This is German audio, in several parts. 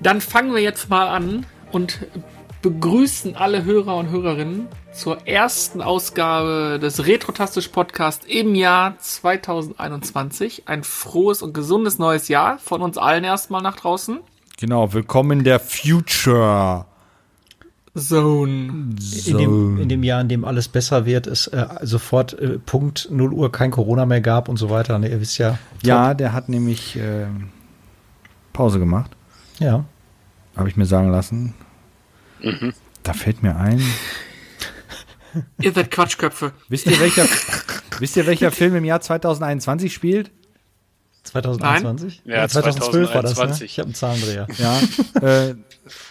Dann fangen wir jetzt mal an und begrüßen alle Hörer und Hörerinnen zur ersten Ausgabe des Retrotastisch Podcast im Jahr 2021. Ein frohes und gesundes neues Jahr von uns allen erstmal nach draußen. Genau, willkommen in der Future Zone. In dem, in dem Jahr, in dem alles besser wird, es äh, sofort äh, Punkt 0 Uhr kein Corona mehr gab und so weiter. Ne, ihr wisst ja. Ja, der hat nämlich äh, Pause gemacht. Ja. Habe ich mir sagen lassen. Mhm. Da fällt mir ein. Ihr seid Quatschköpfe. Wisst ihr, welcher, wisst ihr, welcher Film im Jahr 2021 spielt? 2021? Nein? Ja, 2012 war das, ne? 2021. Ich habe einen Zahlendreher. Ja. äh,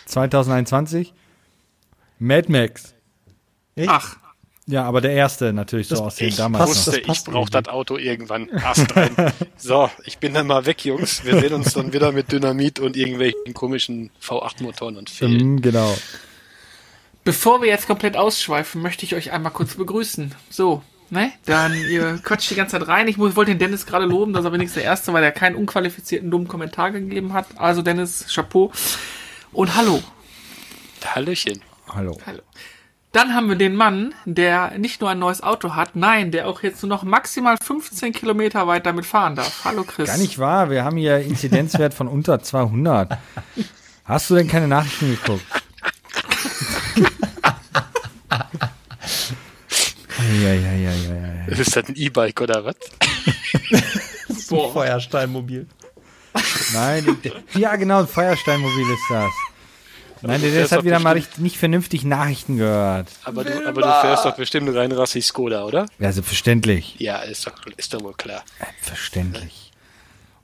2021. Mad Max. Echt? Ach, Ja, aber der erste natürlich so Das- aus den Ich damals. noch. wusste, das passt ich brauche das Auto irgendwann. Ast rein. So, ich bin dann mal weg, Jungs. Wir sehen uns dann wieder mit Dynamit und irgendwelchen komischen V8-Motoren und Fehlen. Mhm, genau. bevor wir jetzt komplett ausschweifen, möchte ich euch einmal kurz begrüßen. So, ne? Dann, ihr quatscht die ganze Zeit rein. Ich muss, wollte den Dennis gerade loben, dass er wenigstens der Erste war, der keinen unqualifizierten dummen Kommentar gegeben hat. Also Dennis, Chapeau. Und hallo. Hallöchen. Hallo. Hallo. Dann haben wir den Mann, der nicht nur ein neues Auto hat, nein, der auch jetzt nur noch maximal 15 Kilometer weit damit fahren darf. Hallo Chris. Gar nicht wahr. Wir haben hier Inzidenzwert von unter 200. Hast du denn keine Nachrichten geguckt? ja, ja, ja, ja, ja. Ist das ein E-Bike oder was? Boah. Feuersteinmobil. Nein, ja genau, ein Feuersteinmobil ist das. Nein, der Dennis hat wieder mal richtig, nicht vernünftig Nachrichten gehört. Aber du, aber du fährst doch bestimmt rein Rassi Skoda, oder? Ja, selbstverständlich. Ja, ist doch, ist doch wohl klar. Verständlich.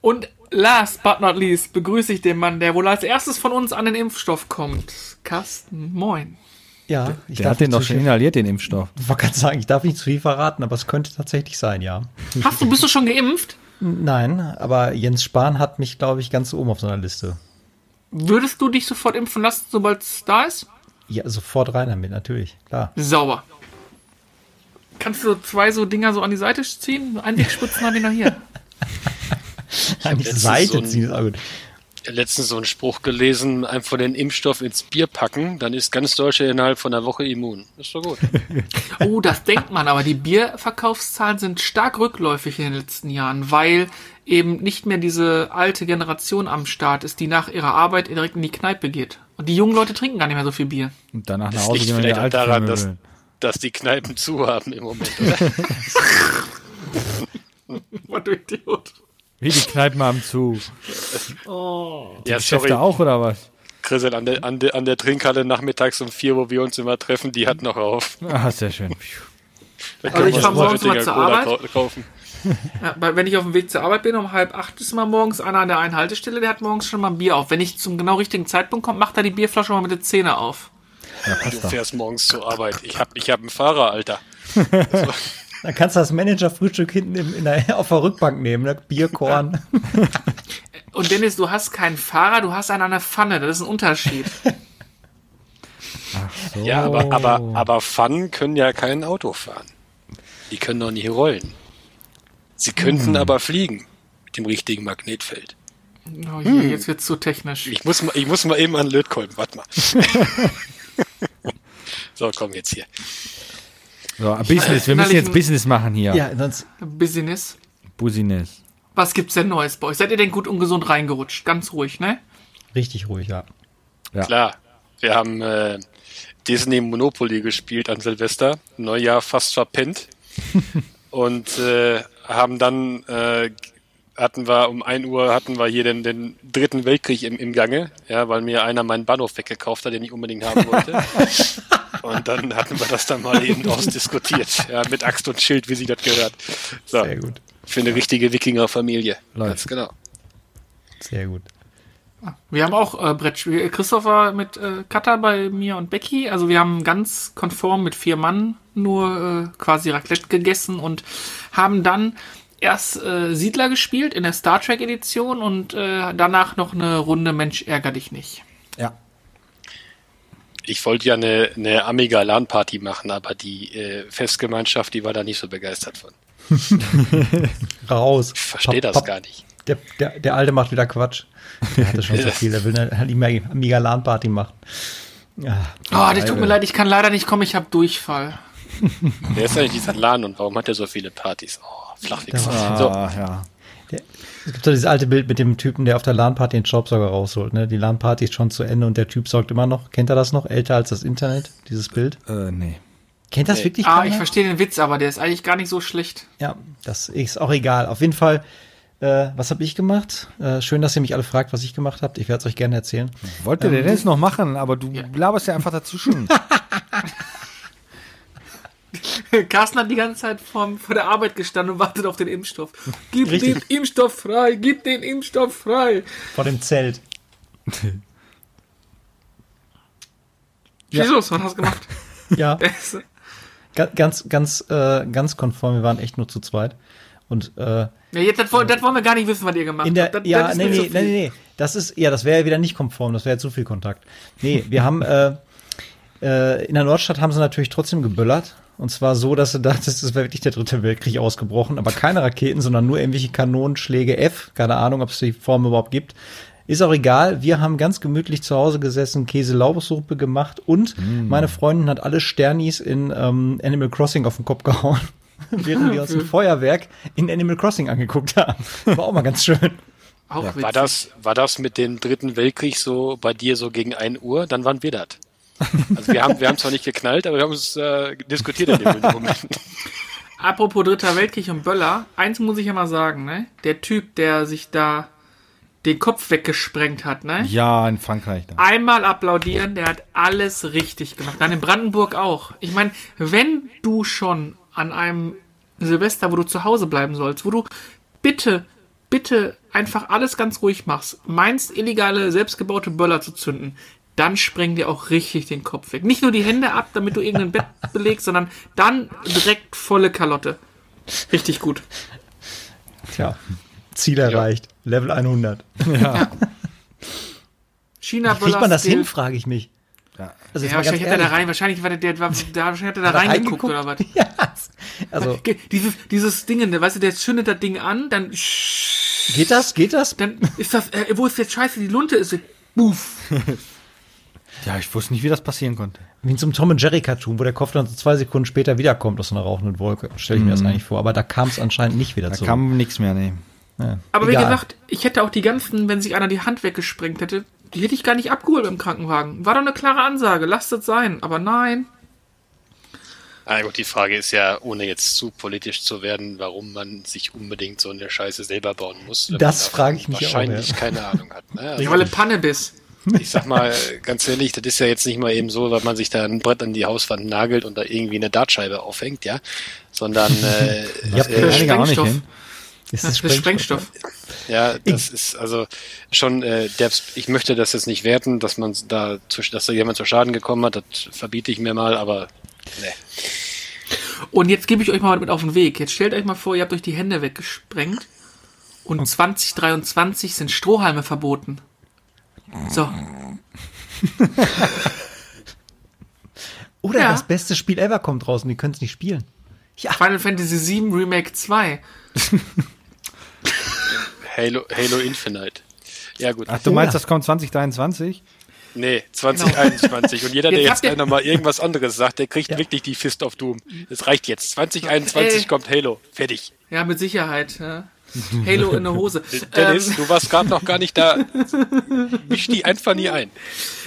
Und last but not least begrüße ich den Mann, der wohl als erstes von uns an den Impfstoff kommt. Carsten, moin. Ja, ich Der hat den doch schon inhaliert, den Impfstoff. Ich wollte gerade sagen, ich darf nicht zu viel verraten, aber es könnte tatsächlich sein, ja. Hast du, bist du schon geimpft? Nein, aber Jens Spahn hat mich, glaube ich, ganz oben auf seiner Liste. Würdest du dich sofort impfen lassen, sobald es da ist? Ja, sofort rein damit, natürlich, klar. Sauber. Kannst du zwei so Dinger so an die Seite ziehen? Einwegspritzen an den nach hier. An die Seite so ziehen, ist auch gut. Hab letztens so einen Spruch gelesen, einfach den Impfstoff ins Bier packen, dann ist ganz Deutschland innerhalb von einer Woche immun. Ist doch gut. Oh, das denkt man, aber die Bierverkaufszahlen sind stark rückläufig in den letzten Jahren, weil eben nicht mehr diese alte Generation am Start ist, die nach ihrer Arbeit direkt in die Kneipe geht. Und die jungen Leute trinken gar nicht mehr so viel Bier. Und danach nach Das Hause liegt vielleicht auch daran, dass, dass die Kneipen zu haben im Moment, oder? Was du Idiot. Wie die Kneipen haben zu. ja, Geschäfte sorry, auch oder was? Chrisel, an der, an, der, an der Trinkhalle nachmittags um vier, wo wir uns immer treffen, die hat noch auf. Ah, sehr schön. Da Also ich wir fahr uns morgens mal zur Cola Arbeit. kau- kaufen. Ja, wenn ich auf dem Weg zur Arbeit bin, um halb acht ist mal morgens einer an der einen Haltestelle, der hat morgens schon mal ein Bier auf. Wenn ich zum genau richtigen Zeitpunkt komme, macht er die Bierflasche mal mit der Zähne auf. Du fährst morgens zur Arbeit. Ich hab, ich hab einen Fahrer, Alter. Dann kannst du das Manager-Frühstück hinten in der, auf der Rückbank nehmen, ne? Bierkorn. Und Dennis, du hast keinen Fahrer, du hast einen an der Pfanne. Das ist ein Unterschied. So. Ja, aber, aber, aber Fun können ja kein Auto fahren. Die können doch nie rollen. Sie könnten aber fliegen mit dem richtigen Magnetfeld. Oh je, Jetzt wird's zu technisch. Ich muss mal, ich muss mal eben an Lötkolben, warte mal. so, komm jetzt hier. So, Business. Wir müssen jetzt Business machen hier. ja, sonst, Business. Business. Was gibt's denn Neues bei euch? Seid ihr denn gut und gesund reingerutscht? Ganz ruhig, ne? richtig ruhig, ja. Klar, wir haben äh, Disney Monopoly gespielt an Silvester, Neujahr fast verpennt und äh, haben dann äh, hatten wir um 1 Uhr hatten wir hier den, den dritten Weltkrieg im, im Gange, ja, weil mir einer meinen Bahnhof weggekauft hat, den ich unbedingt haben wollte. und dann hatten wir das dann mal eben ausdiskutiert, ja, mit Axt und Schild, wie sich das gehört. So, Sehr gut. für eine richtige Wikinger-Familie. Läuft. Ganz genau. Sehr gut. Wir haben auch äh, Brettspiele. Christopher mit äh, Katha bei mir und Becky. Also wir haben ganz konform mit vier Mann nur äh, quasi Raclette gegessen und haben dann erst äh, Siedler gespielt in der Star Trek Edition und äh, danach noch eine Runde Mensch ärger dich nicht. Ja. ich wollte ja eine, eine Amiga LAN-Party machen, aber die äh, Festgemeinschaft, die war da nicht so begeistert von. Raus. Ich verstehe das gar nicht. Der, der, der Alte macht wieder Quatsch. Der hatte schon so viel. Der will eine Amiga- Amiga LAN-Party machen. Ja. Oh, das tut mir leid, ich kann leider nicht kommen, ich habe Durchfall. Wer ist eigentlich dieser LAN und warum hat er so viele Partys? Oh, Flachwichser. So, Ah, ja. Es gibt so dieses alte Bild mit dem Typen, der auf der LAN-Party den Staubsauger rausholt. Ne? Die LAN-Party ist schon zu Ende und der Typ saugt immer noch. Kennt er das noch? Älter als das Internet, dieses Bild? Äh, nee. Kennt das Nee. wirklich Ah, keiner? ich verstehe den Witz, aber der ist eigentlich gar nicht so schlecht. Ja, das ist auch egal. Auf jeden Fall, äh, was habe ich gemacht? Äh, schön, dass ihr mich alle fragt, was ich gemacht habt. Ich werde es euch gerne erzählen. Wollte der Dennis noch machen, aber du laberst ja einfach dazwischen. Carsten hat die ganze Zeit vor, vor der Arbeit gestanden und wartet auf den Impfstoff. Gib Richtig. den Impfstoff frei, gib den Impfstoff frei. Vor dem Zelt. Ja. Jesus, was hast du gemacht? Ja, ganz, ganz, äh, ganz konform. Wir waren echt nur zu zweit. Und äh, ja, jetzt, das, wollen- das wollen wir gar nicht wissen, was ihr gemacht der, habt. Das, ja, das nee, nee, viel. nee, nee, das ist, ja, das wäre ja wieder nicht konform, das wäre zu viel Kontakt. Nee, wir haben, äh, äh, in der Nordstadt haben sie natürlich trotzdem geböllert. Und zwar so, dass sie dachten, es wäre wirklich der dritte Weltkrieg ausgebrochen, aber keine Raketen, sondern nur irgendwelche Kanonenschläge F. Keine Ahnung, ob es die Form überhaupt gibt. Ist auch egal. Wir haben ganz gemütlich zu Hause gesessen, Käse-Laubesuppe gemacht und meine Freundin hat alle Sternis in ähm, Animal Crossing auf den Kopf gehauen, während wir uns ein Feuerwerk in Animal Crossing angeguckt haben. War auch mal ganz schön. Auch witzig. war das, war das mit dem dritten Weltkrieg so bei dir so gegen 1 Uhr? Dann waren wir das. Also wir haben, wir haben zwar nicht geknallt, aber wir haben uns äh, diskutiert in dem Moment. Apropos Dritter Weltkrieg und Böller, eins muss ich ja mal sagen, ne? Der Typ, der sich da den Kopf weggesprengt hat, ne? ja, in Frankreich dann. Einmal applaudieren, der hat alles richtig gemacht. Dann in Brandenburg auch. Ich meine, wenn du schon an einem Silvester, wo du zu Hause bleiben sollst, wo du bitte, bitte einfach alles ganz ruhig machst, meinst, illegale, selbstgebaute Böller zu zünden, dann spreng dir auch richtig den Kopf weg. Nicht nur die Hände ab, damit du irgendein Bett belegst, sondern dann direkt volle Kalotte. Richtig gut. Tja, Ziel erreicht. Level 100. China Kriegt man das hin, frage ich mich. Ja. Also Ja, wahrscheinlich hat er da rein, wahrscheinlich war der, der, war, da, wahrscheinlich hat er da reingeguckt oder was. Ja, also Dieses, dieses Ding, ne, weißt du, der zündet das Ding an, dann, geht das? Geht das? dann ist das, äh, wo ist jetzt scheiße, die Lunte ist, buff. Ja, ich wusste nicht, wie das passieren konnte. Wie in so einem Tom und Jerry Cartoon, wo der Kopf dann so zwei Sekunden später wiederkommt aus einer rauchenden Wolke. Stelle ich mir das eigentlich vor. Aber da kam es anscheinend nicht wieder Da zu. kam nichts mehr, nee. ja. Aber wie Egal. gesagt, ich hätte auch die ganzen, wenn sich einer die Hand weggesprengt hätte, die hätte ich gar nicht abgeholt im Krankenwagen. War doch eine klare Ansage, lasst es sein. Aber nein. Ah, gut, die Frage ist ja, ohne jetzt zu politisch zu werden, warum man sich unbedingt so eine Scheiße selber bauen muss. Das frage ich mich auch, Wahrscheinlich ja. keine Ahnung hat. Ne? Also, Weil du Panne bist. Ich sag mal, ganz ehrlich, das ist ja jetzt nicht mal eben so, weil man sich da ein Brett an die Hauswand nagelt und da irgendwie eine Dartscheibe aufhängt, ja, sondern äh, Ja, äh, Sprengstoff. Ist Das ist Sprengstoff. Ja, das ist also schon, äh, der, ich möchte das jetzt nicht werten, dass man da, zu, dass da jemand zu Schaden gekommen hat, das verbiete ich mir mal, aber nee. Und jetzt gebe ich euch mal mit auf den Weg. Jetzt stellt euch mal vor, ihr habt euch die Hände weggesprengt. Und 2023 sind Strohhalme verboten. So. Oder Ja. das beste Spiel ever kommt raus und die können es nicht spielen. Ja, Final Fantasy VII Remake 2. Halo, Halo Infinite. Ja gut. Ach, du meinst, das kommt 2023? Nee, 2021. Und jeder, der Jetzt jetzt habt ihr- einer mal irgendwas anderes sagt, der kriegt Ja. wirklich die Fist of Doom. Das reicht jetzt. 2021 Ey. kommt Halo. Fertig. Ja, mit Sicherheit. Ja. Halo in der Hose. Dennis, Ähm, du warst gerade noch gar nicht da. Misch die einfach nie ein.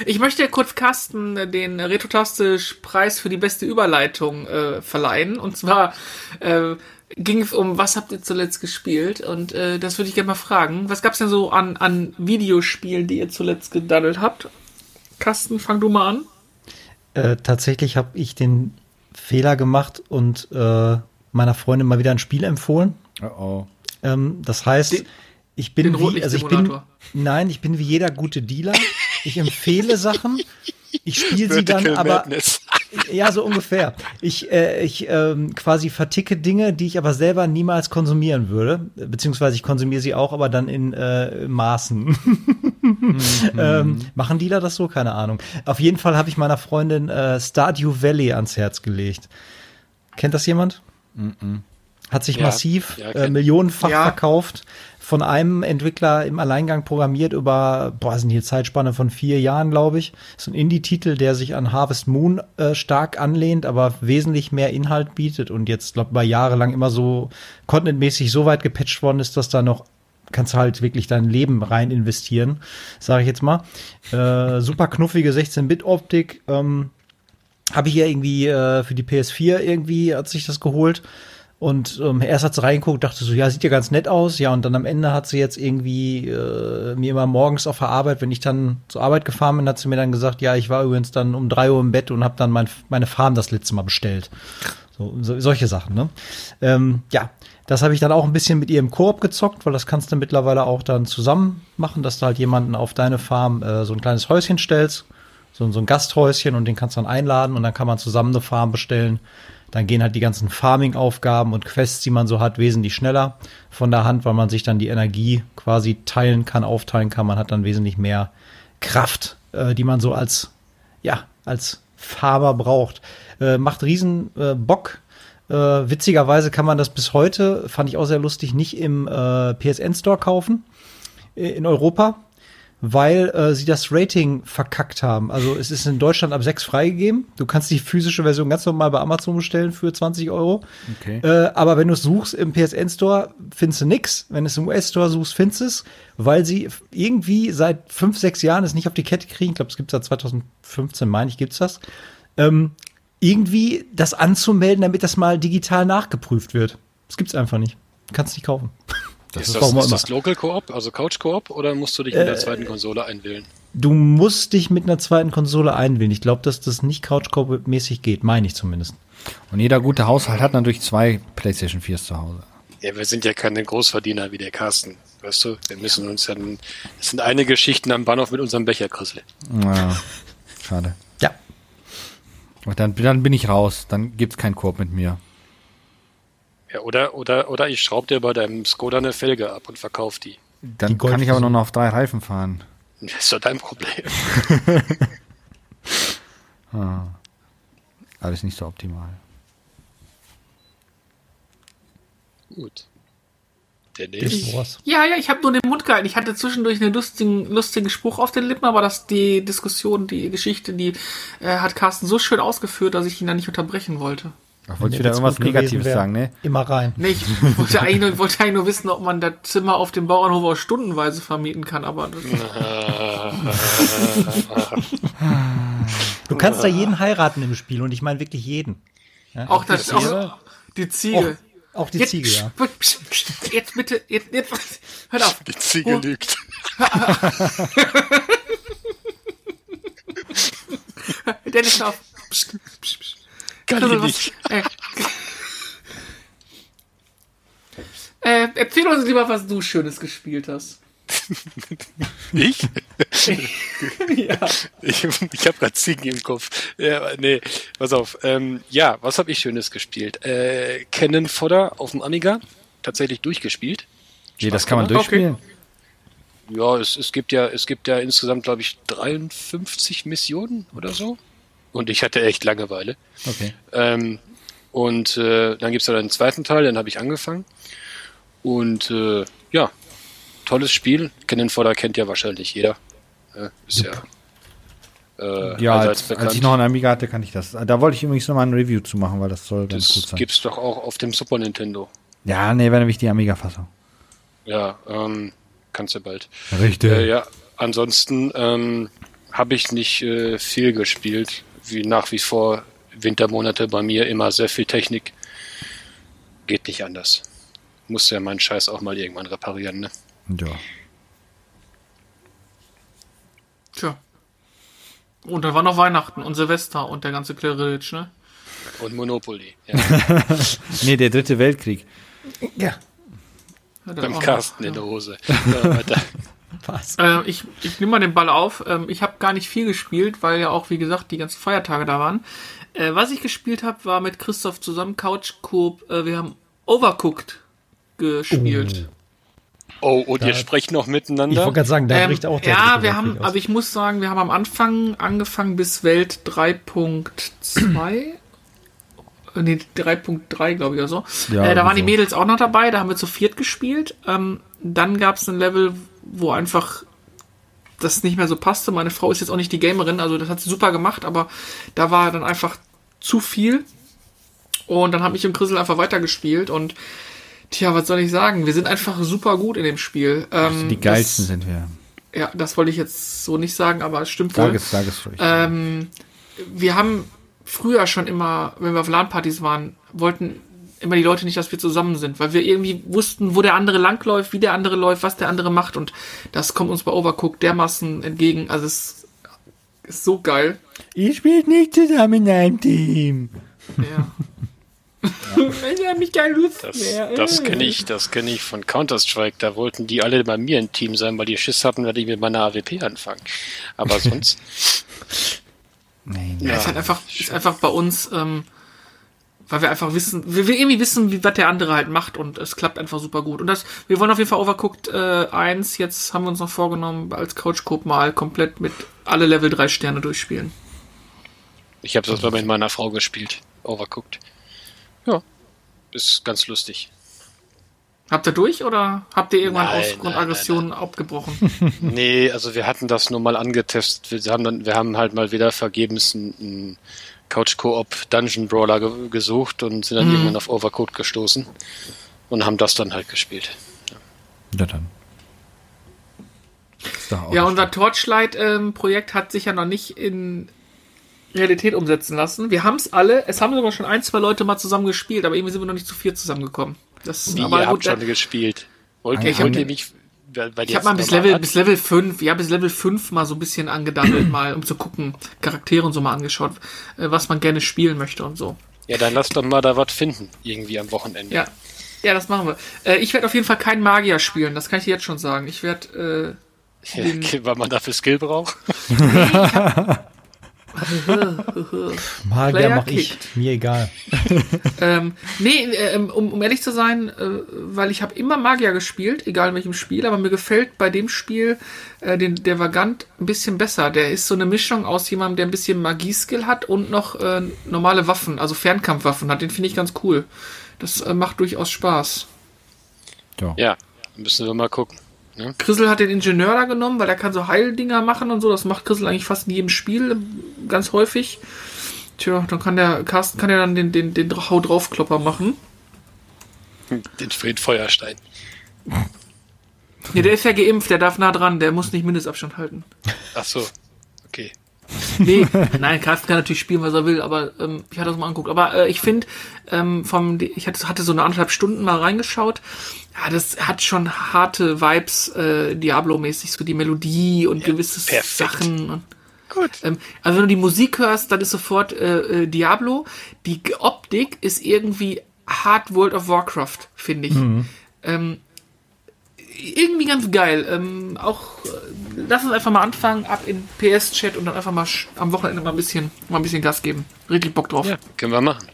ich möchte kurz Carsten den Retrotastisch-Preis für die beste Überleitung äh, verleihen. Und zwar äh, ging es um, was habt ihr zuletzt gespielt? Und äh, das würde ich gerne mal fragen. Was gab's denn so an, an Videospielen, die ihr zuletzt gedaddelt habt? Carsten, fang du mal an. äh, tatsächlich habe ich den Fehler gemacht und äh, meiner Freundin mal wieder ein Spiel empfohlen. Oh, oh. Ähm, das heißt, Den- ich bin wie, also ich bin, nein, ich bin wie jeder gute Dealer. Ich empfehle Sachen, ich spiele sie dann, aber Madness. ja, so ungefähr. Ich, äh, ich ähm, quasi verticke Dinge, die ich aber selber niemals konsumieren würde, beziehungsweise ich konsumiere sie auch, aber dann in äh, Maßen. ähm, machen Dealer das so? Keine Ahnung. Auf jeden Fall habe ich meiner Freundin äh, Stardew Valley ans Herz gelegt. Kennt das jemand? Hat sich Ja, massiv ja, äh, millionenfach Ja. verkauft. Von einem Entwickler im Alleingang programmiert über, boah, sind hier Zeitspanne von vier Jahren, glaube ich. Ist ein Indie-Titel, der sich an Harvest Moon äh, stark anlehnt, aber wesentlich mehr Inhalt bietet und jetzt, glaube ich, jahrelang immer so contentmäßig so weit gepatcht worden ist, dass da noch kannst du halt wirklich dein Leben rein investieren, sage ich jetzt mal. Äh, super knuffige 16-Bit-Optik. Ähm, habe ich ja irgendwie äh, für die PS4 irgendwie hat sich das geholt. Und ähm, erst hat sie reingeguckt, dachte so, ja, sieht ja ganz nett aus. Ja, und dann am Ende hat sie jetzt irgendwie äh, mir immer morgens auf der Arbeit, wenn ich dann zur Arbeit gefahren bin, hat sie mir dann gesagt, ja, ich war übrigens dann um drei Uhr im Bett und habe dann mein, meine Farm das letzte Mal bestellt. So, so, solche Sachen, ne? Ähm, ja, das habe ich dann auch ein bisschen mit ihr im Koop gezockt, weil das kannst du mittlerweile auch dann zusammen machen, dass du halt jemanden auf deine Farm äh, so ein kleines Häuschen stellst, so, so ein Gasthäuschen und den kannst du dann einladen und dann kann man zusammen eine Farm bestellen. Dann gehen halt die ganzen Farming-Aufgaben und Quests, die man so hat, wesentlich schneller von der Hand, weil man sich dann die Energie quasi teilen kann, aufteilen kann. Man hat dann wesentlich mehr Kraft, äh, die man so als, ja, als Farmer braucht. Äh, macht riesen äh, Bock. Äh, witzigerweise kann man das bis heute, fand ich auch sehr lustig, nicht im äh, PSN Store kaufen äh, in Europa, weil äh, sie das Rating verkackt haben. Also es ist in Deutschland ab 6 freigegeben. Du kannst die physische Version ganz normal bei Amazon bestellen für 20 Euro. Okay. Äh, aber wenn du es suchst im PSN Store, findest du nix. Wenn du es im US Store suchst, findest du es, weil sie irgendwie seit fünf, sechs Jahren es nicht auf die Kette kriegen. Ich glaube, es gibt seit 2015, meine ich, gibt's das. Ähm, irgendwie das anzumelden, damit das mal digital nachgeprüft wird. Das gibt's einfach nicht. Kannst nicht kaufen. Ist ist das, ist das Local Coop, also Couch Coop, oder musst du dich Äh, mit der zweiten Konsole einwählen? Du musst dich mit einer zweiten Konsole einwählen. Ich glaube, dass das nicht Couch-mäßig geht, meine ich zumindest. Und jeder gute Haushalt hat natürlich zwei PlayStation 4s zu Hause. Ja, wir sind ja keine Großverdiener wie der Carsten. Weißt du, wir müssen uns ja, es sind einige Schichten am Bahnhof mit unserem Becher, Chrisel. Ja, schade. Ja. Aber dann, dann bin ich raus. Dann gibt's keinen Korb mit mir. Ja, oder, oder, oder ich schraub dir bei deinem Skoda eine Felge ab und verkauf die. Dann Die kann ich aber nur noch auf drei Reifen fahren. Das ist doch dein Problem. Alles nicht so optimal. Gut. Der Ist nächste. was. Ja, ja, ich habe nur den Mund gehalten. Ich hatte zwischendurch einen lustigen, lustigen Spruch auf den Lippen, aber das, die Diskussion, die Geschichte, die äh, hat Carsten so schön ausgeführt, dass ich ihn da nicht unterbrechen wollte. Ach, wollte ich wieder irgendwas Negatives wär, sagen, ne? Immer rein. Nee, ich wollte eigentlich, nur, wollte eigentlich nur wissen, ob man das Zimmer auf dem Bauernhof auch stundenweise vermieten kann, aber das, Du kannst da jeden heiraten im Spiel und ich meine wirklich jeden. auch das, die auch, Ziege? die Ziege. Auch, auch die Jetzt, Ziege, ja. jetzt bitte, jetzt, jetzt, hört auf. Die Ziege Oh. lügt. Dennis, auf. Pst, pst, pst. Kann ich nicht. Äh, äh, erzähl uns lieber, was du Schönes gespielt hast. Ich? ja. Ich, ich habe gerade Ziegen im Kopf. Ja, nee, pass auf. Ähm, ja, was habe ich Schönes gespielt? Äh, Cannon Fodder auf dem Amiga. Tatsächlich durchgespielt. Nee, das kann man durchspielen. Ja, es, es gibt ja, es gibt ja insgesamt, glaube ich, 53 Missionen oder so. Und ich hatte echt Langeweile. Okay. Ähm, und äh, dann gibt's ja den zweiten Teil, den habe ich angefangen. Und äh, ja, tolles Spiel. Cannon Fodder kennt ja wahrscheinlich jeder. Äh, ist ja, äh, Ja, als, als ich noch eine Amiga hatte, kannte ich das. Da wollte ich übrigens noch mal ein Review zu machen, weil das soll ganz gut das sein. gibt's doch auch auf dem Super Nintendo. Ja, nee, wäre nämlich die Amiga-Fassung. Ja, ähm, kannst du bald. Richtig. Äh, ja, ansonsten ähm, habe ich nicht äh, viel gespielt. Wie nach wie vor Wintermonate bei mir immer sehr viel Technik. Geht nicht anders. Muss ja meinen Scheiß auch mal irgendwann reparieren, ne? Ja. Tja. Und dann war noch Weihnachten und Silvester und der ganze Kleritsch, ne? Und Monopoly. Ja, Nee, der dritte Weltkrieg. Ja. Beim. Carsten in der Hose. Ja, weiter. Was? Äh, ich ich nehme mal den Ball auf. Ähm, ich habe gar nicht viel gespielt, weil ja auch, wie gesagt, die ganzen Feiertage da waren. Äh, was ich gespielt habe, war mit Christoph zusammen Couch Coop. Äh, wir haben Overcooked gespielt. Oh, und ihr sprecht noch Ich miteinander? wollte gerade sagen, da Ähm, bricht auch der ja, dritte wir haben, aus. also ich muss sagen, wir haben am Anfang angefangen bis Welt 3.2. Äh, Nee, 3.3, glaube ich, oder so. Ja, äh, da waren die so. Mädels auch noch dabei, da haben wir zu viert gespielt. Ähm, dann gab es ein Level, wo einfach das nicht mehr so passte. Meine Frau ist jetzt auch nicht die Gamerin, also das hat sie super gemacht, aber da war dann einfach zu viel. Und dann habe ich und Chrisel einfach weitergespielt und tja, was soll ich sagen? Wir sind einfach super gut in dem Spiel. Ähm, Die geilsten das, sind wir. Ja, das wollte ich jetzt so nicht sagen, aber es stimmt wohl. Tages, Tagesfrüchte. Ähm, wir haben früher schon immer, wenn wir auf LAN-Partys waren, wollten immer die Leute nicht, dass wir zusammen sind, weil wir irgendwie wussten, wo der andere langläuft, wie der andere läuft, was der andere macht und das kommt uns bei Overcooked dermaßen entgegen. Also es ist so geil. Ihr spielt nicht zusammen in einem Team. Ja. ich habe mich keine Lust Das, mehr. das kenne ich, das kenne ich von Counter-Strike. Da wollten die alle bei mir im Team sein, weil die Schiss hatten, dass ich mit meiner AWP anfange. Aber sonst, Nein. Ja, ist halt einfach, ist einfach bei uns, ähm, weil wir einfach wissen, wir, wir irgendwie wissen, wie was der andere halt macht und es klappt einfach super gut. Und das, wir wollen auf jeden Fall Overcooked äh, 1, jetzt haben wir uns noch vorgenommen, als Couch Coop mal komplett mit alle Level 3 Sterne durchspielen. ich habe das mal mit meiner Frau gespielt. Overcooked. Ja, ist ganz lustig. Habt ihr durch oder habt ihr irgendwann Nein, aus Grund nein, Aggression abgebrochen? Nee, also wir hatten das nur mal angetestet. Wir haben dann, wir haben halt mal wieder vergebens einen, einen Couch Co-op Dungeon Brawler ge gesucht und sind dann irgendwann auf Overcooked gestoßen und haben das dann halt gespielt. Ja, dann. Doch auch Ja, unser Torchlight-Projekt hat sich ja noch nicht in Realität umsetzen lassen. Wir haben es alle, es haben sogar schon ein, zwei Leute mal zusammen gespielt, aber irgendwie sind wir noch nicht zu vier zusammengekommen. Das, Wie, aber ihr gut, habt schon gespielt. Wollt, Ja, ihr ich wollt ihr mich... Weil, Ich habe mal bis Level, bis Level 5, ja, bis Level 5 mal so ein bisschen angedammelt, mal, um zu gucken, Charaktere und so mal angeschaut, äh, was man gerne spielen möchte und so. Ja, dann lass doch mal da was finden, irgendwie am Wochenende. Ja. Ja, das machen wir. Äh, ich werde auf jeden Fall keinen Magier spielen, das kann ich dir jetzt schon sagen. Ich werde, äh, den- weil man dafür Skill braucht. Magier Player mach ich. Mir egal. ähm, nee, äh, um, um ehrlich zu sein, äh, weil ich habe immer Magier gespielt, egal in welchem Spiel, aber mir gefällt bei dem Spiel äh, den, der Vagant ein bisschen besser. Der ist so eine Mischung aus jemandem, der ein bisschen Magieskill hat und noch äh, normale Waffen, also Fernkampfwaffen hat. Den finde ich ganz cool. Das äh, macht durchaus Spaß. Ja. Ja, müssen wir mal gucken. Chrisel hat den Ingenieur da genommen, weil er kann so Heildinger machen und so. Das macht Chrisel eigentlich fast in jedem Spiel ganz häufig. Tja, dann kann der Carsten kann ja dann den, den, den Hau draufklopper machen. Den Fried Feuerstein. Ja, der ist ja geimpft, der darf nah dran, der muss nicht Mindestabstand halten. Ach so, okay. Nee, nein, Carsten kann natürlich spielen, was er will, aber ähm, ich hatte das mal angeguckt. Aber äh, ich finde, ähm, vom, ich hatte, hatte so eine anderthalb Stunden mal reingeschaut. Ja, das hat schon harte Vibes, äh, Diablo-mäßig, so die Melodie und gewisse perfekt. Sachen. Und, Gut. ähm, also wenn du die Musik hörst, dann ist sofort äh, äh, Diablo. Die Optik ist irgendwie hart World of Warcraft, finde ich. Ähm, irgendwie ganz geil. Ähm, auch äh, lass uns einfach mal anfangen, ab in PS-Chat und dann einfach mal am Wochenende mal ein bisschen, mal ein bisschen Gas geben. Richtig Bock drauf. Ja, können wir machen.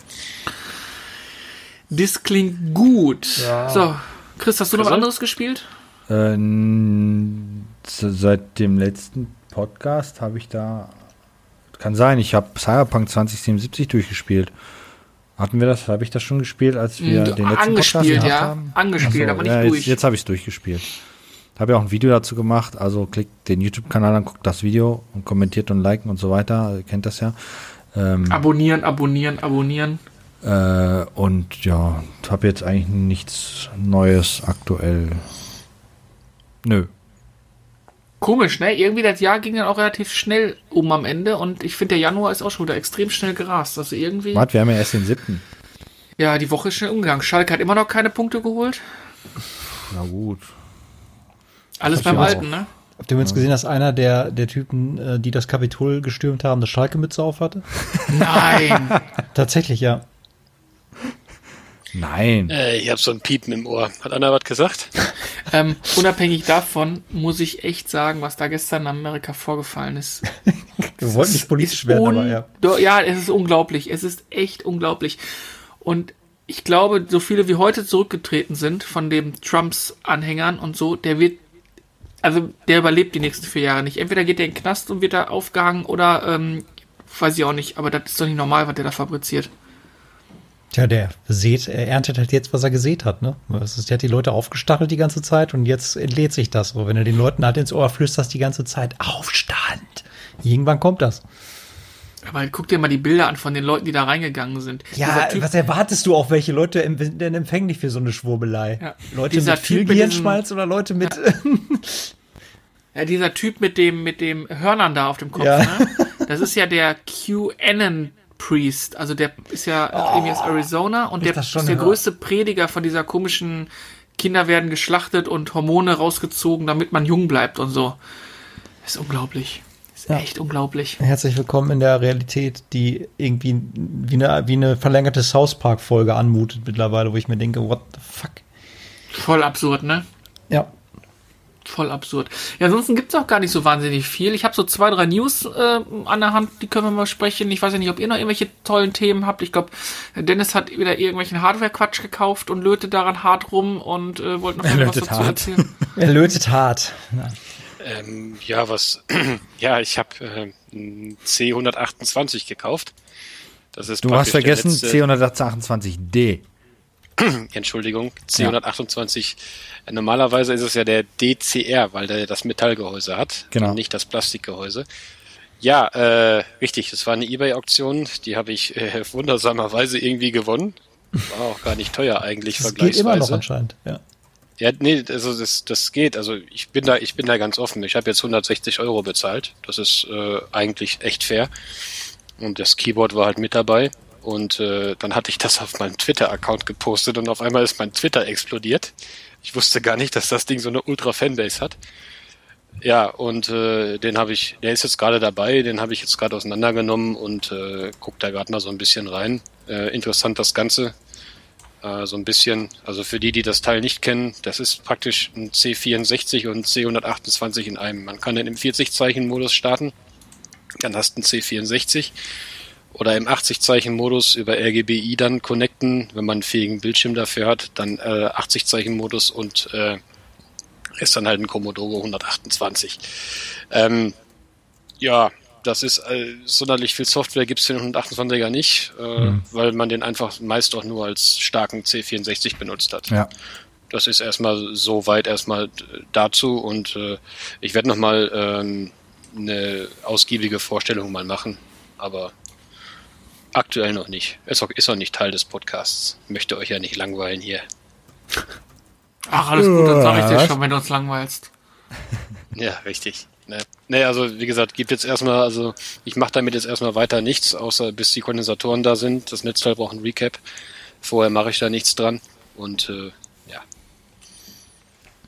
Das klingt gut. So, Chris, hast du noch was Chris? anderes gespielt? Äh, z- seit dem letzten Podcast habe ich da. Kann sein, ich habe Cyberpunk 2077 durchgespielt. Hatten wir das? Habe ich das schon gespielt, als wir Mm, den letzten angespielt, Podcast ja. haben? Angespielt, Ach so, aber nicht ja, durch. Jetzt, jetzt habe ich es durchgespielt. Habe ja auch ein Video dazu gemacht, also klickt den YouTube-Kanal an, guckt das Video und kommentiert und liken und so weiter. Ihr kennt das ja. Ähm, Abonnieren, abonnieren, abonnieren. äh, und ja, habe jetzt eigentlich nichts Neues aktuell. Nö. Komisch, ne? Irgendwie das Jahr ging dann auch relativ schnell um am Ende und ich finde, der Januar ist auch schon wieder extrem schnell gerast. Also irgendwie. Warte, wir haben ja erst den siebten. Ja, die Woche ist schnell umgegangen. Schalke hat immer noch keine Punkte geholt. Na gut. Alles beim. Alten, ne? Habt ihr übrigens gesehen, dass einer der, der Typen, äh, die das Kapitol gestürmt haben, eine Schalke-Mütze auf hatte? Nein. Tatsächlich, ja. Nein. Äh, ich habe so ein Piepen im Ohr. Hat einer was gesagt? ähm, unabhängig davon muss ich echt sagen, was da gestern in Amerika vorgefallen ist. Wir wollten nicht politisch werden, aber ja. Ja, es ist unglaublich. Es ist echt unglaublich. Und ich glaube, so viele wie heute zurückgetreten sind von dem Trumps Anhängern und so, der wird, also der überlebt die nächsten vier Jahre nicht. Entweder geht er in den Knast und wird da aufgehangen oder, ähm, weiß ich auch nicht, aber das ist doch nicht normal, was der da fabriziert. Tja, der sät, er erntet halt jetzt, was er gesät hat, ne? Ist, der hat die Leute aufgestachelt die ganze Zeit und jetzt entlädt sich das so. Wenn du den Leuten halt ins Ohr flüsterst die ganze Zeit, Aufstand! Irgendwann kommt das. Aber guck dir mal die Bilder an von den Leuten, die da reingegangen sind. Ja, was erwartest du auch, welche Leute em- denn empfänglich für so eine Schwurbelei? Ja. Leute mit viel Typ Gehirnschmalz oder Leute mit. Ja, dieser Typ mit dem, mit dem Hörnern da auf dem Kopf, Ja. ne? Das ist ja der QAnon Priest. Also der ist ja irgendwie aus Arizona und der ist der höre. größte Prediger von dieser komischen Kinder werden geschlachtet und Hormone rausgezogen, damit man jung bleibt und so. Das ist unglaublich. Ja. echt unglaublich. Herzlich willkommen in der Realität, die irgendwie wie eine, wie eine verlängerte South Park-Folge anmutet mittlerweile, wo ich mir denke, what the fuck? Voll absurd, ne? Ja. Voll absurd. Ja, ansonsten gibt's auch gar nicht so wahnsinnig viel. Ich habe so zwei, drei News äh, an der Hand, die können wir mal sprechen. Ich weiß ja nicht, ob ihr noch irgendwelche tollen Themen habt. Ich glaube, Dennis hat wieder irgendwelchen Hardware-Quatsch gekauft und lötet daran hart rum und äh, wollte noch Er irgendwas lötet dazu hart. erzählen. Er lötet hart. Ähm, ja, was? ja, ich habe äh, ein C128 gekauft. Das ist Du hast vergessen letzte- C128D. Entschuldigung, C128. Äh, Normalerweise ist es ja der DCR, weil der das Metallgehäuse hat Genau. und nicht das Plastikgehäuse. Ja, äh, richtig, das war eine Ebay-Auktion, die habe ich äh, wundersamerweise irgendwie gewonnen. War auch gar nicht teuer eigentlich Das geht immer noch vergleichsweise. anscheinend. Ja. Ja, nee, also das, das geht. Also ich bin da, ich bin da ganz offen. Ich habe jetzt 160 Euro bezahlt. Das ist äh, eigentlich echt fair. Und das Keyboard war halt mit dabei. Und äh, dann hatte ich das auf meinem Twitter-Account gepostet und auf einmal ist mein Twitter explodiert. Ich wusste gar nicht, dass das Ding so eine Ultra-Fanbase hat. Ja, und äh, den habe ich, der ist jetzt gerade dabei, den habe ich jetzt gerade auseinandergenommen und äh, guck da gerade mal so ein bisschen rein. Äh, interessant das Ganze. Äh, so ein bisschen, also für die, die das Teil nicht kennen, das ist praktisch ein C64 und C128 in einem. Man kann den im 40-Zeichen-Modus starten, dann hast du einen C64 oder im 80-Zeichen-Modus über RGBI dann connecten, wenn man einen fähigen Bildschirm dafür hat, dann äh, 80-Zeichen-Modus und äh, ist dann halt ein Commodore 128. Ähm, ja, das ist äh, sonderlich viel Software gibt's für den 128er nicht, äh, weil man den einfach meist auch nur als starken C64 benutzt hat. Ja. Das ist erstmal so weit erstmal dazu und äh, ich werde nochmal ähm, eine ausgiebige Vorstellung mal machen, aber aktuell noch nicht. Ist auch, ist auch nicht Teil des Podcasts. Möchte euch ja nicht langweilen hier. Ach, alles gut, dann sag ich dir schon, wenn du uns langweilst. Ja, richtig. Ne, nee, also wie gesagt, gibt jetzt erstmal, also ich mache damit jetzt erstmal weiter nichts, außer bis die Kondensatoren da sind. Das Netzteil braucht ein Recap. Vorher mache ich da nichts dran. Und äh, ja.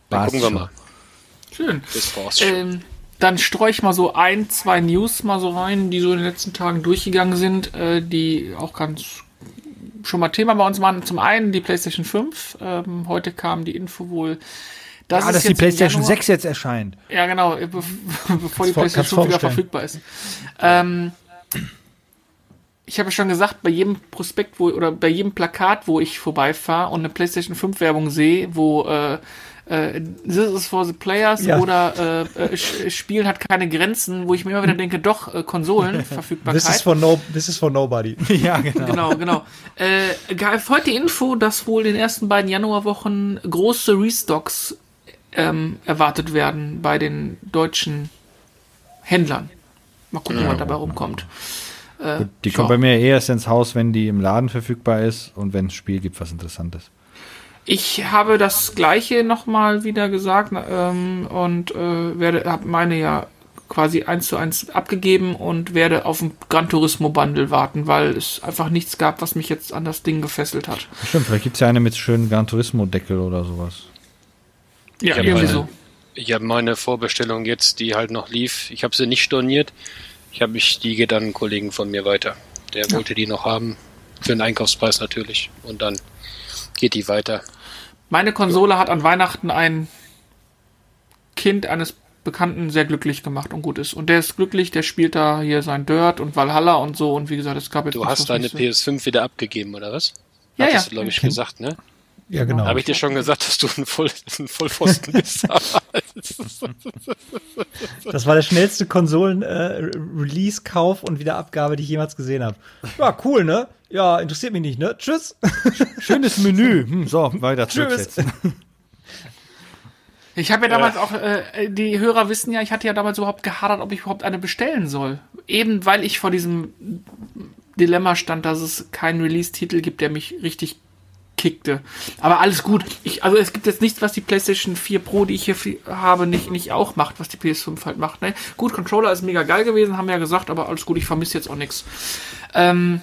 Dann gucken wir schon. mal. Schön. Das brauchst du. Ähm, dann streue ich mal so ein, zwei News mal so rein, die so in den letzten Tagen durchgegangen sind, äh, die auch ganz schon mal Thema bei uns waren. Zum einen die PlayStation 5. Ähm, heute kam die Info wohl, dass Ah, es dass die PlayStation Januar- 6 jetzt erscheint. Ja, genau, äh, bev bevor die PlayStation kannst 5 wieder verfügbar ist. Ähm, ich habe ja schon gesagt, bei jedem Prospekt wo, oder bei jedem Plakat, wo ich vorbeifahre und eine PlayStation 5 Werbung sehe, wo äh, äh, This is for the players Ja. oder äh, äh, Sch- Spiel hat keine Grenzen, wo ich mir immer wieder denke, doch, äh, Konsolenverfügbarkeit. This is for no, this is for nobody. ja, genau. Genau, genau. Äh, gab heute die Info, dass wohl in den ersten beiden Januarwochen große Restocks ähm, erwartet werden bei den deutschen Händlern. Mal gucken, was dabei rumkommt. Äh, Die ja. kommt bei mir erst ins Haus, wenn die im Laden verfügbar ist und wenn es Spiel gibt, was Interessantes. Ich habe das gleiche nochmal wieder gesagt ähm, und äh, werde habe meine ja quasi eins zu eins abgegeben und werde auf ein Gran Turismo Bundle warten, weil es einfach nichts gab, was mich jetzt an das Ding gefesselt hat. Stimmt, vielleicht gibt es ja eine mit schönen Gran Turismo-Deckel oder sowas. Ja, Ja, irgendwie meine- so. Ich habe meine Vorbestellung jetzt, die halt noch lief. Ich habe sie nicht storniert. Ich habe mich, die geht an einen Kollegen von mir weiter. Der wollte die noch haben. Für den Einkaufspreis natürlich. Und dann geht die weiter. Meine Konsole hat an Weihnachten ein Kind eines Bekannten sehr glücklich gemacht und gut ist. Und der ist glücklich, der spielt da hier sein Dirt und Valhalla und so. Und wie gesagt, es gab jetzt Du hast deine mich so- PS5 wieder abgegeben, oder was? Ja, Hattest ja. du, glaube ich, Ken- gesagt, ne? Ja, genau. Habe ich dir schon gesagt, dass du ein, Voll, ein Vollpfosten bist? Das war der schnellste Konsolen-Release-Kauf und Wiederabgabe, die ich jemals gesehen habe. Ja, cool, ne? Ja, interessiert mich nicht, ne? Tschüss. Schönes Menü. Hm, so, weiter Tschüss. Ich habe ja damals auch, äh, die Hörer wissen ja, ich hatte ja damals überhaupt gehadert, ob ich überhaupt eine bestellen soll. Eben weil ich vor diesem Dilemma stand, dass es keinen Release-Titel gibt, der mich richtig kickte. Aber alles gut. Ich, also es gibt jetzt nichts, was die PlayStation 4 Pro, die ich hier habe, nicht, nicht auch macht, was die PS5 halt macht. Ne? Gut, Controller ist mega geil gewesen, haben wir ja gesagt, aber alles gut, ich vermisse jetzt auch nichts. Ähm,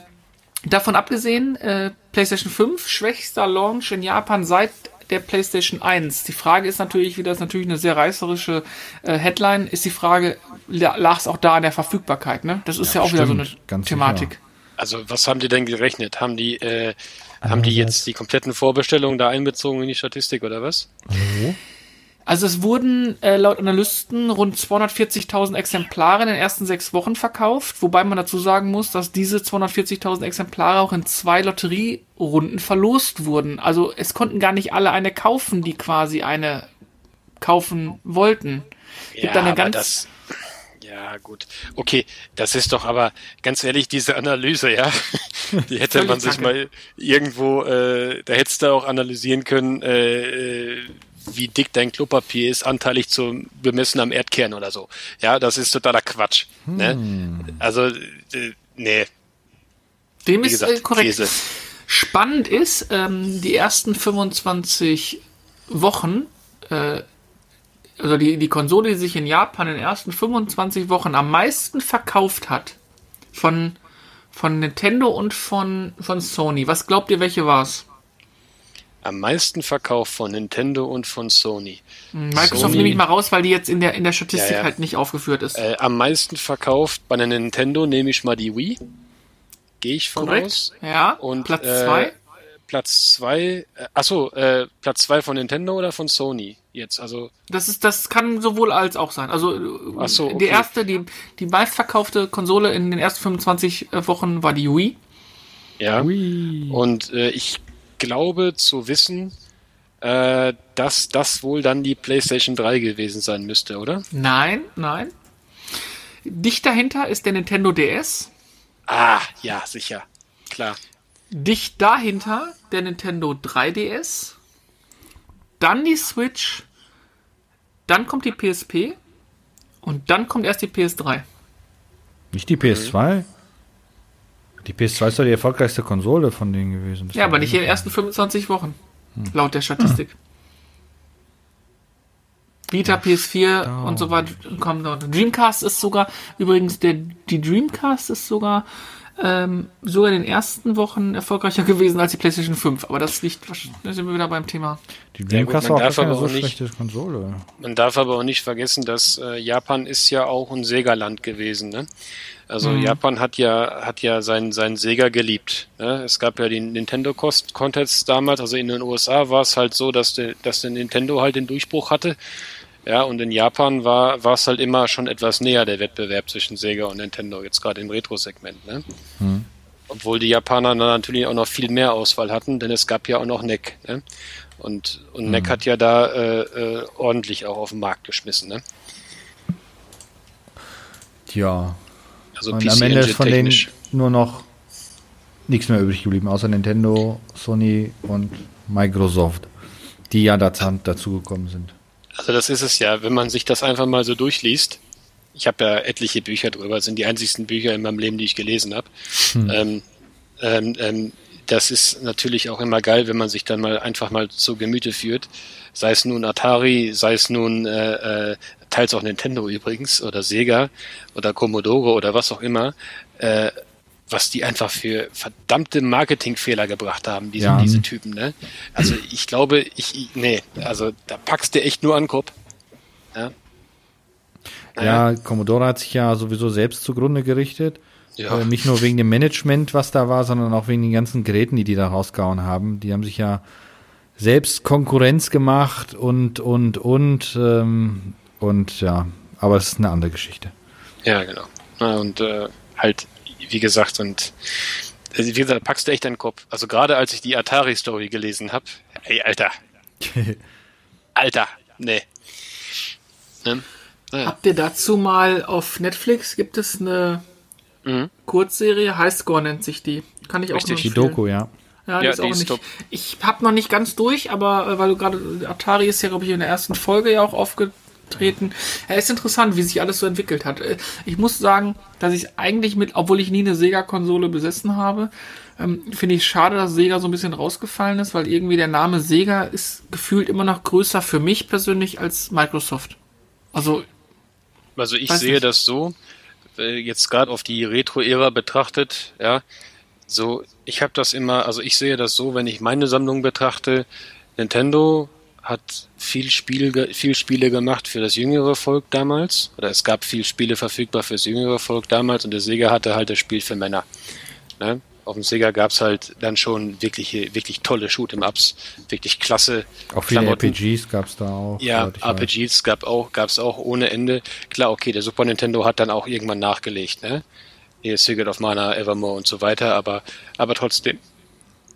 davon abgesehen, äh, PlayStation 5, schwächster Launch in Japan seit der PlayStation 1. Die Frage ist natürlich, wieder ist natürlich eine sehr reißerische äh, Headline, ist die Frage, lag es auch da an der Verfügbarkeit, ne? Das ist ja, auch wieder so eine stimmt, ganz Thematik. sicher. Also, was haben die denn gerechnet? Haben die, äh, haben die jetzt die kompletten Vorbestellungen da einbezogen in die Statistik oder was? Also es wurden äh, laut Analysten rund 240.000 Exemplare in den ersten sechs Wochen verkauft, wobei man dazu sagen muss, dass diese 240.000 Exemplare auch in zwei Lotterierunden verlost wurden. Also es konnten gar nicht alle eine kaufen, die quasi eine kaufen wollten. Gibt da eine aber ganz das, ja, gut. Okay, das ist doch aber, ganz ehrlich, diese Analyse, ja, die hätte man sich mal irgendwo, äh, da hättest du auch analysieren können, äh, äh, wie dick dein Klopapier ist, anteilig zu bemessen am Erdkern oder so. Ja, das ist totaler Quatsch. Ne? Also, äh, nee, Dem wie ist gesagt, äh, korrekt. Käse. Spannend ist, ähm, die ersten 25 Wochen, äh, also die, die Konsole, die sich in Japan in den ersten 25 Wochen am meisten verkauft hat von, von Nintendo und von, von Sony. Was glaubt ihr, welche war's? Am meisten Verkauf von Nintendo und von Sony. Microsoft Sony- nehme ich mal raus, weil die jetzt in der, in der Statistik Ja, ja. halt nicht aufgeführt ist. Äh, am meisten verkauft bei der Nintendo nehme ich mal die Wii. Gehe ich von Korrekt? aus. Ja. Und Platz äh, zwei. Platz zwei, äh, achso, äh, Platz zwei von Nintendo oder von Sony jetzt? Also, Das ist, das kann sowohl als auch sein. Also äh, Ach so, die okay. erste, die, die meistverkaufte Konsole in den ersten 25 Wochen war die Wii. ja. Ui. Und äh, ich glaube zu wissen, äh, dass das wohl dann die PlayStation 3 gewesen sein müsste, oder? Nein, nein. Dicht dahinter ist der Nintendo DS. Ah, ja, sicher. Klar. Dicht dahinter der Nintendo 3DS. Dann die Switch. Dann kommt die PSP. Und dann kommt erst die PS3. Nicht die PS2? Die PS2 ist doch die erfolgreichste Konsole von denen gewesen. Das Ja, aber nicht in den ersten 25 Wochen. Laut der Statistik. Vita, PS4 und so weiter kommen dort. Dreamcast ist sogar, übrigens, der, die Dreamcast ist sogar, ähm, sogar in den ersten Wochen erfolgreicher gewesen als die PlayStation 5. Aber das liegt, wahrscheinlich- da sind wir wieder beim Thema. Die Ja, Dreamcast gut, man war auch keine aber so auch nicht- schlechte Konsole. Man darf aber auch nicht vergessen, dass äh, Japan ist ja auch ein Sega-Land gewesen. Ne? Also Japan hat ja hat ja sein sein Sega geliebt. Ne? Es gab ja den Nintendo Cost- Contest damals. Also in den USA war es halt so, dass der dass der Nintendo halt den Durchbruch hatte. Ja, und in Japan war war es halt immer schon etwas näher der Wettbewerb zwischen Sega und Nintendo jetzt gerade im Retro-Segment. Ne? Obwohl die Japaner dann natürlich auch noch viel mehr Auswahl hatten, denn es gab ja auch noch NEC. Ne? Und, und NEC hat ja da äh, äh, ordentlich auch auf den Markt geschmissen. Ne? Tja. Also Und am Ende ist von denen nur noch nichts mehr übrig geblieben, außer Nintendo, Sony und Microsoft, die ja dazu, dazugekommen sind. Also das ist es ja, wenn man sich das einfach mal so durchliest. Ich habe ja etliche Bücher drüber, das sind die einzigsten Bücher in meinem Leben, die ich gelesen habe. Ähm, ähm, ähm, das ist natürlich auch immer geil, wenn man sich dann mal einfach mal zu Gemüte führt. Sei es nun Atari, sei es nun äh, äh, teils auch Nintendo übrigens oder Sega oder Commodore oder was auch immer, äh, was die einfach für verdammte Marketingfehler gebracht haben, diese, Ja. diese Typen. Ne? Also ich glaube, ich, nee, also da packst du echt nur an Kopf. Ja, Ja, Commodore hat sich ja sowieso selbst zugrunde gerichtet. Ja. Äh, nicht nur wegen dem Management, was da war, sondern auch wegen den ganzen Geräten, die die da rausgehauen haben. Die haben sich ja selbst Konkurrenz gemacht und, und, und, ähm, und ja, aber es ist eine andere Geschichte. Ja, genau. Na, und äh, halt, wie gesagt, und Also, wie gesagt, da packst du echt deinen Kopf. Also gerade als ich die Atari-Story gelesen habe, ey, Alter. Alter, nee. Ne? Naja. Habt ihr dazu mal auf Netflix, gibt es eine mhm. Kurzserie, Highscore nennt sich die. Kann ich auch Richtig. Die Doku, ja. Ja, ja ist auch nicht. Ich habe noch nicht ganz durch, aber äh, weil du gerade Atari ist ja glaube ich in der ersten Folge ja auch aufgetreten. Ja, ist interessant, wie sich alles so entwickelt hat. Äh, ich muss sagen, dass ich eigentlich mit, obwohl ich nie eine Sega-Konsole besessen habe, ähm, finde ich schade, dass Sega so ein bisschen rausgefallen ist, weil irgendwie der Name Sega ist gefühlt immer noch größer für mich persönlich als Microsoft. Also also ich sehe nicht. das so, äh, jetzt gerade auf die Retro-Ära betrachtet, ja, so, ich habe das immer, also ich sehe das so, wenn ich meine Sammlung betrachte, Nintendo hat viel, Spiel, viel Spiele gemacht für das jüngere Volk damals, oder es gab viel Spiele verfügbar für das jüngere Volk damals und der Sega hatte halt das Spiel für Männer. Ne? Auf dem Sega gab's halt dann schon wirklich, wirklich tolle Shoot'em-Ups, wirklich klasse. Auch viele Klamotten. RPGs gab's da auch. Ja, RPGs gab auch, gab's auch ohne Ende. Klar, okay, der Super Nintendo hat dann auch irgendwann nachgelegt, ne? hier Secret of Mana, Evermore und so weiter, aber, aber trotzdem.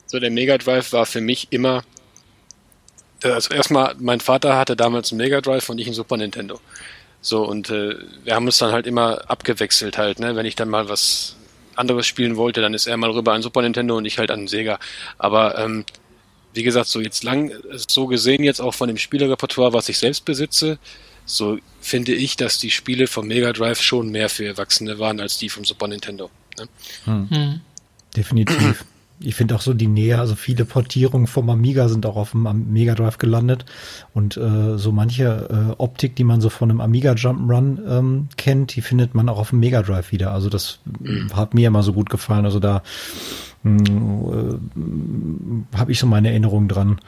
So, der Mega Drive war für mich immer, also erstmal, mein Vater hatte damals einen Mega Drive und ich einen Super Nintendo. So, und äh, wir haben uns dann halt immer abgewechselt halt, ne? Wenn ich dann mal was anderes spielen wollte, dann ist er mal rüber an Super Nintendo und ich halt an Sega. Aber ähm, wie gesagt, so jetzt lang, so gesehen jetzt auch von dem Spielerepertoire, was ich selbst besitze, so finde ich, dass die Spiele vom Mega Drive schon mehr für Erwachsene waren als die vom Super Nintendo. Ne? Hm. Hm. Definitiv. Ich finde auch so die Nähe, also viele Portierungen vom Amiga sind auch auf dem Mega Drive gelandet und äh, so manche äh, Optik, die man so von einem Amiga Jump'n'Run ähm, kennt, die findet man auch auf dem Mega Drive wieder. Also das mhm. hat mir immer so gut gefallen. Also da hm, äh, habe ich so meine Erinnerungen dran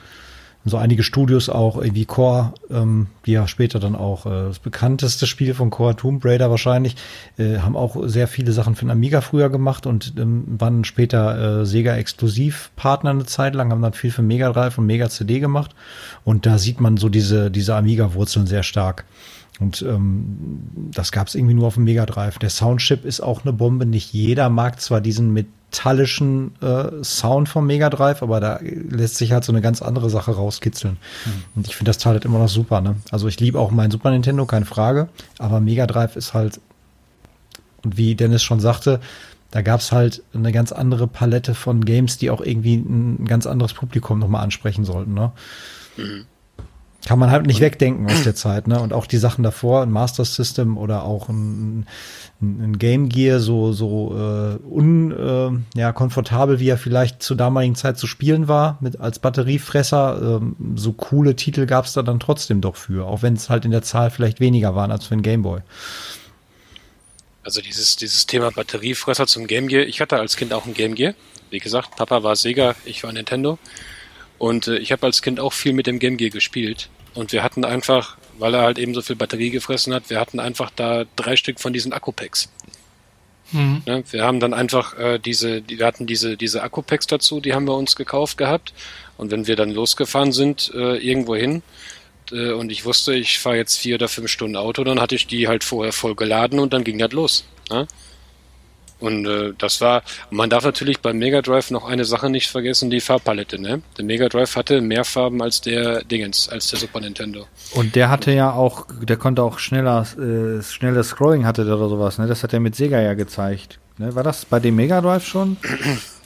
so einige Studios auch, wie Core, ähm, die ja später dann auch äh, das bekannteste Spiel von Core, Tomb Raider wahrscheinlich, äh, haben auch sehr viele Sachen für den Amiga früher gemacht und ähm, waren später äh, Sega-Exklusivpartner eine Zeit lang, haben dann viel für Mega Drive und Mega CD gemacht und da sieht man so diese, diese Amiga-Wurzeln sehr stark. Und ähm, das gab es irgendwie nur auf dem Mega Drive. Der Soundchip ist auch eine Bombe. Nicht jeder mag zwar diesen mit metallischen äh, Sound vom Mega Drive, aber da lässt sich halt so eine ganz andere Sache rauskitzeln. Mhm. Und ich finde das Teil halt immer noch super. Ne? Also ich liebe auch mein Super Nintendo, keine Frage, aber Mega Drive ist halt, und wie Dennis schon sagte, da gab es halt eine ganz andere Palette von Games, die auch irgendwie ein ganz anderes Publikum nochmal ansprechen sollten. Ne? Mhm kann man halt nicht wegdenken aus der Zeit, ne? Und auch die Sachen davor, ein Master System oder auch ein, ein Game Gear, so, so äh, un, äh, ja, komfortabel, wie er vielleicht zur damaligen Zeit zu spielen war, mit als Batteriefresser, ähm, so coole Titel gab es da dann trotzdem doch für, auch wenn es halt in der Zahl vielleicht weniger waren als für ein Game Boy. Also dieses, dieses Thema Batteriefresser zum Game Gear, ich hatte als Kind auch ein Game Gear. Wie gesagt, Papa war Sega, ich war Nintendo. Und äh, ich habe als Kind auch viel mit dem Game Gear gespielt. Und wir hatten einfach, weil er halt eben so viel Batterie gefressen hat, wir hatten einfach da drei Stück von diesen Akku-Packs. Mhm. Ja, wir haben dann einfach äh, diese, die, wir hatten diese, diese Akku-Packs dazu, die haben wir uns gekauft gehabt. Und wenn wir dann losgefahren sind, äh, irgendwo hin, äh, und ich wusste, ich fahre jetzt vier oder fünf Stunden Auto, dann hatte ich die halt vorher voll geladen und dann ging das los. Ja? Und äh, das war, man darf natürlich beim Mega Drive noch eine Sache nicht vergessen, die Farbpalette, ne? Der Mega Drive hatte mehr Farben als der Dingens, als der Super Nintendo. Und der hatte ja auch, der konnte auch schneller, äh, schneller Scrolling hatte oder sowas, ne? Das hat er mit Sega ja gezeigt. Ne? War das bei dem Mega Drive schon?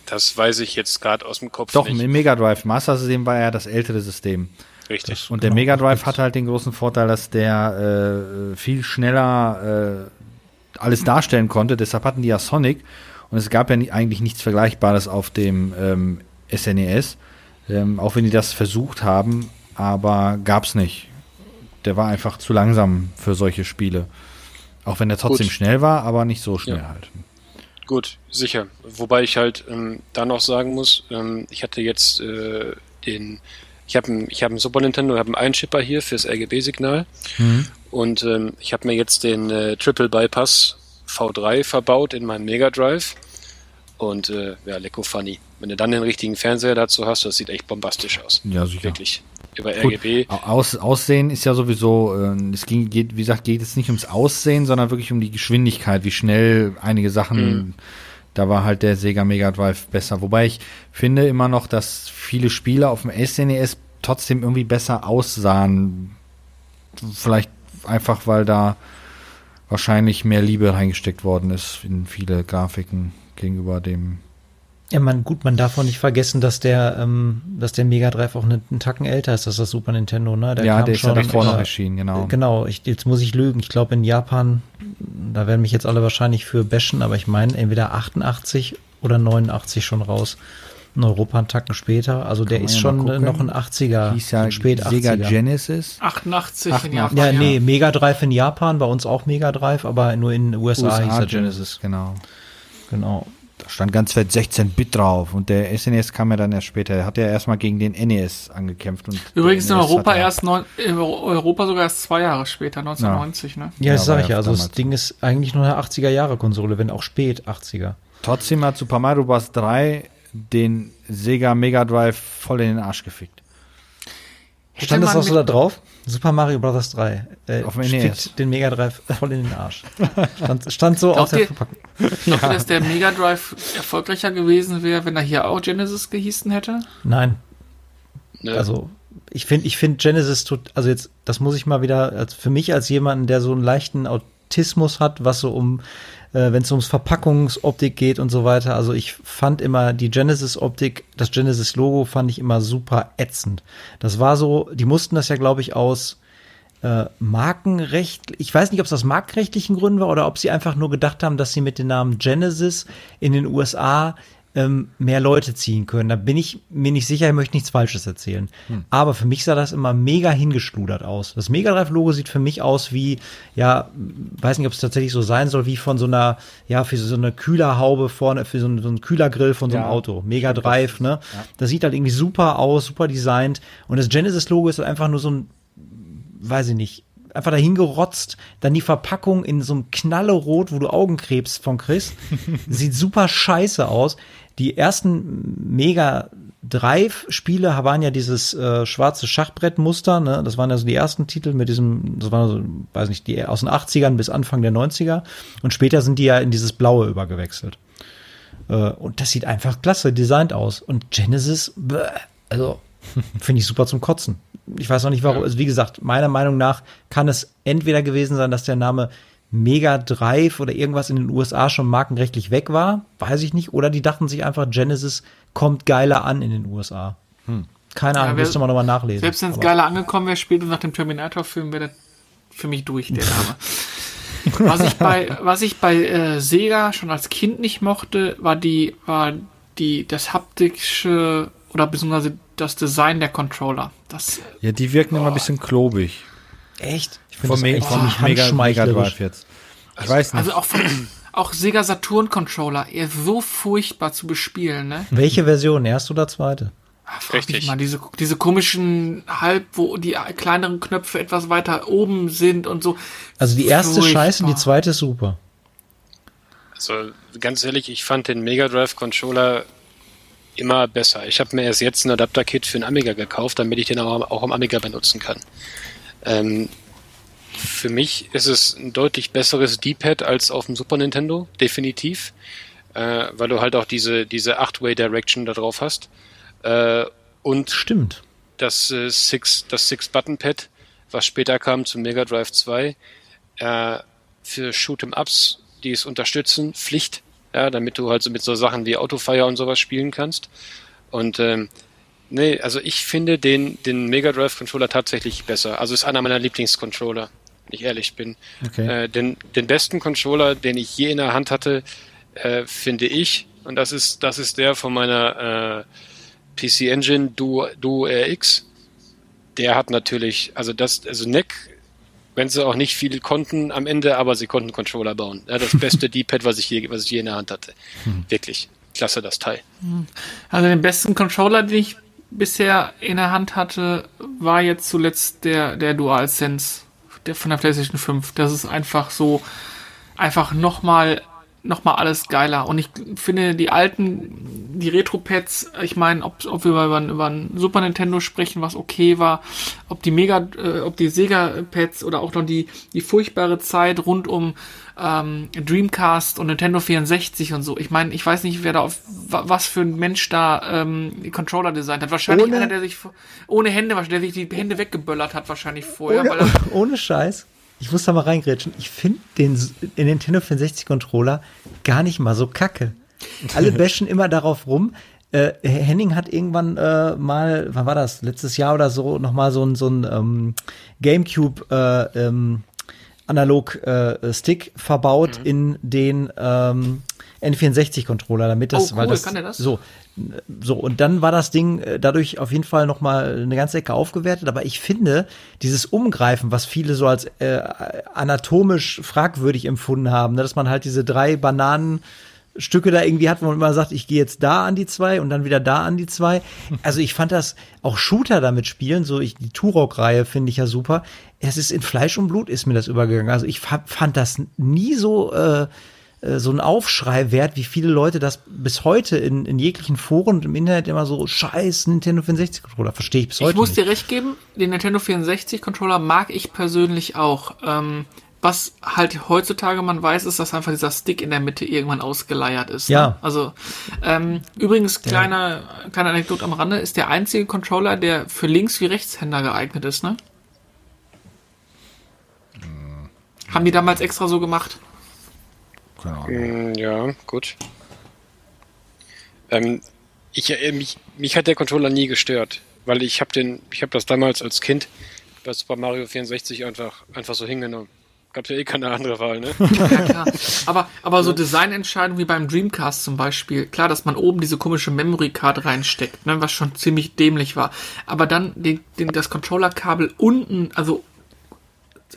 Das weiß ich jetzt gerade aus dem Kopf Doch, nicht. im Mega Drive. Master System war ja das ältere System. Richtig. Und der genau. Mega Drive hatte halt den großen Vorteil, dass der äh, viel schneller äh, alles darstellen konnte. Deshalb hatten die ja Sonic und es gab ja nie, eigentlich nichts Vergleichbares auf dem ähm, SNES, e ähm, auch wenn die das versucht haben, aber gab es nicht. Der war einfach zu langsam für solche Spiele. Auch wenn er trotzdem Gut. schnell war, aber nicht so schnell ja. halt. Gut, sicher. Wobei ich halt ähm, da noch sagen muss, ähm, ich hatte jetzt äh, den, ich habe ich hab einen Super Nintendo, ich habe einen Einschipper hier fürs RGB-Signal mhm. Und ähm, ich habe mir jetzt den äh, Triple Bypass V3 verbaut in meinem Mega Drive. Und äh, ja, lecko funny. Wenn du dann den richtigen Fernseher dazu hast, das sieht echt bombastisch aus. Ja, sicher. Wirklich. Über RGB. Aus, Aussehen ist ja sowieso, äh, es ging, geht, wie gesagt, geht es nicht ums Aussehen, sondern wirklich um die Geschwindigkeit, wie schnell einige Sachen mhm. Da war halt der Sega Mega Drive besser. Wobei ich finde immer noch, dass viele Spiele auf dem SNES trotzdem irgendwie besser aussahen. Vielleicht einfach, weil da wahrscheinlich mehr Liebe reingesteckt worden ist in viele Grafiken gegenüber dem. Ja, man, gut, man darf auch nicht vergessen, dass der, ähm, dass der Mega Drive auch einen, einen Tacken älter ist als das Super Nintendo, ne? Der ja, der ist ja schon, davor äh, noch erschienen, genau. Genau, ich, jetzt muss ich lügen. Ich glaube in Japan, da werden mich jetzt alle wahrscheinlich für bashen, aber ich meine entweder 88 oder 89 schon raus. In Europa einen Tacken später. Also der ist ja schon äh, noch ein 80er, Hieß ja ein spät Sega 80er. Genesis. 88 Ach, in ja. Japan. Ja, nee, Mega Drive in Japan, bei uns auch Mega Drive, aber nur in den USA, hieß er Genesis. genau. Genau. Da stand ganz fett 16 Bit drauf und der SNES kam ja dann erst später. Er hat ja erstmal gegen den NES angekämpft. Und Übrigens in NES Europa er- erst neun, in Europa sogar erst zwei Jahre später, 1990, ne? Ja, das Ja, sag war ich ja ja. Also das damals. Ding ist eigentlich nur eine 80er-Jahre-Konsole, wenn auch spät 80er. Trotzdem hat Super Mario Bros. 3 den Sega Mega Drive voll in den Arsch gefickt. Hätte Stand das auch so da drauf? Super Mario Bros. 3. Äh, Auf dem NES. den Mega Drive voll in den Arsch. Stand, stand so auf der Verpackung. Glaubt ihr, dass der Mega Drive erfolgreicher gewesen wäre, wenn er hier auch Genesis gehießen hätte? Nein, Ne? also ich finde, ich finde Genesis tut, also jetzt, das muss ich mal wieder, als für mich als jemanden, der so einen leichten Autismus hat, was so um, äh, wenn es ums Verpackungsoptik geht und so weiter. Also ich fand immer die Genesis-Optik, das Genesis-Logo fand ich immer super ätzend. Das war so, die mussten das ja, glaube ich, aus äh, Markenrecht, ich weiß nicht, ob es aus markenrechtlichen Gründen war oder ob sie einfach nur gedacht haben, dass sie mit dem Namen Genesis in den USA ähm, mehr Leute ziehen können. Da bin ich mir nicht sicher, ich möchte nichts Falsches erzählen. Aber für mich sah das immer mega hingeschludert aus. Das Mega Drive Logo sieht für mich aus wie, ja, weiß nicht, ob es tatsächlich so sein soll, wie von so einer, ja, für so eine Kühlerhaube vorne, für so einen, so einen Kühlergrill von so einem Ja. Auto. Mega Drive, ne? Das sieht halt irgendwie super aus, super designt. Und das Genesis Logo ist halt einfach nur so ein weiß ich nicht, einfach dahin gerotzt. Dann die Verpackung in so einem Knallerot, wo du Augenkrebs von kriegst. Sieht super scheiße aus. Die ersten Mega Drive Spiele waren ja dieses äh, schwarze Schachbrettmuster, ne? Das waren ja so die ersten Titel mit diesem, das waren so, weiß nicht, die aus den 80ern bis Anfang der 90er. Und später sind die ja in dieses Blaue übergewechselt. Äh, und das sieht einfach klasse designt aus. Und Genesis, bäh, also finde ich super zum Kotzen. Ich weiß noch nicht warum. Also wie gesagt, meiner Meinung nach kann es entweder gewesen sein, dass der Name Mega Drive oder irgendwas in den USA schon markenrechtlich weg war, weiß ich nicht. Oder die dachten sich einfach, Genesis kommt geiler an in den USA. Keine Ahnung, wer- müsste man nochmal nachlesen. Selbst wenn es geiler angekommen wäre, spätestens nach dem Terminator-Film wäre das für mich durch, der Name. was ich bei, was ich bei äh, Sega schon als Kind nicht mochte, war die, war die, das haptische oder beziehungsweise das Design der Controller. Das, Ja, die wirken immer ein bisschen klobig. Echt? Ich finde das vom ziemlich Mega, Mega. Drive jetzt. Ich weiß nicht. also auch von, auch Sega Saturn Controller, eher so furchtbar zu bespielen, ne? Welche Version? Erste oder zweite? Frag mich Richtig. mal, diese, diese komischen halb, wo die kleineren Knöpfe etwas weiter oben sind und so. Also die erste Furchtbar. scheiße, die zweite ist super. Also ganz ehrlich, ich fand den Mega Drive Controller immer besser. Ich habe mir erst jetzt ein Adapter-Kit für den Amiga gekauft, damit ich den auch, auch am Amiga benutzen kann. Ähm, für mich ist es ein deutlich besseres D-Pad als auf dem Super Nintendo, definitiv, äh, weil du halt auch diese, diese 8-Way-Direction da drauf hast. Äh, und Stimmt. das äh, Six, das Six-Button-Pad, was später kam zum Mega Drive 2, äh, für Shoot'em-Ups, die es unterstützen, Pflicht, ja, damit du halt so mit so Sachen wie Autofire und sowas spielen kannst. Und ähm, nee, also ich finde den, den Mega Drive Controller tatsächlich besser. Also ist einer meiner Lieblingscontroller, wenn ich ehrlich bin. Okay. Äh, den, den besten Controller, den ich je in der Hand hatte, äh, finde ich, und das ist, das ist der von meiner äh, PC Engine Duo, Duo RX. Der hat natürlich, also das, also NEC, wenn sie auch nicht viel konnten am Ende, aber sie konnten Controller bauen. Ja, das beste D-Pad, was ich je, was ich je in der Hand hatte. Wirklich. Klasse, das Teil. Also den besten Controller, den ich bisher in der Hand hatte, war jetzt zuletzt der, der DualSense von der PlayStation 5. Das ist einfach so, einfach nochmal nochmal alles geiler. Und ich finde die alten, die Retro-Pads, ich meine, ob, ob wir über, über ein Super Nintendo sprechen, was okay war, ob die Mega, äh, ob die Sega-Pads oder auch noch die, die furchtbare Zeit rund um ähm, Dreamcast und Nintendo 64 und so. Ich meine, ich weiß nicht, wer da auf was für ein Mensch da ähm, Controller designt hat. Wahrscheinlich ohne, einer, der sich ohne Hände, der sich die Hände weggeböllert hat, wahrscheinlich vorher. Ohne, ohne Scheiß ich muss da mal reingrätschen. Ich finde den, den Nintendo 64 Controller gar nicht mal so kacke. Alle bashen immer darauf rum. Äh, Henning hat irgendwann äh, mal, wann war das? Letztes Jahr oder so, noch mal so ein so ein ähm, GameCube äh, ähm, Analog äh, Stick verbaut mhm. in den ähm, N64-Controller, damit das, oh, cool, weil das, kann der das? so, so und dann war das Ding äh, dadurch auf jeden Fall noch mal eine ganze Ecke aufgewertet. Aber ich finde dieses Umgreifen, was viele so als äh, anatomisch fragwürdig empfunden haben, ne, dass man halt diese drei Bananen Stücke da irgendwie hat, wo man immer sagt, ich gehe jetzt da an die zwei und dann wieder da an die zwei. Also ich fand das auch Shooter damit spielen, so ich, die Turok-Reihe finde ich ja super. Es ist in Fleisch und Blut ist mir das übergegangen. Also ich fand das nie so äh, äh, so ein Aufschrei wert, wie viele Leute das bis heute in, in jeglichen Foren und im Internet immer so scheiß Nintendo 64 Controller verstehe ich bis heute. Ich muss nicht. dir recht geben, den Nintendo 64 Controller mag ich persönlich auch. Ähm, was halt heutzutage man weiß, ist, dass einfach dieser Stick in der Mitte irgendwann ausgeleiert ist. Ne? Ja. Ne? Also ähm, übrigens kleine ja. kleine Anekdote am Rande ist der einzige Controller, der für Links- wie Rechtshänder geeignet ist. Ne? Hm. Haben die damals extra so gemacht? Keine Ahnung. Mm, ja, gut. Ähm, ich, äh, mich, mich hat der Controller nie gestört, weil ich habe den, ich habe das damals als Kind bei Super Mario 64 einfach, einfach so hingenommen. Gab ja eh keine andere Wahl, ne? ja, klar. Aber, aber so Designentscheidungen wie beim Dreamcast zum Beispiel, klar, dass man oben diese komische Memory Card reinsteckt, ne, was schon ziemlich dämlich war. Aber dann den, den, das Controllerkabel unten, also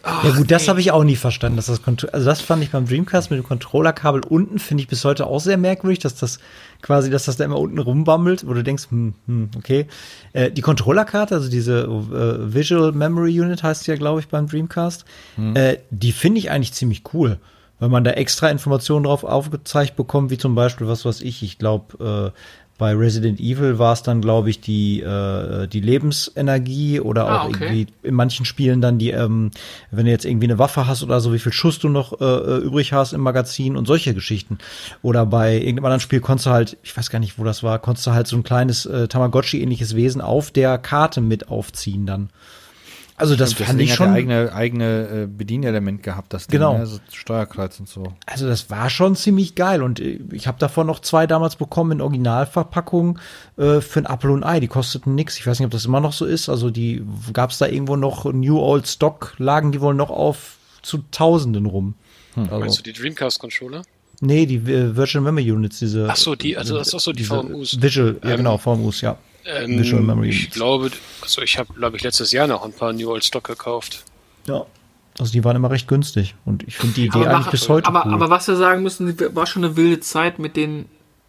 Ach, ja gut, das habe ich auch nie verstanden. Dass das also das fand ich beim Dreamcast mit dem Controllerkabel unten, finde ich bis heute auch sehr merkwürdig, dass das quasi, dass das da immer unten rumbammelt, wo du denkst, hm, hm, okay. Äh, die Controllerkarte, also diese äh, Visual Memory Unit heißt ja, glaube ich, beim Dreamcast, hm. äh, die finde ich eigentlich ziemlich cool. Weil man da extra Informationen drauf aufgezeigt bekommt, wie zum Beispiel, was weiß ich, ich glaube, äh, bei Resident Evil war es dann, glaube ich, die, äh, die Lebensenergie oder ah, auch okay. irgendwie in manchen Spielen dann die, ähm, wenn du jetzt irgendwie eine Waffe hast oder so, wie viel Schuss du noch äh, äh, übrig hast im Magazin und solche Geschichten. Oder bei irgendeinem anderen Spiel konntest du halt, ich weiß gar nicht, wo das war, konntest du halt so ein kleines äh, Tamagotchi-ähnliches Wesen auf der Karte mit aufziehen dann. Also das fand das ich schon. Hat eigene eigene äh, Bedienelement gehabt, das Ding, genau. Ne? So Steuerkreuz und so. Also das war schon ziemlich geil und äh, ich habe davon noch zwei damals bekommen in Originalverpackung äh, für ein Apple und Ei. Die kosteten nix. Ich weiß nicht, ob das immer noch so ist. Also die gab es da irgendwo noch New Old Stock lagen die wohl noch auf zu Tausenden rum. Hm. Also, Meinst du die Dreamcast Controller? Nee, die äh, Virtual Memory Units, diese. Ach so, die, also das ist auch so die VMUs. Visual, ja ähm, genau, VMUs, ja. Ähm, Visual Memory. Ich glaube, also ich habe, glaube ich, letztes Jahr noch ein paar New Old Stock gekauft. Ja. Also die waren immer recht günstig und ich finde die Idee eigentlich bis heute aber, cool. Aber was wir sagen müssen, war schon eine wilde Zeit mit den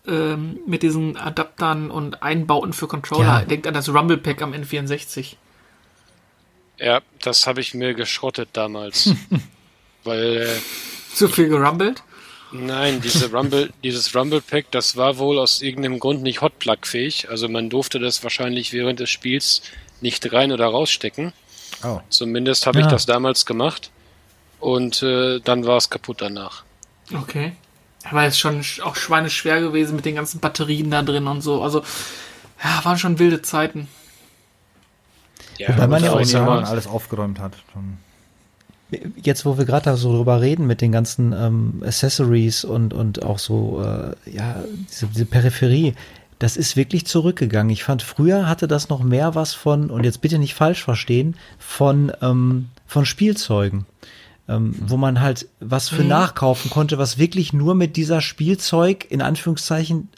ähm, mit diesen Adaptern und Einbauten für Controller. Ja. Denkt an das Rumble Pack am N64. Ja, das habe ich mir geschrottet damals. weil äh, zu viel gerumbelt? Nein, diese Rumble, dieses Rumble Pack, das war wohl aus irgendeinem Grund nicht Hotplug fähig. Also man durfte das wahrscheinlich während des Spiels nicht rein oder rausstecken. Oh. Zumindest habe ja. ich das damals gemacht. Und äh, dann war es kaputt danach. Okay. Aber es ist schon auch schweineschwer gewesen mit den ganzen Batterien da drin und so. Also, ja, waren schon wilde Zeiten. Ja, Wobei man ja auch alles aufgeräumt hat. Dann jetzt, wo wir gerade so drüber reden mit den ganzen ähm, Accessories und, und auch so, äh, ja, diese, diese Peripherie, das ist wirklich zurückgegangen. Ich fand, früher hatte das noch mehr was von, und jetzt bitte nicht falsch verstehen, von, ähm, von Spielzeugen. Ähm, wo man halt was für mhm. nachkaufen konnte, was wirklich nur mit dieser Spielzeug in Anführungszeichen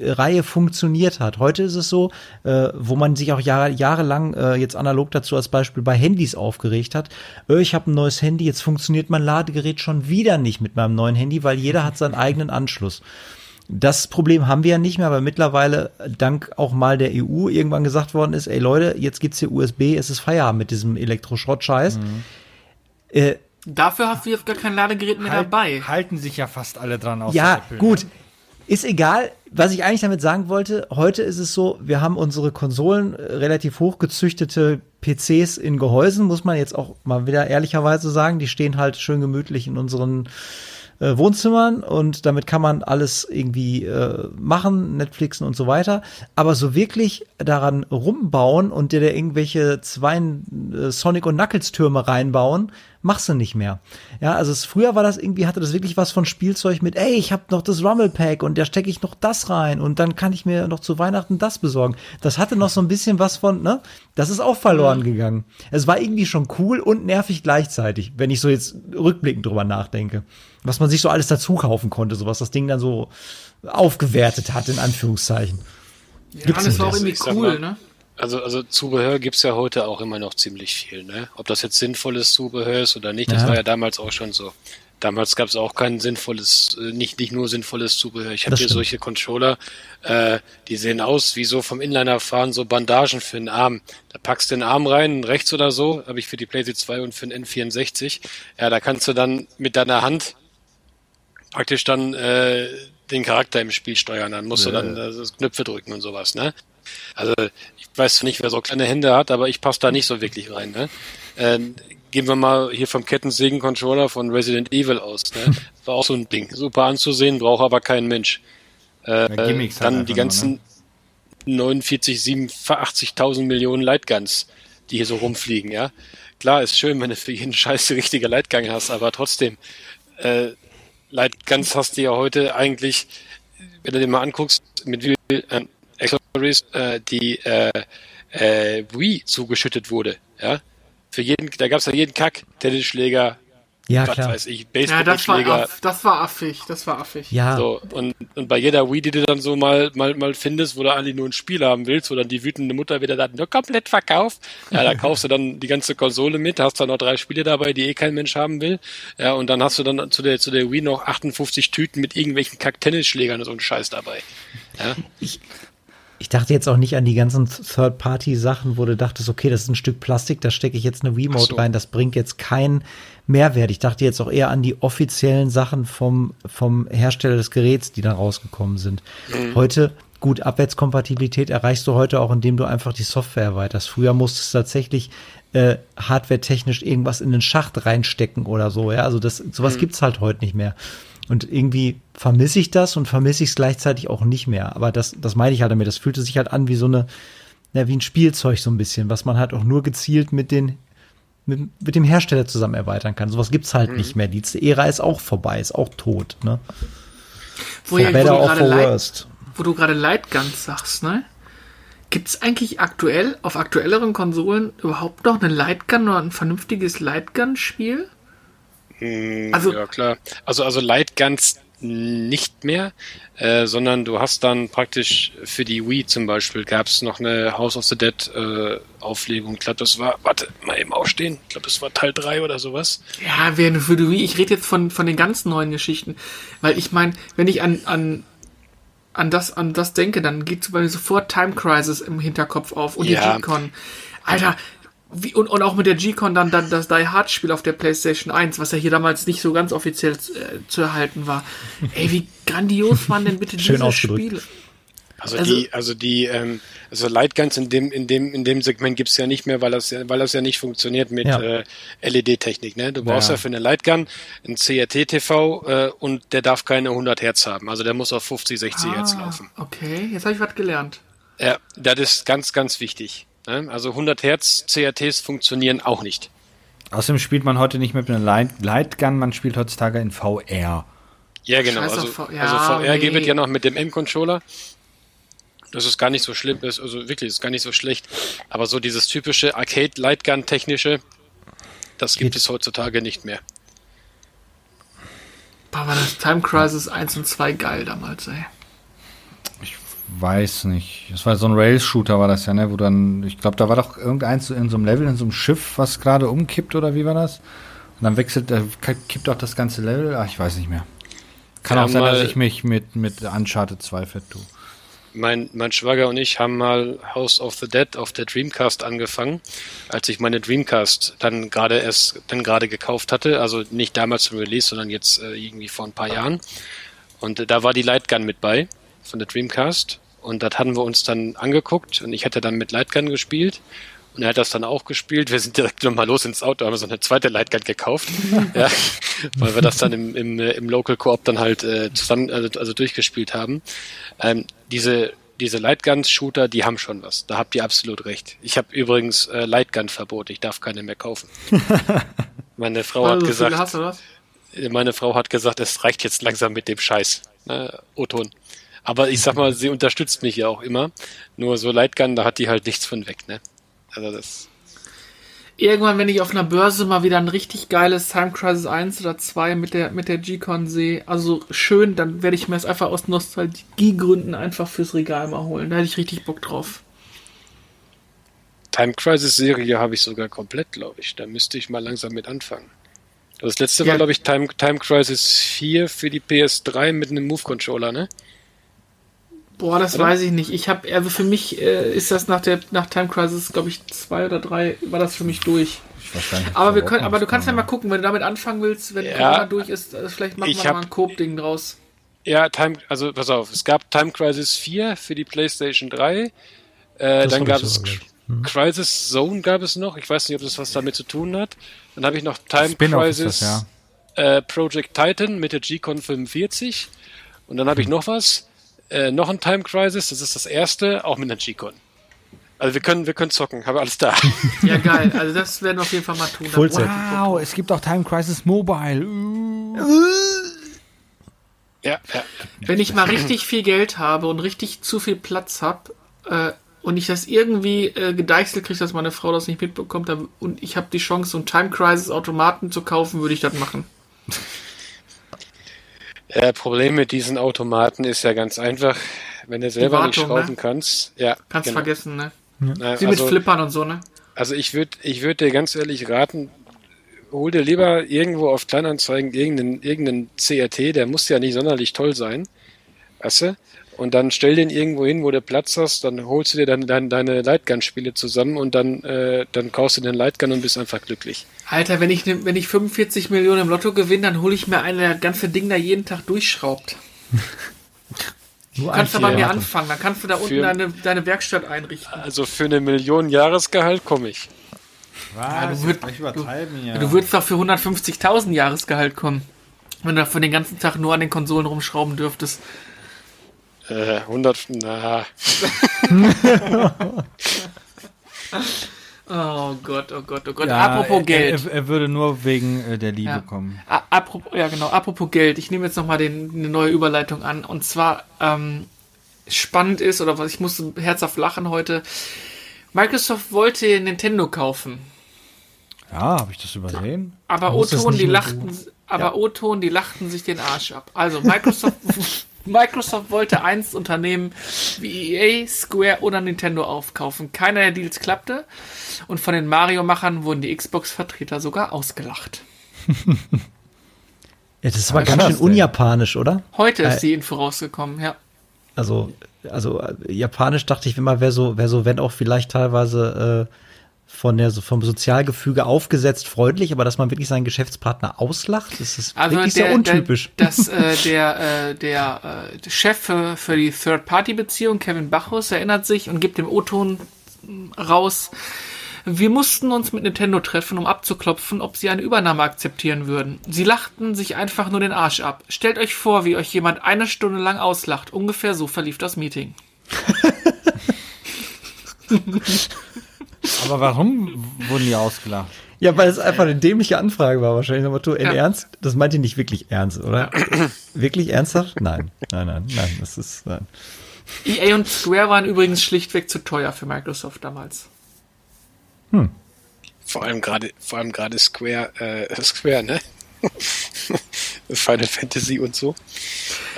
Reihe funktioniert hat. Heute ist es so, äh, wo man sich auch Jahre, jahrelang äh, jetzt analog dazu als Beispiel bei Handys aufgeregt hat. Äh, ich habe ein neues Handy, jetzt funktioniert mein Ladegerät schon wieder nicht mit meinem neuen Handy, weil jeder hat seinen eigenen Anschluss. Das Problem haben wir ja nicht mehr, weil mittlerweile dank auch mal der EU irgendwann gesagt worden ist, ey Leute, jetzt gibt's hier USB, es ist Feierabend mit diesem Elektroschrott-Scheiß. Mhm. Äh, Dafür hast du jetzt gar kein Ladegerät mehr Halt- dabei. Halten sich ja fast alle dran aus. Ja, Apple, gut. Ist egal. Was ich eigentlich damit sagen wollte, heute ist es so, wir haben unsere Konsolen, äh, relativ hochgezüchtete PCs in Gehäusen, muss man jetzt auch mal wieder ehrlicherweise sagen. Die stehen halt schön gemütlich in unseren äh, Wohnzimmern und damit kann man alles irgendwie äh, machen, Netflixen und so weiter. Aber so wirklich daran rumbauen und dir da irgendwelche zwei äh, Sonic und Knuckles Türme reinbauen, machst du nicht mehr. Ja, also es, früher war das irgendwie, hatte das wirklich was von Spielzeug mit, ey, ich habe noch das Rumble Pack und da stecke ich noch das rein und dann kann ich mir noch zu Weihnachten das besorgen. Das hatte noch so ein bisschen was von, ne? Das ist auch verloren gegangen. Es war irgendwie schon cool und nervig gleichzeitig, wenn ich so jetzt rückblickend drüber nachdenke. Was man sich so alles dazu kaufen konnte, so was das Ding dann so aufgewertet hat, in Anführungszeichen. Ja, Gibt's das war auch irgendwie cool, mal, ne? Also, also Zubehör gibt's ja heute auch immer noch ziemlich viel, ne? Ob das jetzt sinnvolles Zubehör ist oder nicht, das Ja. war ja damals auch schon so. Damals gab's auch kein sinnvolles, äh, nicht, nicht nur sinnvolles Zubehör. Ich habe Das hier stimmt. solche Controller, äh, die sehen aus wie so vom Inliner fahren, so Bandagen für den Arm. Da packst du den Arm rein, rechts oder so, habe ich für die PlayStation 2 und für den N64. Ja, da kannst du dann mit deiner Hand praktisch dann äh, den Charakter im Spiel steuern. Dann musst du dann äh, Knöpfe drücken und sowas, ne? Also ich weiß nicht, wer so kleine Hände hat, aber ich passe da nicht so wirklich rein. Ne? Ähm, gehen wir mal hier vom Kettensägen-Controller von Resident Evil aus. Ne? Das war auch so ein Ding. Super anzusehen, braucht aber kein Mensch. Äh, Ja, halt dann die nur, ganzen 49, 87.000 Millionen Lightguns, die hier so rumfliegen. Ja, Klar, ist schön, wenn du für jeden Scheiß die richtige Lightgun hast, aber trotzdem, äh, Lightguns hast du ja heute eigentlich, wenn du dir mal anguckst, mit wie viel ähm, Accessories äh, die äh, äh, Wii zugeschüttet wurde. Ja, für jeden, da gab's ja jeden Kack, Tennisschläger, Ja, was klar. weiß ich, Ja, das war, aff, das war affig, das war affig. Ja, So, und, und bei jeder Wii, die du dann so mal, mal, mal findest, wo du eigentlich nur ein Spiel haben willst, wo dann die wütende Mutter wieder sagt, nur komplett verkauft, ja, da kaufst du dann die ganze Konsole mit, hast dann noch drei Spiele dabei, die eh kein Mensch haben will, ja, und dann hast du dann zu der, zu der Wii noch 58 Tüten mit irgendwelchen Kack-Tennisschlägern und so ein Scheiß dabei. Ja, ich dachte jetzt auch nicht an die ganzen Third-Party-Sachen, wo du dachtest, okay, das ist ein Stück Plastik, da stecke ich jetzt eine Remote so. rein, das bringt jetzt keinen Mehrwert. Ich dachte jetzt auch eher an die offiziellen Sachen vom, vom Hersteller des Geräts, die da rausgekommen sind. Heute, gut, Abwärtskompatibilität erreichst du heute auch, indem du einfach die Software erweiterst. Früher musstest du tatsächlich äh, hardware-technisch irgendwas in den Schacht reinstecken oder so, ja. Also das, sowas gibt's halt heute nicht mehr. Und irgendwie vermisse ich das und vermisse ich es gleichzeitig auch nicht mehr. Aber das, das meine ich halt damit. Das fühlte sich halt an wie so eine, ja, wie ein Spielzeug so ein bisschen, was man halt auch nur gezielt mit den, mit, mit dem Hersteller zusammen erweitern kann. Sowas gibt's halt nicht mehr. Die Ära ist auch vorbei, ist auch tot, ne? Wo, ja, better du or gerade for worst. wo du gerade Lightguns sagst, ne? Gibt es eigentlich aktuell, auf aktuelleren Konsolen überhaupt noch eine Lightgun oder ein vernünftiges Lightgun-Spiel? Also- ja klar. Also, also Lightguns nicht mehr, äh, sondern du hast dann praktisch für die Wii zum Beispiel gab es noch eine House of the Dead äh, Auflegung. Ich glaube, das war, warte, mal eben aufstehen. Ich glaube, das war Teil 3 oder sowas. Ja, wäre für die Wii. Ich rede jetzt von, von den ganz neuen Geschichten. Weil ich meine, wenn ich an, an, an, das, an das denke, dann geht bei mir sofort Time Crisis im Hinterkopf auf und Ja. die G-Con. Alter, wie, und, und auch mit der G-Con dann, dann das Die Hard Spiel auf der PlayStation 1, was ja hier damals nicht so ganz offiziell äh, zu erhalten war. Ey, wie grandios waren denn bitte Schön diese ausgedrückt. Spiele? Also, Also- die, also die, ähm, also Lightguns in dem, in dem, in dem Segment gibt's ja nicht mehr, weil das ja, weil das ja nicht funktioniert mit Ja. äh, LED-Technik. Ne? Du brauchst ja. Ja. für eine Lightgun einen CRT-TV äh, und der darf keine 100 Hertz haben. Also der muss auf 50, 60 Hertz laufen. Ah, okay, jetzt habe ich was gelernt. Ja, das ist ganz, ganz wichtig. Ne? Also 100 Hertz CRTs funktionieren auch nicht. Außerdem spielt man heute nicht mehr mit einer Light Lightgun, man spielt heutzutage in VR. Ja, genau. Also, ja, also VR nee. geht ja noch mit dem M-Controller. Das ist gar nicht so schlimm, ist, also wirklich, ist gar nicht so schlecht. Aber so dieses typische Arcade-Lightgun-technische, das gibt Geht. es heutzutage nicht mehr. Boah, war das Time Crisis 1 und 2 geil damals, ey. Weiß nicht. Das war so ein Rails-Shooter, war das ja, ne? Wo dann, ich glaube, da war doch irgendeins in so einem Level, in so einem Schiff, was gerade umkippt, oder wie war das? Und dann wechselt, äh, kippt auch das ganze Level. Ach, ich weiß nicht mehr. Kann Wir auch sein, dass ich mich mit, mit Uncharted 2 vertue. mein, mein Schwager und ich haben mal House of the Dead auf der Dreamcast angefangen, als ich meine Dreamcast dann gerade erst dann gerade gekauft hatte, also nicht damals zum Release, sondern jetzt äh, irgendwie vor ein paar Jahren. Und äh, da war die Lightgun mit bei von der Dreamcast und das hatten wir uns dann angeguckt und ich hatte dann mit Lightgun gespielt und er hat das dann auch gespielt. Wir sind direkt nochmal los ins Auto, haben so eine zweite Lightgun gekauft, ja, weil wir das dann im, im, im Local Coop dann halt äh, zusammen, also, also durchgespielt haben. Ähm, diese diese Lightgun-Shooter, die haben schon was. Da habt ihr absolut recht. Ich habe übrigens äh, Lightgun-Verbot. Ich darf keine mehr kaufen. Meine Frau Also, hat gesagt, hast du das? meine Frau hat gesagt, es reicht jetzt langsam mit dem Scheiß. Ne, O-Ton. Aber ich sag mal, sie unterstützt mich ja auch immer. Nur so Lightgun, da hat die halt nichts von weg, ne? Also das. Irgendwann, wenn ich auf einer Börse mal wieder ein richtig geiles Time Crisis 1 oder 2 mit der, mit der G-Con sehe, also schön, dann werde ich mir das einfach aus Nostalgiegründen einfach fürs Regal mal holen. Da hätte ich richtig Bock drauf. Time Crisis Serie habe ich sogar komplett, glaube ich. Da müsste ich mal langsam mit anfangen. Das letzte Ja. war, glaube ich, Time, Time Crisis 4 für die PS3 mit einem Move-Controller, ne? Boah, das Oder? weiß ich nicht. Ich habe, also für mich äh, ist das nach der nach Time Crisis, glaube ich, zwei oder drei, war das für mich durch. Aber wir können, aber du kannst ja mal gucken, wenn du damit anfangen willst, wenn Ja. Corona durch ist, äh, vielleicht machen wir mal ein Coop-Ding draus. Ja, Time, also pass auf, es gab Time Crisis 4 für die PlayStation 3. Äh, dann gab es glaub Crisis Zone gab es noch. Ich weiß nicht, ob das was damit zu tun hat. Dann habe ich noch Time Crisis das, ja. äh, Project Titan mit der G-Con 45. Und dann habe ich noch was. Äh, noch ein Time Crisis, das ist das erste, auch mit einer G-Con. Also wir können, wir können zocken, habe alles da. Ja, geil. Also das werden wir auf jeden Fall mal tun. Wow, es gibt auch Time Crisis Mobile. Uh. ja, ja. Wenn ich mal richtig viel Geld habe und richtig zu viel Platz habe äh, und ich das irgendwie äh, gedeichselt kriege, dass meine Frau das nicht mitbekommt dann, und ich habe die Chance, so einen Time Crisis Automaten zu kaufen, würde ich das machen. Äh, Problem mit diesen Automaten ist ja ganz einfach, wenn du selber nicht Wartung, schrauben ne? kannst. Ja, Kannst genau. vergessen, ne? Äh, Sie mit also- Flippern und so, ne? Also ich würde ich würd dir ganz ehrlich raten, hol dir lieber irgendwo auf Kleinanzeigen irgendeinen, irgendeinen CRT, der muss ja nicht sonderlich toll sein. Weißt du? Und dann stell den irgendwo hin, wo du Platz hast, dann holst du dir dann, dann deine Lightgun-Spiele zusammen und dann, äh, dann kaufst du den Lightgun und bist einfach glücklich. Alter, wenn ich, wenn ich 45 Millionen im Lotto gewinne, dann hole ich mir einen, der das ganze Ding da jeden Tag durchschraubt. Du kannst du bei mir anfangen, dann kannst du da unten Für- deine, deine Werkstatt einrichten. Also für eine Million Jahresgehalt komme ich. Was? du würd- übertreiben, ja. Du würdest doch für 150.000 Jahresgehalt kommen. Wenn du da für den ganzen Tag nur an den Konsolen rumschrauben dürftest. Äh, 100, na, Oh Gott, oh Gott, oh Gott. ja, Apropos er, Geld. Er, er würde nur wegen äh, der Liebe Ja. kommen. A- Apropos, ja, genau. Apropos Geld. Ich nehme jetzt nochmal eine neue Überleitung an. Und zwar ähm, spannend ist, oder was ich musste herzhaft lachen heute. Microsoft wollte Nintendo kaufen. Ja, habe ich das übersehen? Aber O-Ton, die lachten, aber O-Ton, die lachten sich den Arsch ab. Also Microsoft, Microsoft wollte eins Unternehmen wie EA, Square oder Nintendo aufkaufen. Keiner der Deals klappte. Und von den Mario-Machern wurden die Xbox-Vertreter sogar ausgelacht. Ja, das war ganz schön unjapanisch, oder? Heute ist Äh, die Info rausgekommen, ja. Also, also äh, japanisch dachte ich immer, wäre so, wäre so, wenn auch vielleicht teilweise äh, von der so vom Sozialgefüge aufgesetzt freundlich, aber dass man wirklich seinen Geschäftspartner auslacht, das ist Also wirklich der, sehr untypisch. Der, das, äh, der, äh, der äh, Chef für, für die Third-Party-Beziehung, Kevin Bachus, erinnert sich und gibt dem O-Ton raus. Wir mussten uns mit Nintendo treffen, um abzuklopfen, ob sie eine Übernahme akzeptieren würden. Sie lachten sich einfach nur den Arsch ab. Stellt euch vor, wie euch jemand eine Stunde lang auslacht. Ungefähr so verlief das Meeting. Aber warum wurden die ausgelacht? Ja, weil es einfach eine dämliche Anfrage war wahrscheinlich. Aber du, in Ja. Ernst? Das meint ihr nicht wirklich ernst, oder? wirklich ernsthaft? Nein, nein, nein, nein, das ist, nein. EA und Square waren übrigens schlichtweg zu teuer für Microsoft damals. vor allem gerade, vor allem gerade Square, äh, Square, ne? Final Fantasy und so.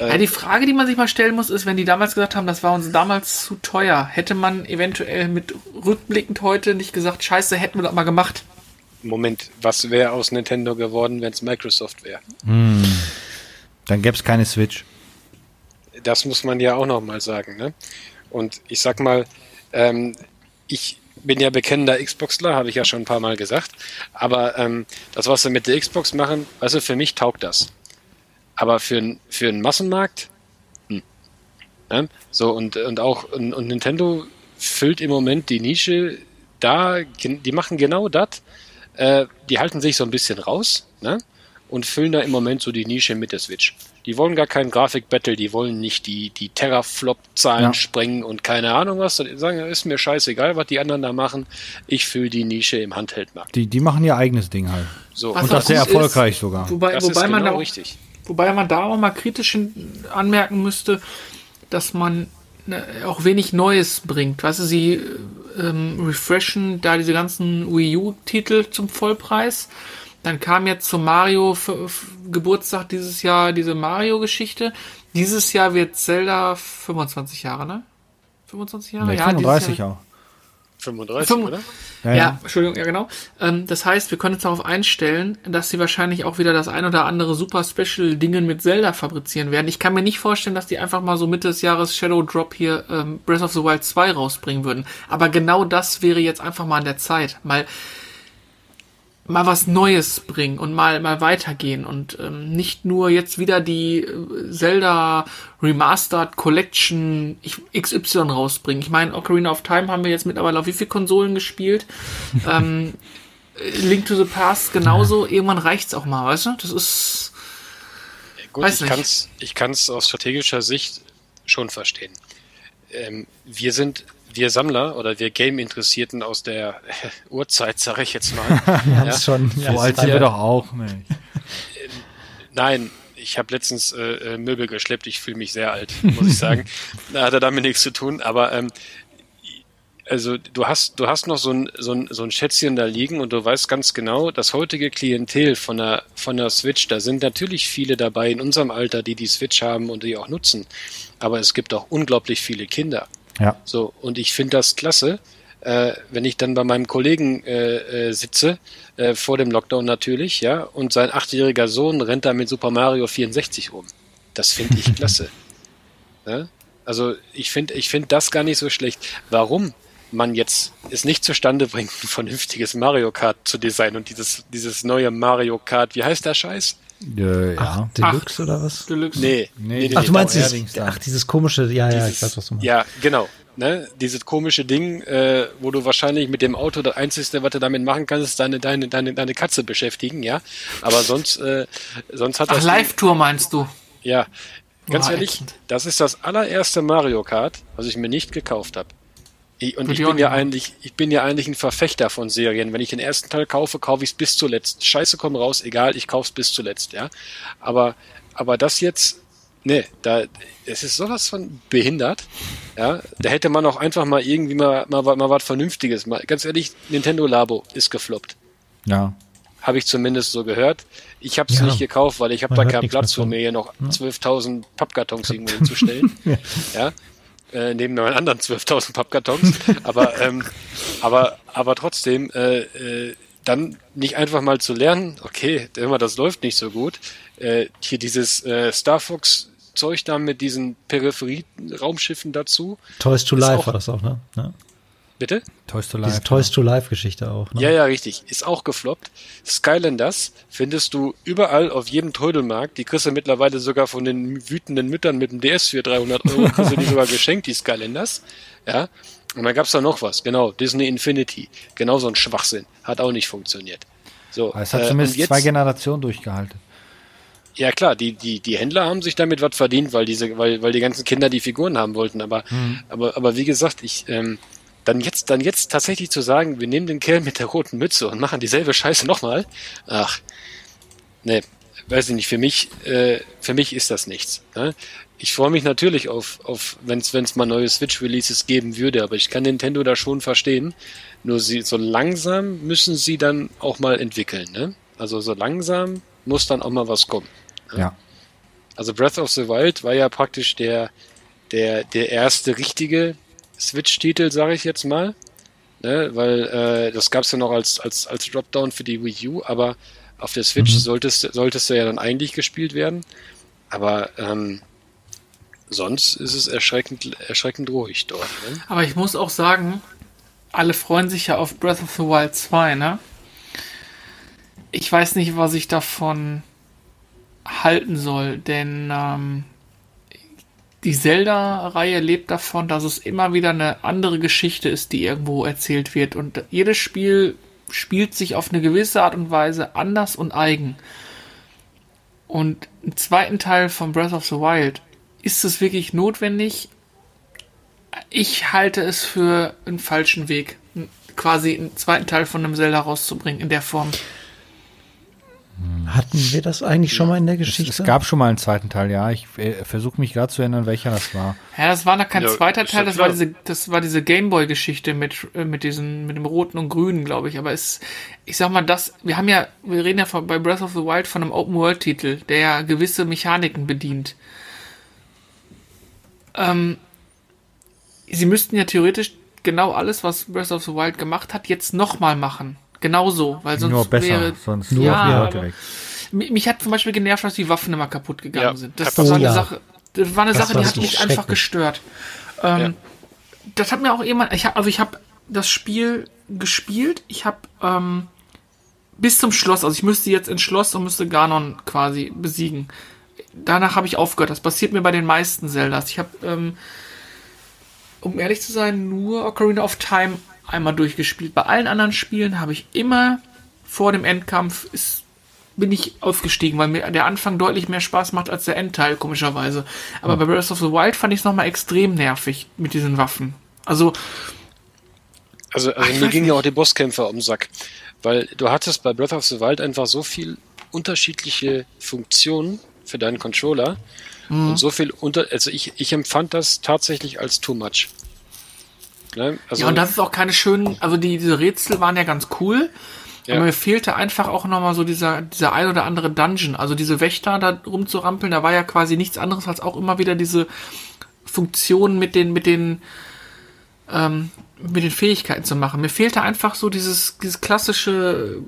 Ja, die Frage, die man sich mal stellen muss, ist, wenn die damals gesagt haben, das war uns damals zu teuer, hätte man eventuell mit rückblickend heute nicht gesagt, scheiße, hätten wir das mal gemacht. Moment, was wäre aus Nintendo geworden, wenn es Microsoft wäre? Dann gäbe es keine Switch. das muss man ja auch noch mal sagen. Ne? Und ich sag mal, ähm, ich bin ja bekennender Xboxler, habe ich ja schon ein paar Mal gesagt. Aber ähm, das, was sie mit der Xbox machen, also für mich taugt das. Aber für, für einen Massenmarkt, hm. ne? so und, und auch und, und Nintendo füllt im Moment die Nische da, die machen genau das. Äh, die halten sich so ein bisschen raus ne? und füllen da im Moment so die Nische mit der Switch. Die wollen gar keinen Grafik-Battle, die wollen nicht die, die Terraflop-Zahlen Ja. sprengen und keine Ahnung was. Die sagen, ist mir scheißegal, was die anderen da machen. Ich fülle die Nische im Handheldmarkt. Die, die machen ihr eigenes Ding halt. So, Was Und das sehr gut ist, erfolgreich sogar. Wobei, das wobei, ist man genau da auch, richtig. Wobei man da auch mal kritisch anmerken müsste, dass man ne, auch wenig Neues bringt. Weißt du, sie ähm, refreshen da diese ganzen Wii U-Titel zum Vollpreis. Dann kam jetzt zum Mario F F Geburtstag dieses Jahr diese Mario-Geschichte. Dieses Jahr wird Zelda 25 Jahre, ne? 25 Jahre? Nee, dieses 35 Jahr- auch. 35, Fünf- oder? Ja, ja, ja. Entschuldigung, ja genau. Ähm, das heißt, wir können uns darauf einstellen, dass sie wahrscheinlich auch wieder das ein oder andere super Special Dingen mit Zelda fabrizieren werden. Ich kann mir nicht vorstellen, dass die einfach mal so Mitte des Jahres Shadow Drop hier ähm, Breath of the Wild 2 rausbringen würden. Aber genau das wäre jetzt einfach mal an der Zeit. Mal mal was Neues bringen und mal mal weitergehen und ähm, nicht nur jetzt wieder die äh, Zelda Remastered Collection XY rausbringen. Ich meine, Ocarina of Time haben wir jetzt mittlerweile auf wie viele Konsolen gespielt? ähm, äh, Link to the Past genauso. Irgendwann reicht's auch mal, weißt du? Das ist Gut, Weiß ich nicht. kann's, ich kann's aus strategischer Sicht schon verstehen. Ähm, wir sind, wir Sammler oder wir Game-Interessierten aus der Urzeit, sage ich jetzt mal. Wir haben Ja. es schon. So ja, alt sind wir doch auch nicht. Nein, ich habe letztens äh, äh, Möbel geschleppt. Ich fühle mich sehr alt, muss ich sagen. Da hat er damit nichts zu tun. Aber ähm, also du hast, du hast noch so ein, so, ein, so ein Schätzchen da liegen und du weißt ganz genau, das heutige Klientel von der, von der Switch, da sind natürlich viele dabei in unserem Alter, die die Switch haben und die auch nutzen. Aber es gibt auch unglaublich viele Kinder. Ja. So, und ich finde das klasse, äh, wenn ich dann bei meinem Kollegen äh, äh, sitze, äh, vor dem Lockdown natürlich, ja, und sein achtjähriger Sohn rennt da mit Super Mario 64 rum. Das finde ich klasse. ja? Also ich finde ich finde das gar nicht so schlecht. Warum man jetzt es nicht zustande bringt, ein vernünftiges Mario Kart zu designen und dieses, dieses neue Mario Kart, wie heißt der Scheiß? Äh, ja. Ach, Deluxe oder was? Deluxe. Nee. Nee, Ach, du meinst dieses, ach, dieses komische, ja, ja, ich Dieses- weiß, was du meinst. Ja, genau. Ne? Dieses komische Ding, äh, wo du wahrscheinlich mit dem Auto das Einzige, was du damit machen kannst, ist deine, deine, deine, deine Katze beschäftigen, ja. Aber sonst, äh, sonst hat Ach, das. Ding- Live-Tour meinst du? Ja. Ganz Boah, ehrlich, ätzend. das ist das allererste Mario Kart, was ich mir nicht gekauft habe. Ich, und Würde ich bin ja eigentlich, ich bin ja eigentlich ein Verfechter von Serien. Wenn ich den ersten Teil kaufe, kaufe ich es bis zuletzt. Scheiße, komm raus, egal, ich kauf's bis zuletzt, ja. Aber, aber das jetzt, ne, da, es ist sowas von behindert, ja. Da hätte man auch einfach mal irgendwie mal, mal, mal was Vernünftiges. Mal, ganz ehrlich, Nintendo Labo ist gefloppt. Ja. Habe ich zumindest so gehört. Ich habe es Ja. nicht gekauft, weil ich habe da keinen Platz von. mir hier noch 12.000 Pappkartons irgendwo hinzustellen. ja. Äh, neben meinen anderen 12.000 Pappkartons. aber, ähm, aber, aber trotzdem, äh, äh, dann nicht einfach mal zu lernen, okay, immer das läuft nicht so gut. Äh, hier dieses äh, Star Fox Zeug da mit diesen Peripherie-Raumschiffen dazu. Toys to Life auch- war das auch, ne? Ja. Bitte? Toys to Diese Life. Toys to Life Geschichte auch, ne? Ja, ja, richtig. Ist auch gefloppt. Skylanders findest du überall auf jedem Trödelmarkt. Die kriegst du mittlerweile sogar von den wütenden Müttern mit dem DS für 300 Euro. Kriegst du die sogar geschenkt, die Skylanders. Ja. Und dann gab's da noch was. Genau. Disney Infinity. Genau so ein Schwachsinn. Hat auch nicht funktioniert. So. Aber Es hat äh, zumindest und jetzt- zwei Generationen durchgehalten. ja klar, die, die, die Händler haben sich damit was verdient, weil diese, weil, weil die ganzen Kinder die Figuren haben wollten. Aber, aber, aber wie gesagt, ich, ähm, dann jetzt, dann jetzt tatsächlich zu sagen, wir nehmen den Kerl mit der roten Mütze und machen dieselbe Scheiße nochmal. Ach, nee, weiß ich nicht. Für mich, äh, für mich ist das nichts. Ne? Ich freue mich natürlich auf, auf wenn es mal neue Switch-Releases geben würde, aber ich kann Nintendo da schon verstehen. Nur sie, so langsam müssen sie dann auch mal entwickeln. Ne? Also so langsam muss dann auch mal was kommen. Ja. Also Breath of the Wild war ja praktisch der, der, der erste richtige Switch-Titel, sage ich jetzt mal. Ne? Weil äh, das gab's ja noch als, als, als Dropdown für die Wii U, aber auf der Switch solltest, solltest du ja dann eigentlich gespielt werden. Aber ähm, sonst ist es erschreckend, erschreckend ruhig dort. Ne? Aber ich muss auch sagen, alle freuen sich ja auf Breath of the Wild 2, ne? Ich weiß nicht, was ich davon halten soll, denn ähm, die Zelda-Reihe lebt davon, dass es immer wieder eine andere Geschichte ist, die irgendwo erzählt wird. Und jedes Spiel spielt sich auf eine gewisse Art und Weise anders und eigen. Und im zweiten Teil von Breath of the Wild ist es wirklich notwendig. Ich halte es für einen falschen Weg, quasi einen zweiten Teil von einem Zelda rauszubringen in der Form. Hatten wir das eigentlich schon mal in der Geschichte? Es, es gab schon mal einen zweiten Teil, ja. Ich äh, versuche mich gerade zu erinnern, welcher das war. Ja, das war noch kein Ja, zweiter Teil, das war diese, das war diese Gameboy-Geschichte mit, äh, mit diesen, mit dem roten und grünen, glaube ich. Aber es, ich sag mal, das, wir haben ja, wir reden ja von, bei Breath of the Wild von einem Open-World-Titel, der ja gewisse Mechaniken bedient. Ähm, sie müssten ja theoretisch genau alles, was Breath of the Wild gemacht hat, jetzt nochmal machen. Genauso, weil sonst Nur besser, wäre, sonst Nur ja, Leute weg. mich, hat zum Beispiel genervt, dass die Waffen immer kaputt gegangen Ja, sind. Das, ich- war eine Oh ja. Sache, das war eine Das Sache, war die hat mich einfach gestört. Ähm, Ja. Das hat mir auch jemand, ich hab, also ich habe das Spiel gespielt, ich habe ähm, bis zum Schloss, also ich müsste jetzt ins Schloss und müsste Ganon quasi besiegen. Danach habe ich aufgehört. Das passiert mir bei den meisten Zeldas. Ich habe, ähm, um ehrlich zu sein, nur Ocarina of Time einmal durchgespielt. Bei allen anderen Spielen habe ich immer vor dem Endkampf ist, bin ich aufgestiegen, weil mir der Anfang deutlich mehr Spaß macht als der Endteil, komischerweise. Aber bei Breath of the Wild fand ich es nochmal extrem nervig mit diesen Waffen. Also, Also, also ich mir gingen ja auch die Bosskämpfer um den Sack. Weil du hattest bei Breath of the Wild einfach so viel unterschiedliche Funktionen für deinen Controller Mhm. und so viel unter, also ich, ich empfand das tatsächlich als too much. Ne? Also, ja, und das ist auch keine schönen, also die, diese Rätsel waren ja ganz cool, Ja. aber mir fehlte einfach auch nochmal so dieser, dieser ein oder andere Dungeon. Also diese Wächter da rumzurampeln, da war ja quasi nichts anderes als auch immer wieder diese Funktionen mit den, mit den, ähm, mit den Fähigkeiten zu machen. Mir fehlte einfach so dieses, dieses klassische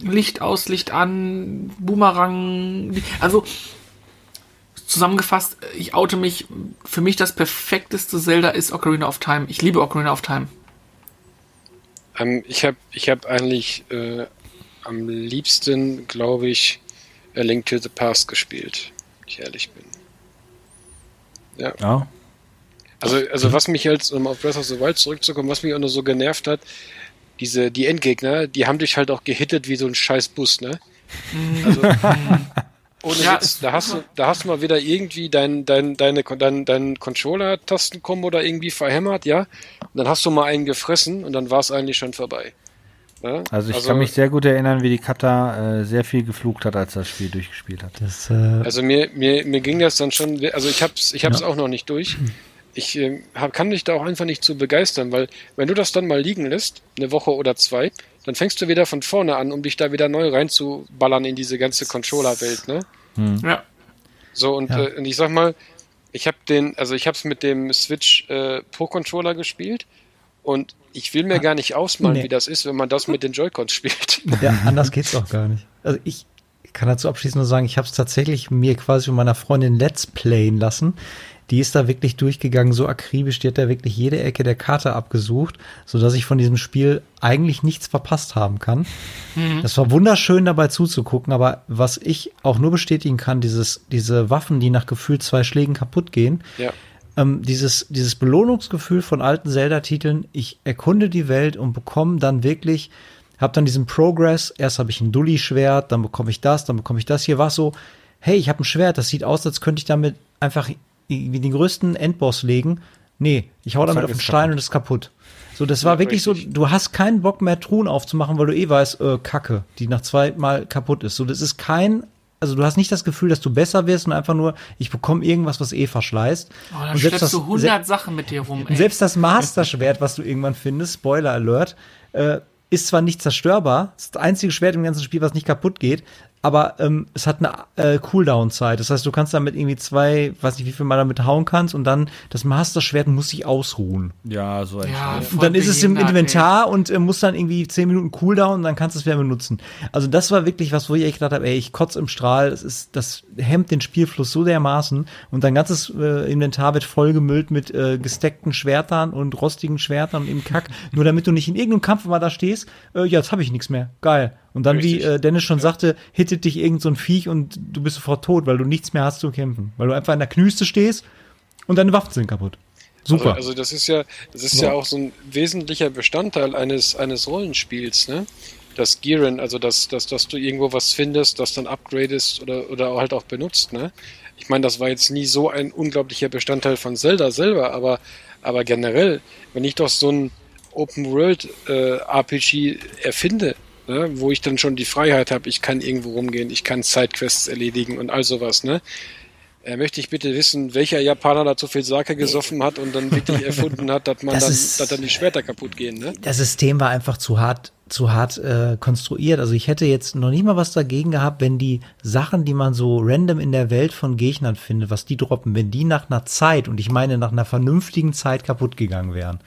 Licht aus, Licht an, Boomerang. Also zusammengefasst, ich oute mich, für mich das perfekteste Zelda ist Ocarina of Time. Ich liebe Ocarina of Time. ähm, ich habe ich hab eigentlich äh, am liebsten, glaube ich, A Link to the Past gespielt, wenn ich ehrlich bin. Ja. Also, also was mich jetzt, um auf Breath of the Wild zurückzukommen, was mich auch noch so genervt hat, diese, die Endgegner, die haben dich halt auch gehittet wie so ein scheiß Bus, ne? Also, ohne Ja, Witz, da hast du, da hast du mal wieder irgendwie dein, dein, deine, dein, dein Controller-Tastenkombo da irgendwie verhämmert, ja? Und dann hast du mal einen gefressen und dann war es eigentlich schon vorbei. Ja? Also ich kann mich sehr gut erinnern, wie die Kata äh, sehr viel geflucht hat, als das Spiel durchgespielt hat. Das, äh, Also mir, mir, mir ging das dann schon, also ich hab's, ich hab's Ja. auch noch nicht durch. Ich ähm, hab, kann dich da auch einfach nicht zu begeistern, weil wenn du das dann mal liegen lässt, eine Woche oder zwei, dann fängst du wieder von vorne an, um dich da wieder neu reinzuballern in diese ganze Controller-Welt, ne? Ja. So und, Ja. äh, und ich sag mal, ich habe den, also ich habe es mit dem Switch äh, Pro Controller gespielt und ich will mir gar nicht ausmalen, Nee. wie das ist, wenn man das mit den Joy-Cons spielt. ja, anders geht's doch gar nicht. Also ich kann dazu abschließend nur sagen, ich habe es tatsächlich mir quasi von meiner Freundin Let's Playen lassen. Die ist da wirklich durchgegangen, so akribisch, die hat da wirklich jede Ecke der Karte abgesucht, so dass ich von diesem Spiel eigentlich nichts verpasst haben kann. Das war wunderschön dabei zuzugucken, aber was ich auch nur bestätigen kann, dieses, diese Waffen, die nach gefühlt zwei Schlägen kaputt gehen, ja. ähm, dieses, dieses Belohnungsgefühl von alten Zelda-Titeln, ich erkunde die Welt und bekomme dann wirklich, habe dann diesen Progress, erst habe ich ein Dulli-Schwert, dann bekomme ich das, dann bekomme ich das. Hier war es so, hey, ich habe ein Schwert, das sieht aus, als könnte ich damit einfach wie den größten Endboss legen. Nee, ich hau damit auf den Stein kaputt. und ist kaputt. So, das war wirklich richtig. so, du hast keinen Bock mehr, Truhen aufzumachen, weil du eh weißt, äh, Kacke, die nach zweimal kaputt ist. So, das ist kein, also du hast nicht das Gefühl, dass du besser wirst und einfach nur, ich bekomme irgendwas, was eh verschleißt. Oh, dann und schleppst du se- 100 Sachen mit dir rum, ey. selbst das Master-Schwert, was du irgendwann findest, Spoiler Alert, äh, ist zwar nicht zerstörbar, ist das einzige Schwert im ganzen Spiel, was nicht kaputt geht, aber ähm, es hat eine äh, Cooldown-Zeit. Das heißt, du kannst damit irgendwie zwei, weiß nicht, wie viel Mal damit hauen kannst und dann das Master-Schwert muss sich ausruhen. Ja, so ein Ja, Und dann ist es im Inventar und äh, muss dann irgendwie zehn Minuten Cooldown und dann kannst du es wieder benutzen. Also das war wirklich was, wo ich echt gedacht habe, ey, ich kotze im Strahl, das ist, das hemmt den Spielfluss so dermaßen und dein ganzes äh, Inventar wird vollgemüllt mit äh, gesteckten Schwertern und rostigen Schwertern und im Kack, nur damit du nicht in irgendeinem Kampf mal da stehst, äh, ja, jetzt habe ich nichts mehr. Geil. Und dann, wie Richtig. äh, Dennis schon sagte, hittet dich irgend so ein Viech und du bist sofort tot, weil du nichts mehr hast zu kämpfen. Weil du einfach in der Knüste stehst und deine Waffen sind kaputt. Super. Also, also das ist ja, das ist ja auch so ein wesentlicher Bestandteil eines, eines Rollenspiels, ne? Das Gearen, also dass, dass, dass du irgendwo was findest, das dann upgradest oder, oder halt auch benutzt, ne? Ich meine, das war jetzt nie so ein unglaublicher Bestandteil von Zelda selber, aber, aber generell, wenn ich doch so ein Open World äh, RPG erfinde, ne, wo ich dann schon die Freiheit habe, ich kann irgendwo rumgehen, ich kann Sidequests erledigen und all sowas, ne? Äh, möchte ich bitte wissen, welcher Japaner da zu viel Sake gesoffen hat und dann wirklich erfunden hat, dass man Das dann, ist- dass dann die Schwerter kaputt gehen, ne? das System war einfach zu hart, zu hart äh, konstruiert. Also ich hätte jetzt noch nicht mal was dagegen gehabt, wenn die Sachen, die man so random in der Welt von Gegnern findet, was die droppen, wenn die nach einer Zeit, und ich meine nach einer vernünftigen Zeit kaputt gegangen wären,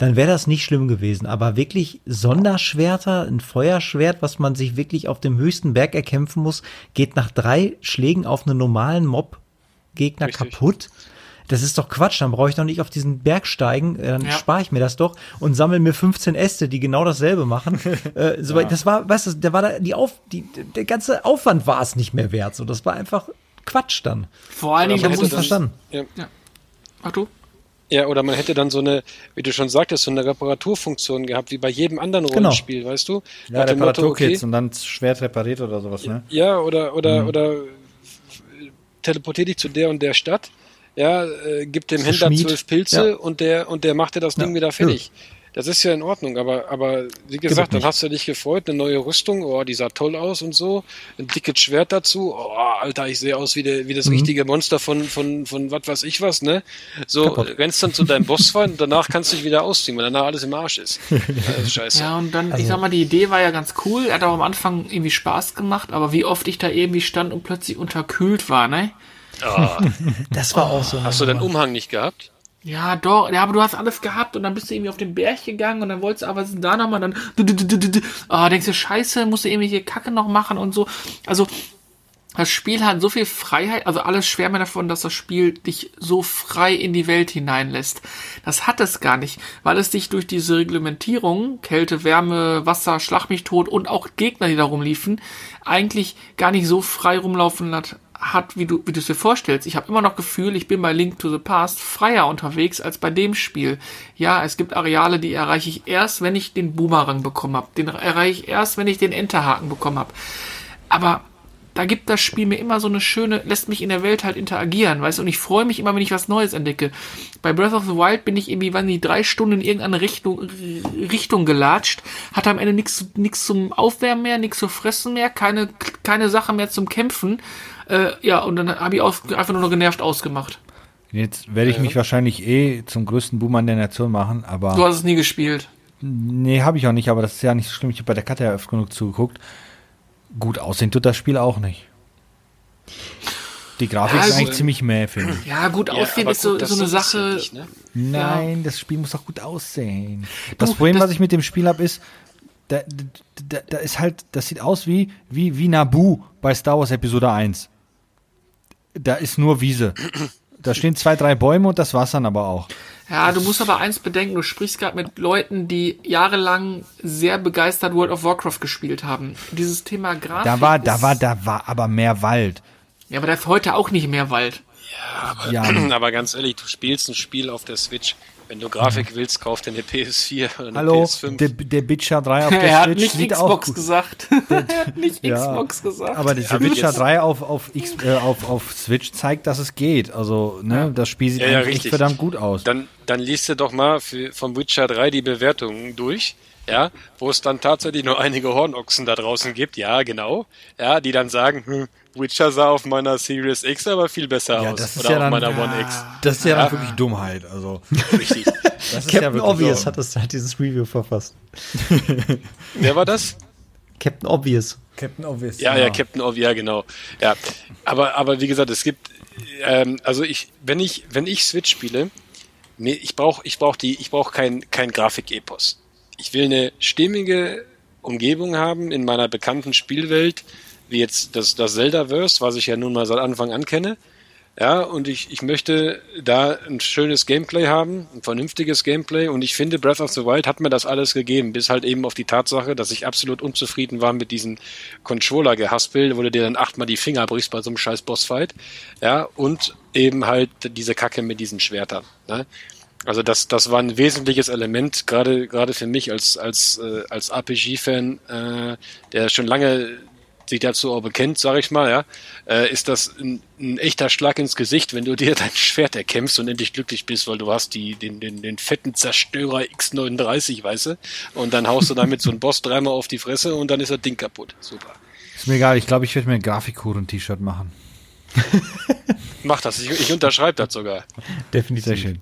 dann wäre das nicht schlimm gewesen. Aber wirklich Sonderschwerter, ein Feuerschwert, was man sich wirklich auf dem höchsten Berg erkämpfen muss, geht nach drei Schlägen auf einen normalen Mob-Gegner kaputt. Das ist doch Quatsch, dann brauche ich doch nicht auf diesen Berg steigen, äh, dann Ja. spare ich mir das doch und sammle mir 15 Äste, die genau dasselbe machen. äh, so, Das war, weißt du, der war da, die auf, die, der ganze Aufwand war es nicht mehr wert. So, das war einfach Quatsch dann. Vor allen Ich Dingen, hab's da nicht muss verstanden. Ja. Ach du? Ja, oder man hätte dann so eine, wie du schon sagtest, so eine Reparaturfunktion gehabt, wie bei jedem anderen Genau. Rollenspiel, weißt du? Ja, Reparaturkits und dann Schwert repariert oder sowas, ne? Ja, oder, Mhm. oder, oder teleportier dich zu der und der Stadt, ja, äh, gib dem Händler zwölf Pilze Ja. und der, und der macht dir das Ding Ja. wieder fertig. Das ist ja in Ordnung, aber, aber wie gesagt, dann nicht. hast du dich gefreut, eine neue Rüstung, oh, die sah toll aus und so, ein dickes Schwert dazu, oh, Alter, ich sehe aus wie, der, wie das Mhm. richtige Monster von, von, von was weiß ich was, ne? So, Kaputt. rennst dann zu deinem Bossfeind und danach kannst du dich wieder ausziehen, weil danach alles im Arsch ist. Ist scheiße. Ja, und dann, Also ich sag mal, die Idee war ja ganz cool. Hat auch am Anfang irgendwie Spaß gemacht, aber wie oft ich da irgendwie stand und plötzlich unterkühlt war, ne? Ah, Das war auch so. hast du deinen. Umhang nicht gehabt? Ja, doch, ja, aber du hast alles gehabt und dann bist du irgendwie auf den Berg gegangen und dann wolltest du aber da nochmal, dann, ah, denkst du, scheiße, musst du irgendwelche Kacke noch machen und so. Also, das Spiel hat so viel Freiheit, also alles schwärmen davon, dass das Spiel dich so frei in die Welt hineinlässt. Das hat es gar nicht, weil es dich durch diese Reglementierung, Kälte, Wärme, Wasser, Schlag mich tot und auch Gegner, die da rumliefen, eigentlich gar nicht so frei rumlaufen hat, hat wie du wie du es dir vorstellst. Ich habe immer noch Gefühl, ich bin bei Link to the Past freier unterwegs als bei dem Spiel. Ja, es gibt Areale, die erreiche ich erst, wenn ich den Boomerang bekommen habe. Den erreiche ich erst, wenn ich den Enterhaken bekommen habe. Aber da gibt das Spiel mir immer so eine schöne, lässt mich in der Welt halt interagieren, weißt du, und ich freue mich immer, wenn ich was Neues entdecke. Bei Breath of the Wild bin ich irgendwie, wann die drei Stunden in irgendeine Richtung, Richtung gelatscht, hatte am Ende nichts zum Aufwärmen mehr, nichts zu fressen mehr, keine, keine Sache mehr zum Kämpfen. Äh, ja, und dann habe ich aus, einfach nur noch genervt ausgemacht. Jetzt werde ich mich wahrscheinlich eh zum größten Boomer der Nation machen, aber. Du hast es nie gespielt. Nee, habe ich auch nicht, aber das ist ja nicht so schlimm. Ich habe bei der Karte ja oft genug zugeguckt. Gut aussehen tut das Spiel auch nicht. Die Grafik Ja, ist also- eigentlich ziemlich mäh, finde ich. Ja, gut aussehen aber ist so, gut, das so eine ja Sache. nicht, ne? Nein, das Spiel muss doch gut aussehen. Das Du, Problem, das- was ich mit dem Spiel habe, ist, da, da, da ist halt, das sieht aus wie, wie, wie Naboo bei Star Wars Episode 1. Da ist nur Wiese. Da stehen zwei, drei Bäume und das war's dann aber auch. Ja, du musst aber eins bedenken, du sprichst gerade mit Leuten, die jahrelang sehr begeistert World of Warcraft gespielt haben. Dieses Thema Grafik. Da war, da war, da war aber mehr Wald. Ja, aber da ist heute auch nicht mehr Wald. Ja, Aber ganz ehrlich, du spielst ein Spiel auf der Switch. Wenn du Grafik willst, kauf dir eine PS4 oder eine hallo, PS5. der, der Witcher 3 auf der er hat Switch nicht sieht auch Xbox gut. gesagt. er hat nicht Ja, Xbox gesagt. Aber der aber Witcher jetzt- 3 auf, auf, X, äh, auf, auf Switch zeigt, dass es geht. Also, ne, das Spiel sieht Ja, ja, echt richtig. verdammt gut aus. Dann, dann liest du doch mal für, vom Witcher 3 die Bewertungen durch, ja, wo es dann tatsächlich nur einige Hornochsen da draußen gibt, ja, genau, ja, die dann sagen, hm, Witcher sah auf meiner Series X aber viel besser Ja, aus. Oder ja auf dann- meiner ja. One X. Das ist ja, Ja. dann wirklich Dummheit. Also, Richtig. das ist ja Captain wirklich Obvious so. hat, das, hat dieses Review verfasst. Wer war das? Captain Obvious. Captain Obvious. Ja, ja, Captain Obvious, ja, genau. Ja, aber, aber wie gesagt, es gibt, ähm, also ich, wenn ich, wenn ich Switch spiele, nee, ich brauche, ich brauche die, ich brauche kein, kein Grafik-Epos. Ich will eine stimmige Umgebung haben in meiner bekannten Spielwelt, wie jetzt das, das Zelda-Verse, was ich ja nun mal seit Anfang an kenne. Ja, und ich, ich möchte da ein schönes Gameplay haben, ein vernünftiges Gameplay. Und ich finde, Breath of the Wild hat mir das alles gegeben, bis halt eben auf die Tatsache, dass ich absolut unzufrieden war mit diesem Controller-Gehaspel, wo du dir dann achtmal die Finger brichst bei so einem scheiß Bossfight. Ja, und eben halt diese Kacke mit diesen Schwertern. Ne? Also das, das war ein wesentliches Element, gerade gerade für mich als als äh, als RPG-Fan, äh, der schon lange sich dazu auch bekennt, sage ich mal, ja, äh, ist das ein, ein, echter Schlag ins Gesicht, wenn du dir dein Schwert erkämpfst und endlich glücklich bist, weil du hast die, den, den, den fetten Zerstörer X39, weißt du, und dann haust du damit so einen Boss dreimal auf die Fresse und dann ist das Ding kaputt. Super. Ist mir egal, ich glaube, ich werde mir ein Grafikhuren-T-Shirt machen. Mach das, ich, ich unterschreibe das sogar. Definitiv. Sehr schön.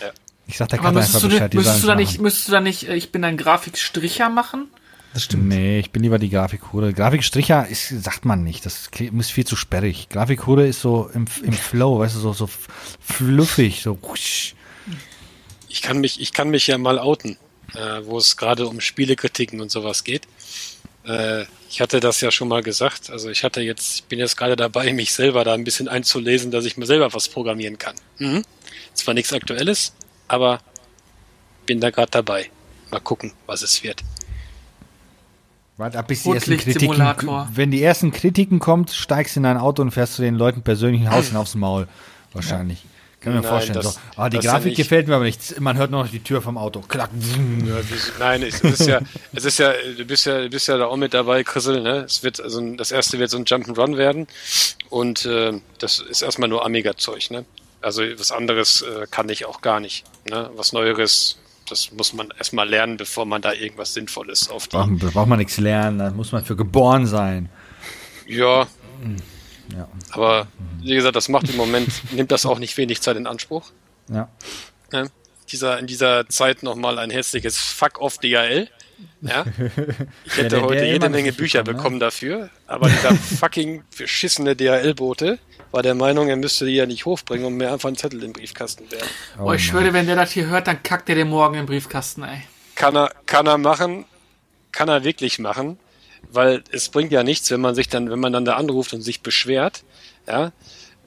Ja. Ich sag der Aber Katze müsstest einfach du, Bescheid. die müsstest, du da nicht, machen. müsstest du da nicht, ich bin ein Grafikstricher machen? Das stimmt. Nee, ich bin lieber die Grafikhure. Grafikstricher ist, sagt man nicht. Das ist viel zu sperrig. Grafikhure ist so im, im Flow, weißt du, so, so fluffig, so. husch. Ich kann mich, ich kann mich ja mal outen, äh, wo es gerade um Spielekritiken und sowas geht. Äh, ich hatte das ja schon mal gesagt. Also ich hatte jetzt, ich bin jetzt gerade dabei, mich selber da ein bisschen einzulesen, dass ich mir selber was programmieren kann. Mhm. Zwar nichts Aktuelles, aber bin da gerade dabei. Mal gucken, was es wird. Warte ab, bis die ersten. Kritiken, wenn die ersten Kritiken kommt, steigst in dein Auto und fährst zu den Leuten persönlich ein Haus aufs Maul. Wahrscheinlich. Kann mir Nein, vorstellen. das- so. Ah, die ja Grafik nicht. gefällt mir aber nicht. Man hört noch die Tür vom Auto. Klack. Ja, Nein, es ist ja, es ist ja, du bist ja, du bist ja da auch mit dabei, Chrisel, ne? Es wird, also ein- das erste wird so ein Jump'n'Run werden und äh, das ist erstmal nur Amiga-Zeug, ne? Also was anderes äh, kann ich auch gar nicht, ne? Was Neueres, das muss man erstmal lernen, bevor man da irgendwas Sinnvolles auf die. Braucht, braucht man nichts lernen, da muss man für geboren sein. Ja, Ja. aber wie gesagt, das macht im Moment, nimmt das auch nicht wenig Zeit in Anspruch. Ja. Ne? Dieser, in dieser Zeit nochmal ein hässliches Fuck off DHL. Ja? Ich hätte der heute jede Menge Bücher gekommen, ne? bekommen dafür, aber dieser fucking beschissene DHL-Bote war der Meinung, er müsste die ja nicht hochbringen und mir einfach einen Zettel im Briefkasten werfen. Oh, ich schwöre, wenn der das hier hört, dann kackt er den morgen im Briefkasten, ey. Kann er, kann er machen, kann er wirklich machen, weil es bringt ja nichts, wenn man sich dann, wenn man dann da anruft und sich beschwert, ja,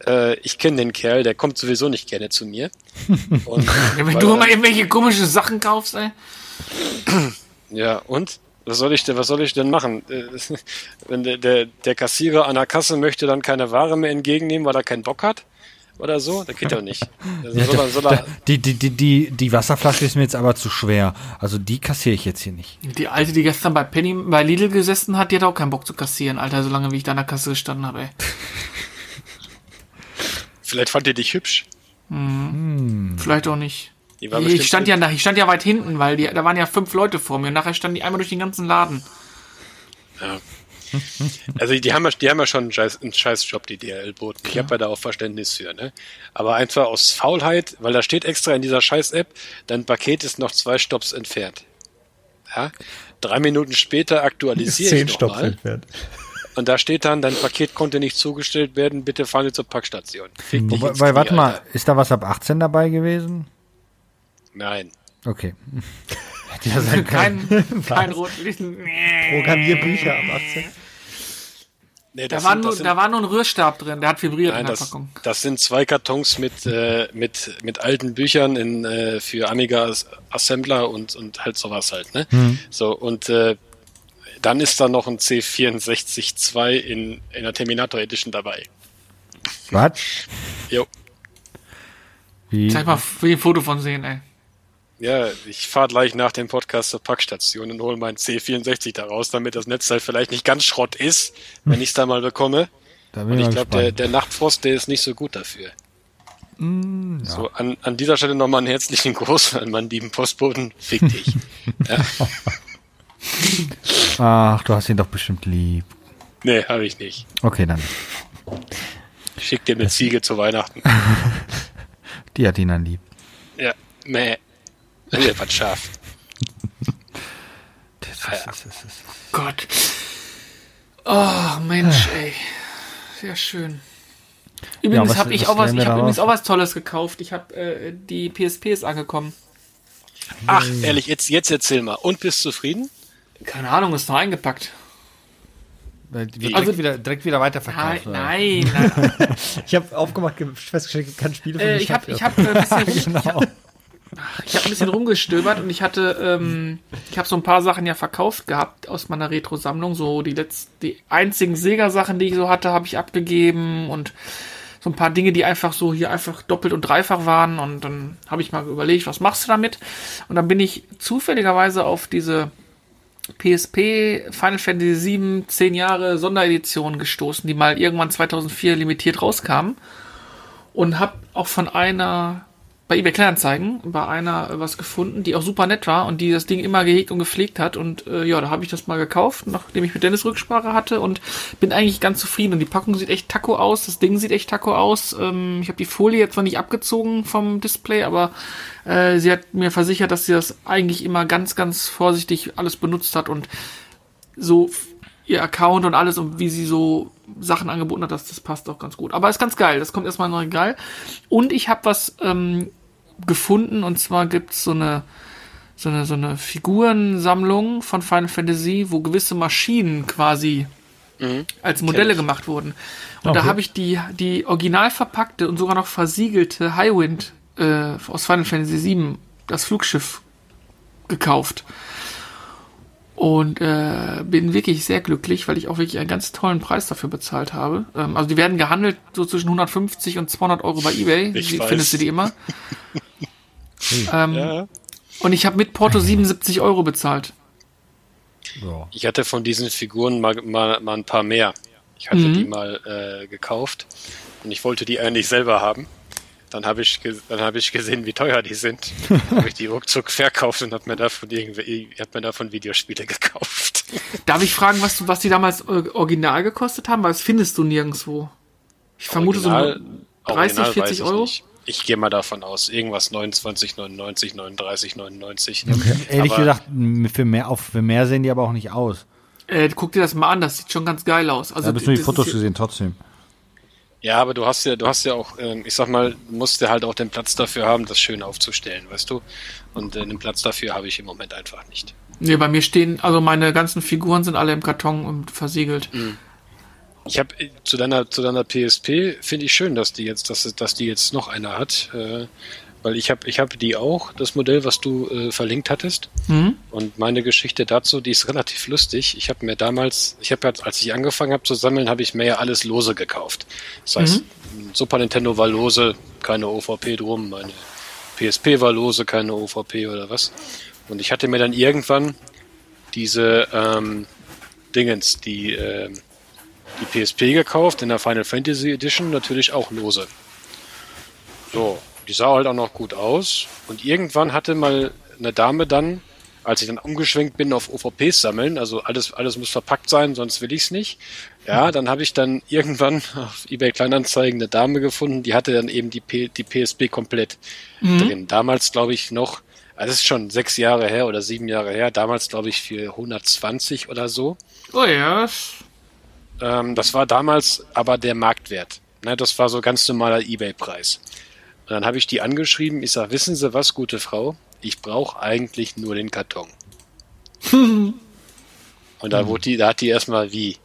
äh, ich kenne den Kerl, der kommt sowieso nicht gerne zu mir. Und Ja, wenn du er immer irgendwelche komische Sachen kaufst, ey. Ja, und? Was soll ich denn, was soll ich denn machen? Äh, Wenn der, der, der Kassierer an der Kasse möchte dann keine Ware mehr entgegennehmen, weil er keinen Bock hat? Oder so? Das geht doch nicht. Also soll er, soll er, Die, die, die, die, die Wasserflasche ist mir jetzt aber zu schwer. Also die kassiere ich jetzt hier nicht. Die alte, die gestern bei Penny, bei Lidl gesessen hat, die hat auch keinen Bock zu kassieren, Alter, solange wie ich da an der Kasse gestanden habe, ey. vielleicht fand ihr dich hübsch. Vielleicht auch nicht. Die war Ich stand ja, nach- ich stand ja weit hinten, weil die, da waren ja fünf Leute vor mir. Und nachher standen die einmal durch den ganzen Laden. Also die haben ja, die haben ja schon einen scheiß, einen scheiß Job, die DHL-Boten. Ich habe ja da auch Verständnis für, ne? Aber einfach aus Faulheit, weil da steht extra in dieser scheiß-App, dein Paket ist noch zwei Stops entfernt. Ja? Drei Minuten später aktualisiere Zehn ich Stops nochmal. entfernt. Und da steht dann, dein Paket konnte nicht zugestellt werden, bitte fahren Sie zur Packstation. Wobei, ins weil, warte mal, ist da was ab 18 dabei gewesen? Nein. Okay. Hätte ja sein können. Kein, kein Rotlicht. Programmierbücher ab 18. Nee, Da das war, sind- nur, sind- da war nur ein Rührstab drin, der hat vibriert Nein, in der das, Packung. das sind zwei Kartons mit, äh, mit, mit alten Büchern in, äh, für Amiga As- Assembler und, und halt sowas halt, ne? So, und äh, dann ist da noch ein C64-2 in, in der Terminator Edition dabei. Was? Jo. Wie? Zeig mal, will ich ein Foto von sehen, ey. Ja, ich fahre gleich nach dem Podcast zur Packstation und hole meinen C64 da raus, damit das Netzteil vielleicht nicht ganz Schrott ist, wenn ich es da mal bekomme. Da Und ich glaube, der, der Nachtfrost, der ist nicht so gut dafür. So, an, an dieser Stelle nochmal einen herzlichen Gruß an meinen lieben Postboten. Fick dich. Ach, du hast ihn doch bestimmt lieb. nee, habe ich nicht. Okay, dann. Ich schick dir eine Ziege zu Weihnachten. Die hat ihn dann lieb. Ja, meh. Ja, was scharf. Gott. Oh, Mensch, ey. Sehr schön. Übrigens was- habe ich auch was, ich habe übrigens auch was Tolles gekauft. Ich habe äh, die PSP ist angekommen. Ach, ehrlich, jetzt, jetzt erzähl mal. Und bist zufrieden? Keine Ahnung, ist noch eingepackt. Die Also- direkt, wieder, direkt wieder Nein, weiterverkauft. oder? nein. nein. Ich habe aufgemacht, ge- festgestellt, ich kann Spiele von äh, ich habe ich hab, äh, ein bisschen, genau. ich hab ein bisschen rumgestöbert und ich hatte, ähm, ich habe so ein paar Sachen ja verkauft gehabt aus meiner Retro-Sammlung. So die letzten, die einzigen Sega-Sachen, die ich so hatte, habe ich abgegeben und so ein paar Dinge, die einfach so hier einfach doppelt und dreifach waren. Und dann habe ich mal überlegt, was machst du damit? Und dann bin ich zufälligerweise auf diese PSP Final Fantasy VII 10 Jahre Sonderedition gestoßen, die mal irgendwann 2004 limitiert rauskam und habe auch von einer bei eBay Kleinanzeigen bei einer äh, was gefunden, die auch super nett war und die das Ding immer gehegt und gepflegt hat und äh, ja, da habe ich das mal gekauft, nachdem ich mit Dennis Rücksprache hatte und bin eigentlich ganz zufrieden und die Packung sieht echt taco aus, das Ding sieht echt taco aus. Ähm, ich habe die Folie jetzt noch nicht abgezogen vom Display, aber äh, sie hat mir versichert, dass sie das eigentlich immer ganz ganz vorsichtig alles benutzt hat und so ihr Account und alles und wie sie so Sachen angeboten hat, das, das passt auch ganz gut. Aber ist ganz geil. Das kommt erstmal neu geil. Und ich habe was ähm, gefunden und zwar gibt's so eine so eine so eine Figurensammlung von Final Fantasy, wo gewisse Maschinen quasi als Modelle gemacht wurden. Und da Okay. habe ich die die original verpackte und sogar noch versiegelte Highwind äh, aus Final Fantasy VII, das Flugschiff gekauft. Und äh, bin wirklich sehr glücklich, weil ich auch wirklich einen ganz tollen Preis dafür bezahlt habe. Ähm, also die werden gehandelt so zwischen 150 und 200 Euro bei eBay. Ich Die- weiß. Findest du die immer? ähm, Ja. Und ich habe mit Porto 77 Euro bezahlt. Ja. Ich hatte von diesen Figuren mal, mal, mal ein paar mehr. Ich hatte die mal äh, gekauft und ich wollte die eigentlich selber haben. Dann habe ich, ge- dann habe ich gesehen, wie teuer die sind. Dann habe ich die ruckzuck verkauft und habe mir davon irgendwie, hab mir davon Videospiele gekauft. Darf ich fragen, was, du, was die damals original gekostet haben? Weil das findest du nirgendwo. Ich vermute Original- so 30, Original 40 weiß ich Euro. nicht. Ich gehe mal davon aus, irgendwas 29, 99, 39, 99. Ehrlich Aber- gesagt, für mehr, auf, für mehr sehen die aber auch nicht aus. Äh, guck dir das mal an, das sieht schon ganz geil aus. Also Da habe ich nur die Fotos gesehen, trotzdem. Ja, aber du hast ja, du hast ja auch, ähm, ich sag mal, musst ja halt auch den Platz dafür haben, das schön aufzustellen, weißt du? Und äh, den Platz dafür habe ich im Moment einfach nicht. Nee, bei mir stehen, also meine ganzen Figuren sind alle im Karton und versiegelt. Ich habe zu deiner zu deiner PSP finde ich schön, dass die jetzt dass, dass die jetzt noch eine hat, äh, weil ich habe ich habe die auch das Modell, was du äh, verlinkt hattest. Mhm. Und meine Geschichte dazu, die ist relativ lustig. Ich habe mir damals, ich habe als ich angefangen habe zu sammeln, habe ich mir ja alles lose gekauft. Das heißt, Super Nintendo war lose, keine OVP drum, meine PSP war lose, keine OVP oder was. Und ich hatte mir dann irgendwann diese ähm, Dingens, die ähm, die PSP gekauft in der Final Fantasy Edition, natürlich auch lose. So, die sah halt auch noch gut aus. Und irgendwann hatte mal eine Dame dann, als ich dann umgeschwenkt bin auf OVPs sammeln, also alles, alles muss verpackt sein, sonst will ich's nicht. Ja, dann habe ich dann irgendwann auf eBay Kleinanzeigen eine Dame gefunden, die hatte dann eben die, P die PSP komplett drin. Damals glaube ich noch, also das ist schon sechs Jahre her oder sieben Jahre her, damals glaube ich für 120 oder so. Oh ja, Ähm, das war damals aber der Marktwert. Ne, das war so ganz normaler Ebay-Preis. Und dann habe ich die angeschrieben. Ich sage, wissen Sie was, gute Frau? Ich brauche eigentlich nur den Karton. Und da wurde die, da hat die erstmal wie?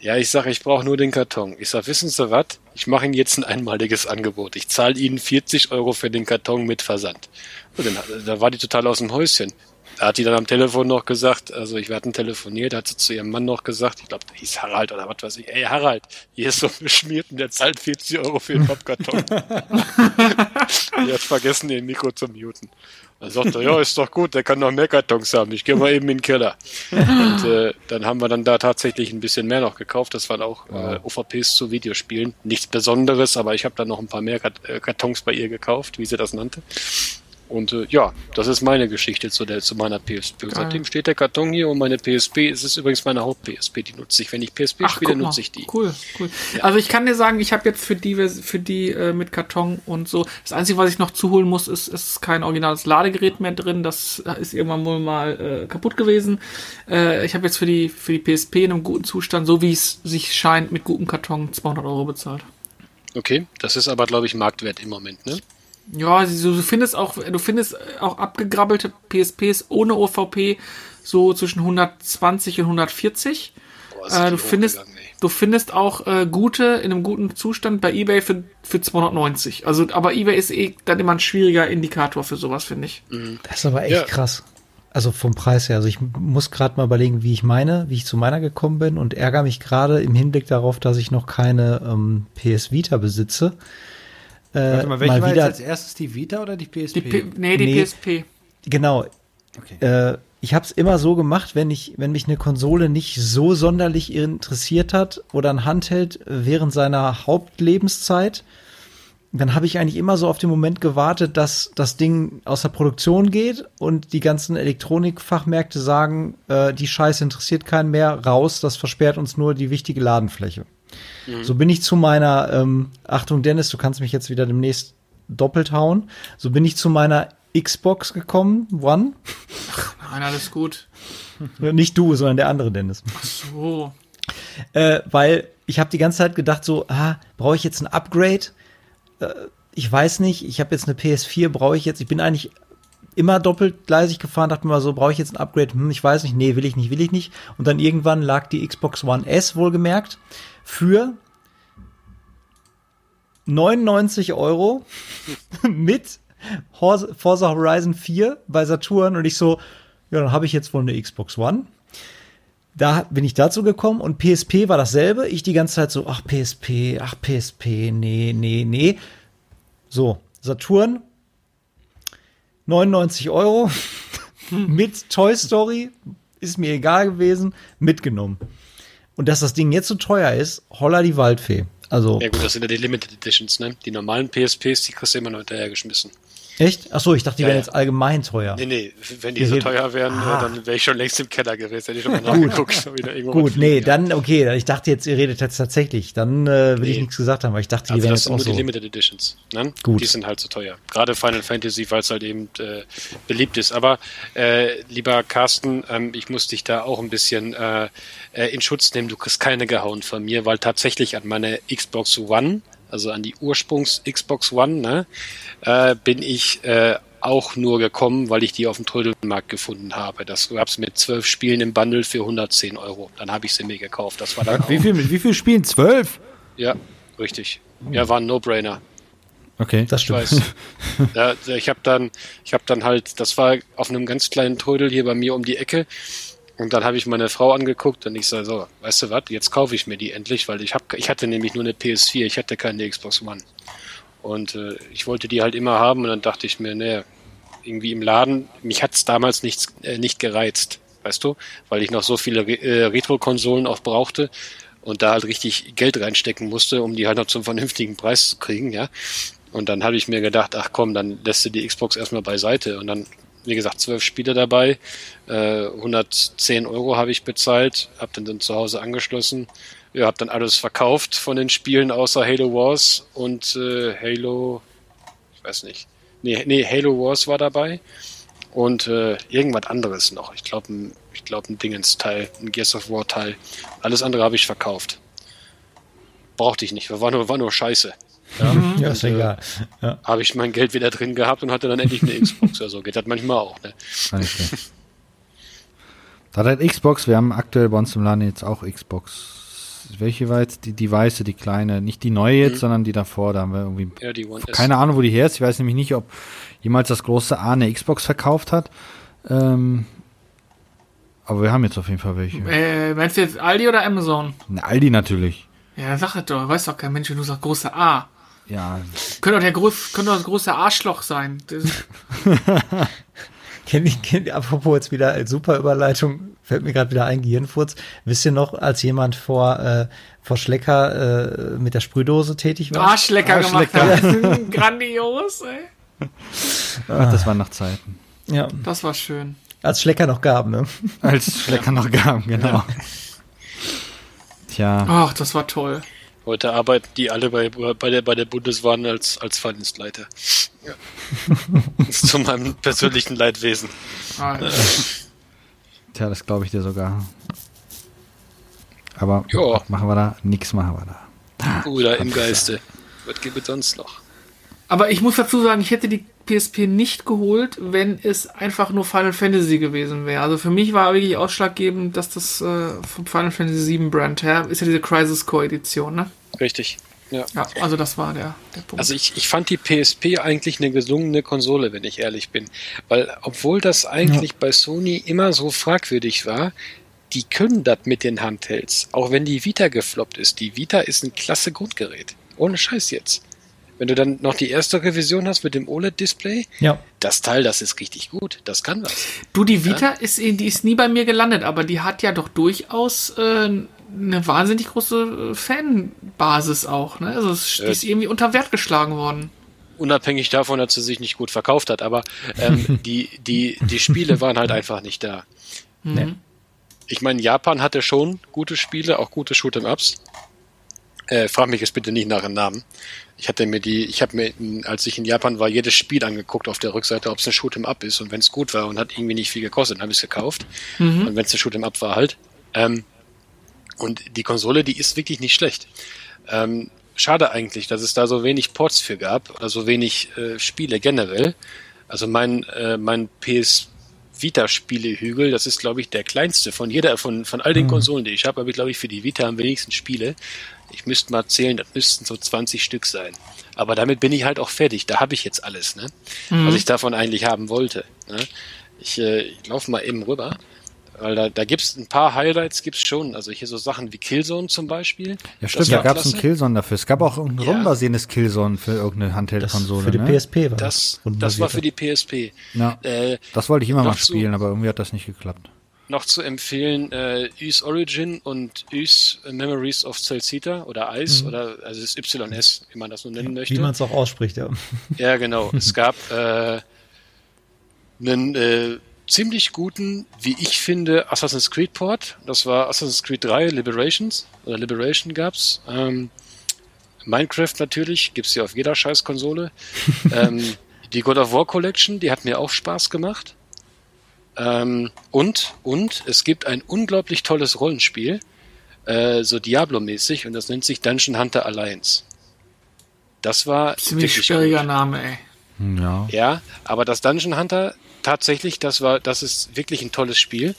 Ja, ich sage, ich brauche nur den Karton. Ich sage, wissen Sie was? Ich mache Ihnen jetzt ein einmaliges Angebot. Ich zahle Ihnen 40 Euro für den Karton mit Versand. Und dann, da war die total aus dem Häuschen. Da hat die dann am Telefon noch gesagt, also ich hatten telefoniert, da hat sie zu ihrem Mann noch gesagt, ich glaube, der hieß Harald oder was weiß ich, ey Harald, hier ist so beschmiert und der zahlt 40 Euro für den Pappkarton. die hat vergessen, den Mikro zu muten. Dann sagt er, ja, ist doch gut, der kann noch mehr Kartons haben, ich gehe mal eben in den Keller. Und äh, dann haben wir dann da tatsächlich ein bisschen mehr noch gekauft, das waren auch äh, OVPs zu Videospielen. Nichts Besonderes, aber ich habe dann noch ein paar mehr äh, Kartons bei ihr gekauft, wie sie das nannte. Und äh, ja, das ist meine Geschichte zu, der, zu meiner PSP. Und seitdem steht der Karton hier und meine PSP, es ist übrigens meine Haupt-PSP, die nutze ich. Wenn ich PSP Ach, spiele, nutze ich die. Cool, cool. Also ich kann dir sagen, ich habe jetzt für die, für die äh, mit Karton und so, das Einzige, was ich noch zuholen muss, ist, ist kein originales Ladegerät mehr drin. Das ist irgendwann wohl mal äh, kaputt gewesen. Äh, ich habe jetzt für die, für die PSP in einem guten Zustand, so wie es sich scheint, mit gutem Karton 200 Euro bezahlt. Okay, das ist aber, glaube ich, Marktwert im Moment, ne? Ja, du, du findest auch, du findest auch abgegrabbelte PSPs ohne OVP so zwischen 120 und 140. Boah, Äh, du findest, du findest auch äh, gute in einem guten Zustand bei eBay für, für 290. Also, aber eBay ist eh dann immer ein schwieriger Indikator für sowas, finde ich. Das ist aber echt Ja. krass. Also vom Preis her. Also ich muss gerade mal überlegen, wie ich meine, wie ich zu meiner gekommen bin und ärgere mich gerade im Hinblick darauf, dass ich noch keine ähm, PS Vita besitze. Äh, Warte mal, welche mal war jetzt wieder, als erstes, die Vita oder die PSP? Die P nee, die Nee. PSP. genau. okay. Äh, ich habe es immer so gemacht, wenn ich, wenn mich eine Konsole nicht so sonderlich interessiert hat oder ein Handheld während seiner Hauptlebenszeit, dann habe ich eigentlich immer so auf den Moment gewartet, dass das Ding aus der Produktion geht und die ganzen Elektronikfachmärkte sagen, äh, die Scheiße interessiert keinen mehr, raus, das versperrt uns nur die wichtige Ladenfläche. So bin ich zu meiner, ähm, Achtung Dennis, du kannst mich jetzt wieder demnächst doppelt hauen, so bin ich zu meiner Xbox gekommen, One. Nein, alles gut. Nicht du, sondern der andere Dennis. So. Äh, weil ich habe die ganze Zeit gedacht, so, ah, brauche ich jetzt ein Upgrade? Äh, ich weiß nicht, ich habe jetzt eine PS4, brauche ich jetzt, ich bin eigentlich immer doppelgleisig gefahren, dachte mir mal so, brauche ich jetzt ein Upgrade? Hm, ich weiß nicht, nee, will ich nicht, will ich nicht. Und dann irgendwann lag die Xbox One S wohlgemerkt für 99 Euro mit Forza Horizon 4 bei Saturn und ich so, ja, dann habe ich jetzt wohl eine Xbox One. Da bin ich dazu gekommen und PSP war dasselbe. Ich die ganze Zeit so, ach PSP, ach PSP, nee, nee, nee. So, Saturn, 99 Euro mit Toy Story, ist mir egal gewesen, mitgenommen. Und dass das Ding jetzt so teuer ist, holla die Waldfee. Also, Ja gut, das sind ja die Limited Editions, ne? Die normalen PSPs, die kriegst du immer noch hinterhergeschmissen. Echt? Ach so, ich dachte, die Ja, wären ja. jetzt allgemein teuer. Nee, nee, wenn die Wir so teuer wären, Ah. äh, dann wäre ich schon längst im Keller gewesen, hätte ich schon mal nachgeguckt. ich Gut, nee, dann, okay, ich dachte jetzt, ihr redet jetzt tatsächlich. Dann äh, will ich Nee. nichts gesagt haben, weil ich dachte, die Also wären das jetzt sind auch nur die. Limited Editions. Ne? Gut. Die sind halt so teuer. Gerade Final Fantasy, weil es halt eben äh, beliebt ist. Aber äh, lieber Carsten, ähm, ich muss dich da auch ein bisschen äh, äh, in Schutz nehmen. Du kriegst keine gehauen von mir, weil tatsächlich an meine Xbox One, also an die Ursprungs Xbox One, ne, äh, bin ich äh, auch nur gekommen, weil ich die auf dem Trödelmarkt gefunden habe. Das gab's mit zwölf Spielen im Bundle für 110 Euro. Dann habe ich sie mir gekauft. Das war dann Wie viel, mit wie viel Spielen? Zwölf? ja, richtig. Ja, war ein No-Brainer. Okay. Das Ich stimmt. weiß. ja, ich habe dann, ich habe dann halt, das war auf einem ganz kleinen Trödel hier bei mir um die Ecke. Und dann habe ich meine Frau angeguckt und ich sage so, weißt du was, jetzt kaufe ich mir die endlich, weil ich hab, ich hatte nämlich nur eine PS4, ich hatte keine Xbox One. Und äh, ich wollte die halt immer haben und dann dachte ich mir, nee, irgendwie im Laden, mich hat's damals nichts, äh, nicht gereizt, weißt du, weil ich noch so viele äh, Retro-Konsolen auch brauchte und da halt richtig Geld reinstecken musste, um die halt noch zum vernünftigen Preis zu kriegen, ja. Und dann habe ich mir gedacht, ach komm, dann lässt du die Xbox erstmal beiseite. Und dann, wie gesagt, zwölf Spiele dabei, äh, 110 Euro habe ich bezahlt, habe dann, dann zu Hause angeschlossen. Ja, habe dann alles verkauft von den Spielen außer Halo Wars und äh, Halo, ich weiß nicht. Nee, nee, Halo Wars war dabei und äh, irgendwas anderes noch. Ich glaube, ein, ich glaub, ein Dingens-Teil, ein Gears of War-Teil. Alles andere habe ich verkauft. Brauchte ich nicht, war nur, war nur Scheiße. Ja, ist egal. Ja. Habe ich mein Geld wieder drin gehabt und hatte dann endlich eine Xbox oder so. Geht das manchmal auch, ne? Okay. Da hat Xbox, wir haben aktuell bei uns im Laden jetzt auch Xbox. Welche war jetzt die, die weiße, die kleine? Nicht die neue jetzt, Mhm. sondern die davor. Da haben wir irgendwie Ja, die One S. keine Ahnung, wo die her ist. Ich weiß nämlich nicht, ob jemals das große A eine Xbox verkauft hat. Ähm, aber wir haben jetzt auf jeden Fall welche. Äh, meinst du jetzt Aldi oder Amazon? Eine Aldi natürlich. Ja, sag es doch. Weiß doch kein Mensch, wenn du sagst große A. Ja, Könnte doch der groß, könnte doch das große Arschloch sein. Das, Kenn ich, kenn, apropos jetzt wieder als super Überleitung, fällt mir gerade wieder ein Gehirnfurz. Wisst ihr noch, als jemand vor, äh, vor Schlecker äh, mit der Sprühdose tätig war? Arschlecker gemacht Arschlecker. hat. Grandios, ey. Ach, das waren noch Zeiten. Ja, Das war schön. als Schlecker noch gab, ne? Als Schlecker noch gab, genau. Tja, Ach, das war toll. Heute arbeiten die alle bei, bei, der, bei der Bundeswahn als, als Fahrdienstleiter. Ja. Zu meinem persönlichen Leidwesen. Alter. tja, das glaube ich dir sogar. Aber Ja. was machen wir da? Nix machen wir da. Oder im Geiste. Was gibt es sonst noch? Aber ich muss dazu sagen, ich hätte die PSP nicht geholt, wenn es einfach nur Final Fantasy gewesen wäre. Also für mich war wirklich ausschlaggebend, dass das äh, vom Final Fantasy VII Brand her ist ja diese Crisis Core Edition, ne? Richtig. Ja. Ja, also das war der, der Punkt. Also ich, ich fand die PSP eigentlich eine gelungene Konsole, wenn ich ehrlich bin. Weil obwohl das eigentlich bei Sony immer so fragwürdig war, die können das mit den Handhelds. Auch wenn die Vita gefloppt ist. Die Vita ist ein klasse Grundgerät. Ohne Scheiß jetzt. Wenn du dann noch die erste Revision hast mit dem OLED-Display, Ja. das Teil, das ist richtig gut. Das kann was. du, die Vita ist, eh- die ist nie bei mir gelandet, aber die hat ja doch durchaus äh, eine wahnsinnig große äh, Fanbasis auch, ne? Also es, die Äh, ist irgendwie unter Wert geschlagen worden. Unabhängig davon, dass sie sich nicht gut verkauft hat. Aber ähm, die, die, die Spiele waren halt einfach nicht da. Nee. Ich meine, Japan hatte schon gute Spiele, auch gute Shoot'em-Ups. Äh, frag mich jetzt bitte nicht nach dem Namen. Ich hatte mir die, ich habe mir, als ich in Japan war, jedes Spiel angeguckt auf der Rückseite, ob es ein Shoot'em Up ist. Und wenn es gut war und hat irgendwie nicht viel gekostet, dann habe ich es gekauft. Und wenn es ein Shoot'em Up war halt. Ähm, und die Konsole, die ist wirklich nicht schlecht. Ähm, schade eigentlich, dass es da so wenig Ports für gab oder so wenig äh, Spiele generell. Also mein, äh, mein PS Vita Spielehügel, das ist glaube ich der kleinste von jeder von von all den Konsolen, die ich habe, habe ich glaube ich für die Vita am wenigsten Spiele. Ich müsste mal zählen, das müssten so 20 Stück sein. Aber damit bin ich halt auch fertig. Da habe ich jetzt alles, ne? Was ich davon eigentlich haben wollte. Ne? Ich, äh, ich laufe mal eben rüber. Weil da, da gibt's ein paar Highlights, gibt's schon. Also hier so Sachen wie Killzone zum Beispiel. Ja, stimmt, da gab es einen. Killzone dafür. Es gab auch irgendein Ja. rundenbasierendes Killzone für irgendeine Das Handheld-Konsole. für die ne? PSP war Das, Und das war für die PSP. Ja. Äh, Das wollte ich immer mal spielen, aber irgendwie hat das nicht geklappt. Noch zu empfehlen äh, Ys Origin und Ys Memories of Celcita oder Ice oder also das YS, wie man das nun nennen möchte. Wie man es auch ausspricht, ja. Ja, genau. Es gab äh, einen äh, ziemlich guten, wie ich finde, Assassin's Creed Port. Das war Assassin's Creed 3 Liberations oder Liberation gab's. Ähm, Minecraft natürlich, gibt's ja auf jeder Scheiß-Konsole. ähm, die God of War Collection, die hat mir auch Spaß gemacht. Ähm, und, und es gibt ein unglaublich tolles Rollenspiel, äh, so Diablo-mäßig, und das nennt sich Dungeon Hunter Alliance. Das war Ziemlich schwieriger gut. Name, ey. Ja. Ja, aber das Dungeon Hunter tatsächlich, das war, das ist wirklich ein tolles Spiel.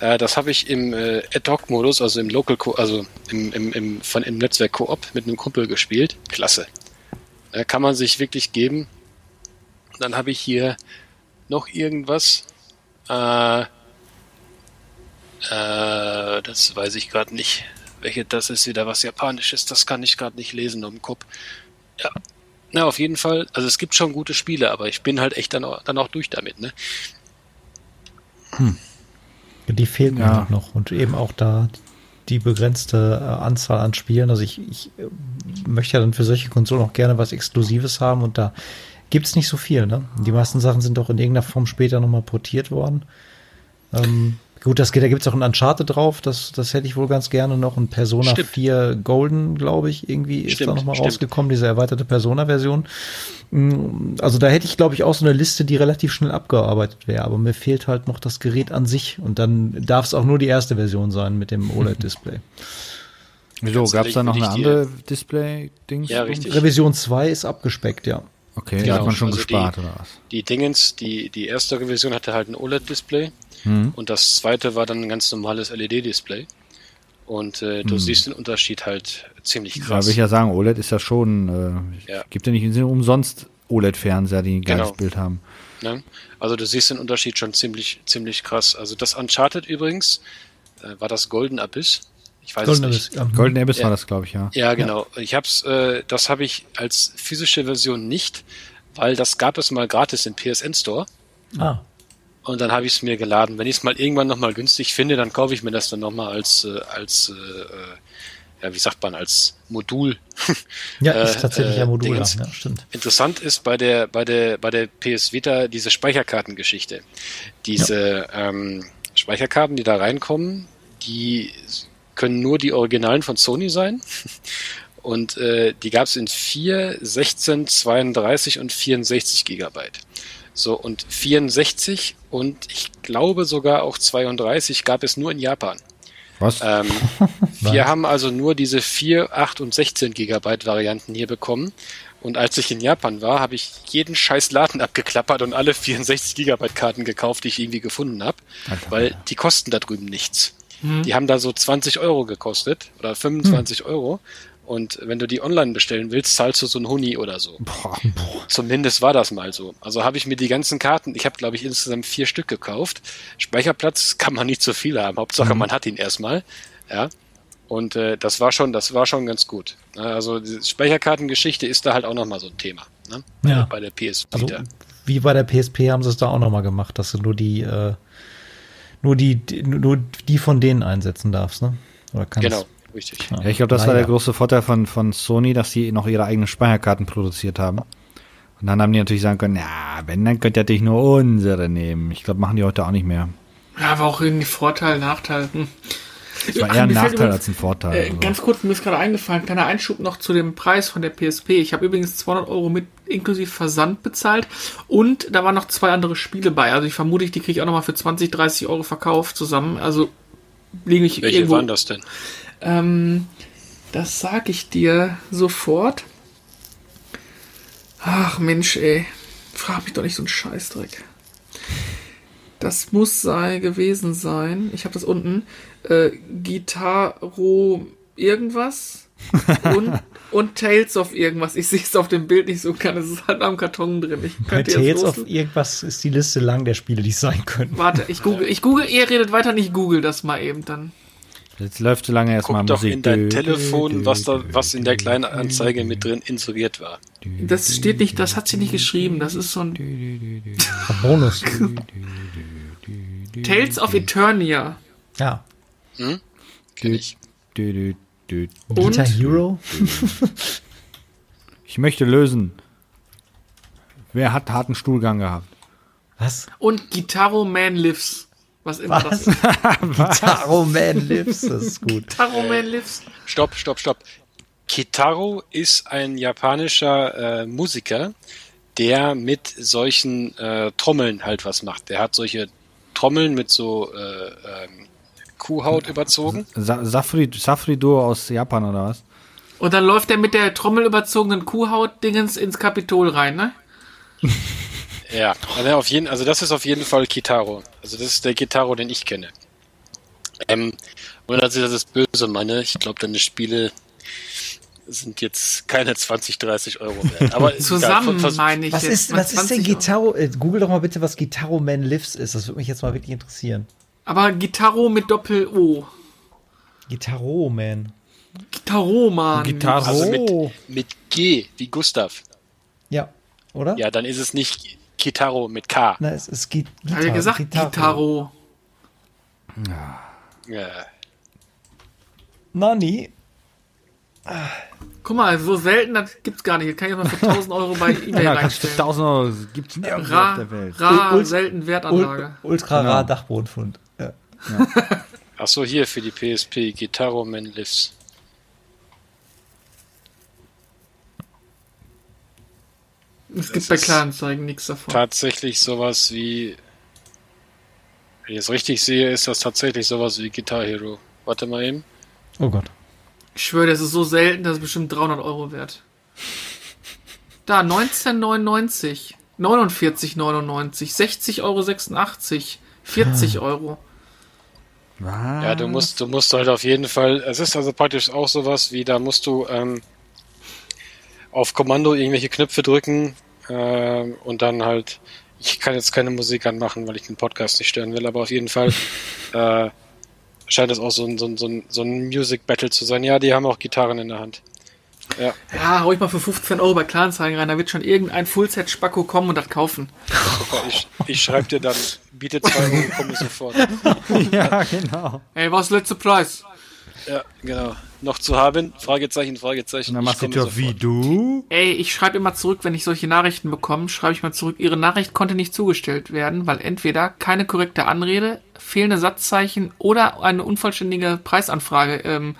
Äh, das habe ich im äh, Ad-Hoc-Modus, also im Local, Co also im, im, im, von, im Netzwerk Koop mit einem Kumpel gespielt. Klasse. Äh, kann man sich wirklich geben. Dann habe ich hier noch irgendwas. Äh, äh, das weiß ich gerade nicht. Welche, das ist wieder was Japanisches. Das kann ich gerade nicht lesen um den Kopf. Ja, na, auf jeden Fall. Also es gibt schon gute Spiele, aber ich bin halt echt dann auch, dann auch durch damit, ne? Die fehlen mir Ja. halt noch. Und eben auch da die begrenzte äh, Anzahl an Spielen. Also ich, ich äh, möchte ja dann für solche Konsolen auch gerne was Exklusives haben und da gibt's nicht so viel. Ne? Die meisten Sachen sind doch in irgendeiner Form später nochmal portiert worden. Ähm, gut, das geht, da gibt's auch ein Uncharted drauf, das, das hätte ich wohl ganz gerne noch. Und Persona Stimmt. 4 Golden, glaube ich, irgendwie ist da Stimmt, nochmal stimmt. rausgekommen, diese erweiterte Persona-Version. Mm, Also da hätte ich, glaube ich, auch so eine Liste, die relativ schnell abgearbeitet wäre. Aber mir fehlt halt noch das Gerät an sich. Und dann darf es auch nur die erste Version sein mit dem OLED-Display. Wieso, gab es da noch eine andere Display-Dings? Ja, richtig. Revision 2 ist abgespeckt, ja. Okay, Genau, hat man schon also gespart, die- oder was? Die Dingens, die, die erste Revision hatte halt ein OLED-Display Hm. und das zweite war dann ein ganz normales LED-Display. Und äh, du siehst den Unterschied halt ziemlich Da krass. will ich ja sagen, OLED ist ja schon, äh, Ja. gibt ja nicht sind umsonst OLED-Fernseher, die ein geiles Genau. Bild haben. Ne? Also du siehst den Unterschied schon ziemlich, ziemlich krass. Also das Uncharted übrigens, äh, war das Golden Abyss? Ich weiß Golden es nicht. Abyss, ja. Golden Abyss Ja. war das, glaube ich, ja. Ja, genau. Ich hab's, äh, das habe ich als physische Version nicht, weil das gab es mal gratis im PSN Store. Ah, Und dann habe ich es mir geladen. Wenn ich es mal irgendwann nochmal günstig finde, dann kaufe ich mir das dann nochmal als, äh, als äh, äh, ja, wie sagt man, als Modul. Ja, ist tatsächlich äh, ein Modul, Dingens. ja, stimmt. Interessant ist bei der, bei der, bei der PS Vita diese Speicherkartengeschichte. Diese ähm, Speicherkarten, die da reinkommen, die können nur die Originalen von Sony sein. Und äh, die gab es in 4, 16, 32 und 64 Gigabyte. So, und 64 und ich glaube sogar auch 32 gab es nur in Japan. Was? Ähm, wir haben also nur diese 4, 8 und 16 Gigabyte Varianten hier bekommen. Und als ich in Japan war, habe ich jeden scheiß Laden abgeklappert und alle 64 Gigabyte Karten gekauft, die ich irgendwie gefunden habe, weil die kosten da drüben nichts. Die haben da so 20 Euro gekostet oder 25 Euro. Und wenn du die online bestellen willst, zahlst du so ein Huni oder so. Zumindest war das mal so. Also habe ich mir die ganzen Karten, ich habe glaube ich insgesamt vier Stück gekauft. Speicherplatz kann man nicht so viel haben. Hauptsache man hat ihn erstmal. Ja. Und äh, das war schon, das war schon ganz gut. Also die Speicherkartengeschichte ist da halt auch nochmal so ein Thema. Ne? Ja. bei der PS Also, Vita. wie bei der PSP haben sie es da auch nochmal gemacht, dass du nur die, äh, nur die, die, nur die von denen einsetzen darfst, ne? Oder kannst. Genau, richtig. Ja, ich glaube, das war der große Vorteil von, von Sony, dass sie noch ihre eigenen Speicherkarten produziert haben. Und dann haben die natürlich sagen können, ja, wenn, dann könnt ihr natürlich nur unsere nehmen. Ich glaube, machen die heute auch nicht mehr. Ja, aber auch irgendwie Vorteil, Nachteil. Hm. Das war Ach, eher ein Nachteil übrigens- als ein Vorteil. Äh, also. ganz kurz, mir ist gerade eingefallen, kleiner Einschub noch zu dem Preis von der PSP. Ich habe übrigens 200 Euro mit inklusive Versand bezahlt und da waren noch zwei andere Spiele bei. Also ich vermute, die kriege ich auch nochmal für 20, 30 Euro verkauft zusammen. Also liege ich Welche irgendwo. waren das denn? Ähm, das sag ich dir sofort. Ach Mensch, ey. Frag mich doch nicht so einen Scheißdreck. Das muss sei gewesen sein. Ich habe das unten. Äh, Gitarro irgendwas und, und Tales of irgendwas. Ich sehe es auf dem Bild nicht so kann. Es ist halt am Karton drin. Ich Bei Tales of irgendwas ist die Liste lang der Spiele, die es sein könnten. Warte, ich google, ich google, ihr redet weiter, nicht google das mal eben dann. Jetzt läuft so lange erstmal Guck doch Musik. in dein Telefon, was da, was in der kleinen Anzeige mit drin inseriert war. Das steht nicht, das hat sie nicht geschrieben. Das ist so ein Bonus. Tales of Eternia. Ja. Kenn ich. dö, dö, dö. Und Guitar Hero? Ich möchte lösen. Wer hat harten Stuhlgang gehabt? Was? Und Guitarro Man Lives. Was immer das ist. Guitar Man Lives, das ist gut. Guitarro Man Lives. Stopp, stopp, stopp. Kitaro ist ein japanischer äh, Musiker, der mit solchen äh, Trommeln halt was macht. Der hat solche Trommeln mit so äh, ähm, Kuhhaut überzogen. Sa Safri, Safri Duo aus Japan oder was? Und dann läuft er mit der trommelüberzogenen Kuhhaut-Dingens ins Kapitol rein, ne? Ja, also, auf jeden, also das ist auf jeden Fall Kitaro. Also das ist der Kitaro, den ich kenne. Ähm, und als ich das ist böse meine, ich glaube, deine Spiele sind jetzt keine 20, 30 Euro wert. Aber Zusammen egal, vers- meine ich Was jetzt. ist, was ist denn 20 Euro. Guitarro? Äh, Google doch mal bitte, was Guitarro Man Lives ist. Das würde mich jetzt mal wirklich interessieren. Aber Gitarro mit Doppel-O. Guitarro Man. Gitarro, Mann. Gitarro. Also mit, mit G wie Gustav. Ja, oder? Ja, dann ist es nicht Kitaro mit K. Na, es ist Gi Gitar Hat er gesagt, Gitarro. Ja. Nani? Guck mal, so selten, das gibt's gar nicht. Das kann ich mal für 1000 Euro bei eBay Ja, reinstellen. 1000 Euro, gibt's nirgendwo auf Rar, der Welt. rar Ul- selten Wertanlage. Ultra Genau. rar Dachbodenfund. Ja. Ach so, hier für die PSP, Gitaro Man Lives. Es Das gibt bei Kleinanzeigen nichts davon. Tatsächlich sowas wie. Wenn ich es richtig sehe, ist das tatsächlich sowas wie Guitar Hero. Warte mal eben. Oh Gott. Ich schwöre, das ist so selten, das ist bestimmt 300 Euro wert. Da, 19,99. 49,99. 60,86 Euro. 40 Euro. Was? Ja, du musst, du musst halt auf jeden Fall. Es ist also praktisch auch sowas wie, da musst du ähm, auf Kommando irgendwelche Knöpfe drücken ähm, und dann halt. Ich kann jetzt keine Musik anmachen, weil ich den Podcast nicht stören will, aber auf jeden Fall äh, scheint es auch so ein, so, ein, so, ein, so ein Music Battle zu sein. Ja, die haben auch Gitarren in der Hand. Ja, Ja, hau ich mal für 15 Euro bei Kleinanzeigen rein. Da wird schon irgendein Fullset-Spacko kommen und das kaufen. super. Ich, ich schreibe dir dann, biete zwei Euro, komme sofort. ja, genau. Ey, was ist letzter Preis? Ja, genau. noch zu haben? Fragezeichen, Fragezeichen. Und dann Ich machst du Tür, wie du? Ey, ich schreibe immer zurück, wenn ich solche Nachrichten bekomme, schreibe ich mal zurück, Ihre Nachricht konnte nicht zugestellt werden, weil entweder keine korrekte Anrede, fehlende Satzzeichen oder eine unvollständige Preisanfrage ähm,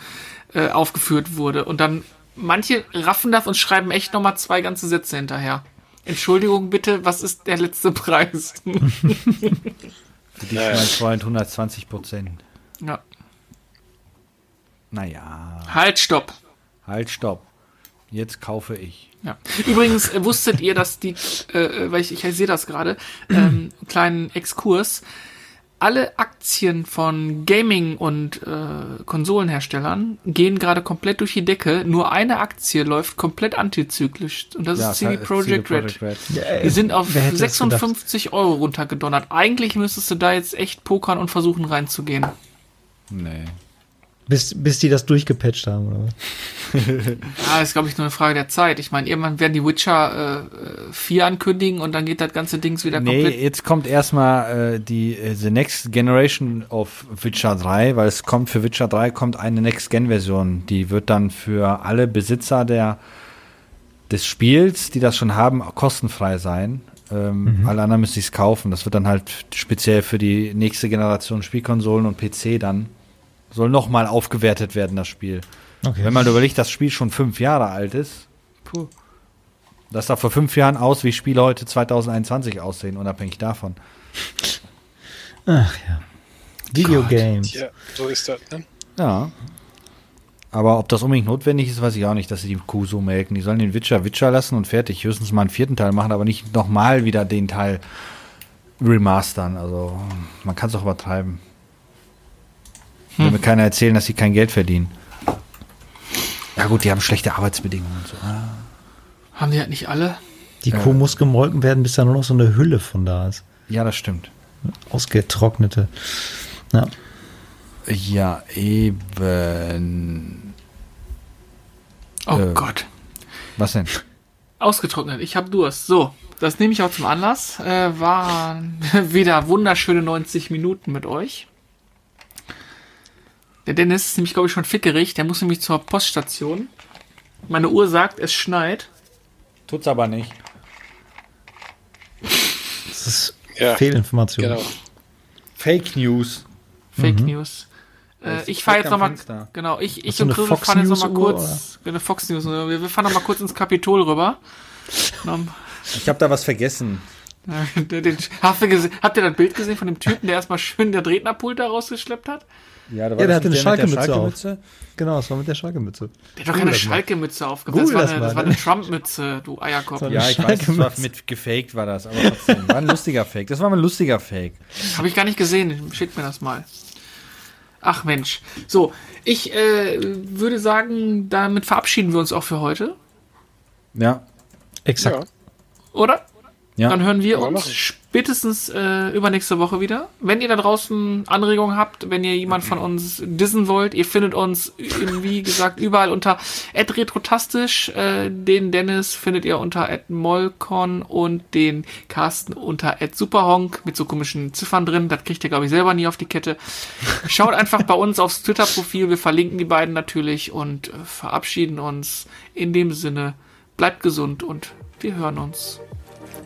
äh, aufgeführt wurde. Und dann manche raffen das und schreiben echt nochmal zwei ganze Sätze hinterher. Entschuldigung bitte, was ist der letzte Preis? Für dich, mein Freund, 120 Prozent. ja. Naja, Halt, stopp. halt, stopp. Jetzt kaufe ich. Ja. Übrigens äh, wusstet ihr, dass die, äh, weil ich, ich sehe das gerade, ähm, kleinen Exkurs, alle Aktien von Gaming- und äh, Konsolenherstellern gehen gerade komplett durch die Decke. Nur eine Aktie läuft komplett antizyklisch und das ist CD Projekt Red. Projekt Wir sind auf Wer hätte das gedacht? 56 Euro runtergedonnert. Eigentlich müsstest du da jetzt echt pokern und versuchen reinzugehen. Nee. Bis, bis die das durchgepatcht haben, oder was? Ja, ist, glaube ich, nur eine Frage der Zeit. Ich meine, irgendwann werden die Witcher äh, 4 ankündigen und dann geht das ganze Dings wieder komplett Nee, jetzt kommt erstmal äh, die äh, The Next Generation of Witcher 3, weil es kommt für Witcher 3 kommt eine Next-Gen-Version. Die wird dann für alle Besitzer der, des Spiels, die das schon haben, kostenfrei sein. Ähm, Alle anderen müssen es kaufen. Das wird dann halt speziell für die nächste Generation Spielkonsolen und PC dann soll nochmal aufgewertet werden, das Spiel. Okay. Wenn man überlegt, das Spiel schon fünf Jahre alt ist, puh. Das sah vor fünf Jahren aus, wie Spiele heute 2021 aussehen, unabhängig davon. Ach ja. Videogames. Ja, so ist das. Ne? Ja. Aber ob das unbedingt notwendig ist, weiß ich auch nicht, dass sie die Kuh so melken. Die sollen den Witcher Witcher lassen und fertig. Höchstens mal einen vierten Teil machen, aber nicht nochmal wieder den Teil remastern. Also, man kann es auch übertreiben. Will mir keiner erzählen, dass sie kein Geld verdienen. Ja gut, die haben schlechte Arbeitsbedingungen und so. Ah. Haben die halt nicht alle? Die Kuh muss gemolken werden, bis da nur noch so eine Hülle von da ist. Ja, das stimmt. Ausgetrocknete. Ja. Ja, eben. Oh Äh. Gott. Was denn? Ausgetrocknet. Ich habe Durst. So, das nehme ich auch zum Anlass. Äh, waren wieder wunderschöne 90 Minuten mit euch. Der Dennis ist nämlich, glaube ich, schon fickerig. Der muss nämlich zur Poststation. Meine Uhr sagt, es schneit. Tut's aber nicht. Das ist Ja, Fehlinformation. genau. Fake News. Fake News. Äh, ich fahre jetzt nochmal, genau, ich, ich und eine Chris Fox fahren jetzt News nochmal kurz, eine Fox News, wir, wir fahren nochmal kurz ins Kapitol rüber. Ich habe da was vergessen. Den, den, habt, ihr habt ihr das Bild gesehen von dem Typen, der erstmal schön der Rednerpult da rausgeschleppt hat? Ja, da Ja, der hatte eine nicht der mit der Schalke-Mütze Genau, das war mit der Schalke-Mütze. Der hat doch keine. Schalke-Mütze aufgesetzt. Das war das eine, das war ne? eine Trump-Mütze, du Eierkopf. Ja, ich weiß, das war Schalke-Mütze. mit gefaked war das, aber trotzdem. War ein lustiger Fake. Das war mal ein lustiger Fake. Habe ich gar nicht gesehen. Schickt mir das mal. Ach Mensch. So, ich äh, würde sagen, damit verabschieden wir uns auch für heute, Ja. Exakt. Ja. oder? Ja. Dann hören wir uns machen. spätestens äh, übernächste Woche wieder. Wenn ihr da draußen Anregungen habt, wenn ihr jemand von uns dissen wollt, ihr findet uns, wie gesagt, überall unter retrotastisch. Äh, den Dennis findet ihr unter @molcon und den Carsten unter @superhonk mit so komischen Ziffern drin. Das kriegt ihr, glaube ich, selber nie auf die Kette. Schaut einfach bei uns aufs Twitter-Profil. Wir verlinken die beiden natürlich und äh, verabschieden uns. In dem Sinne, bleibt gesund und wir hören uns.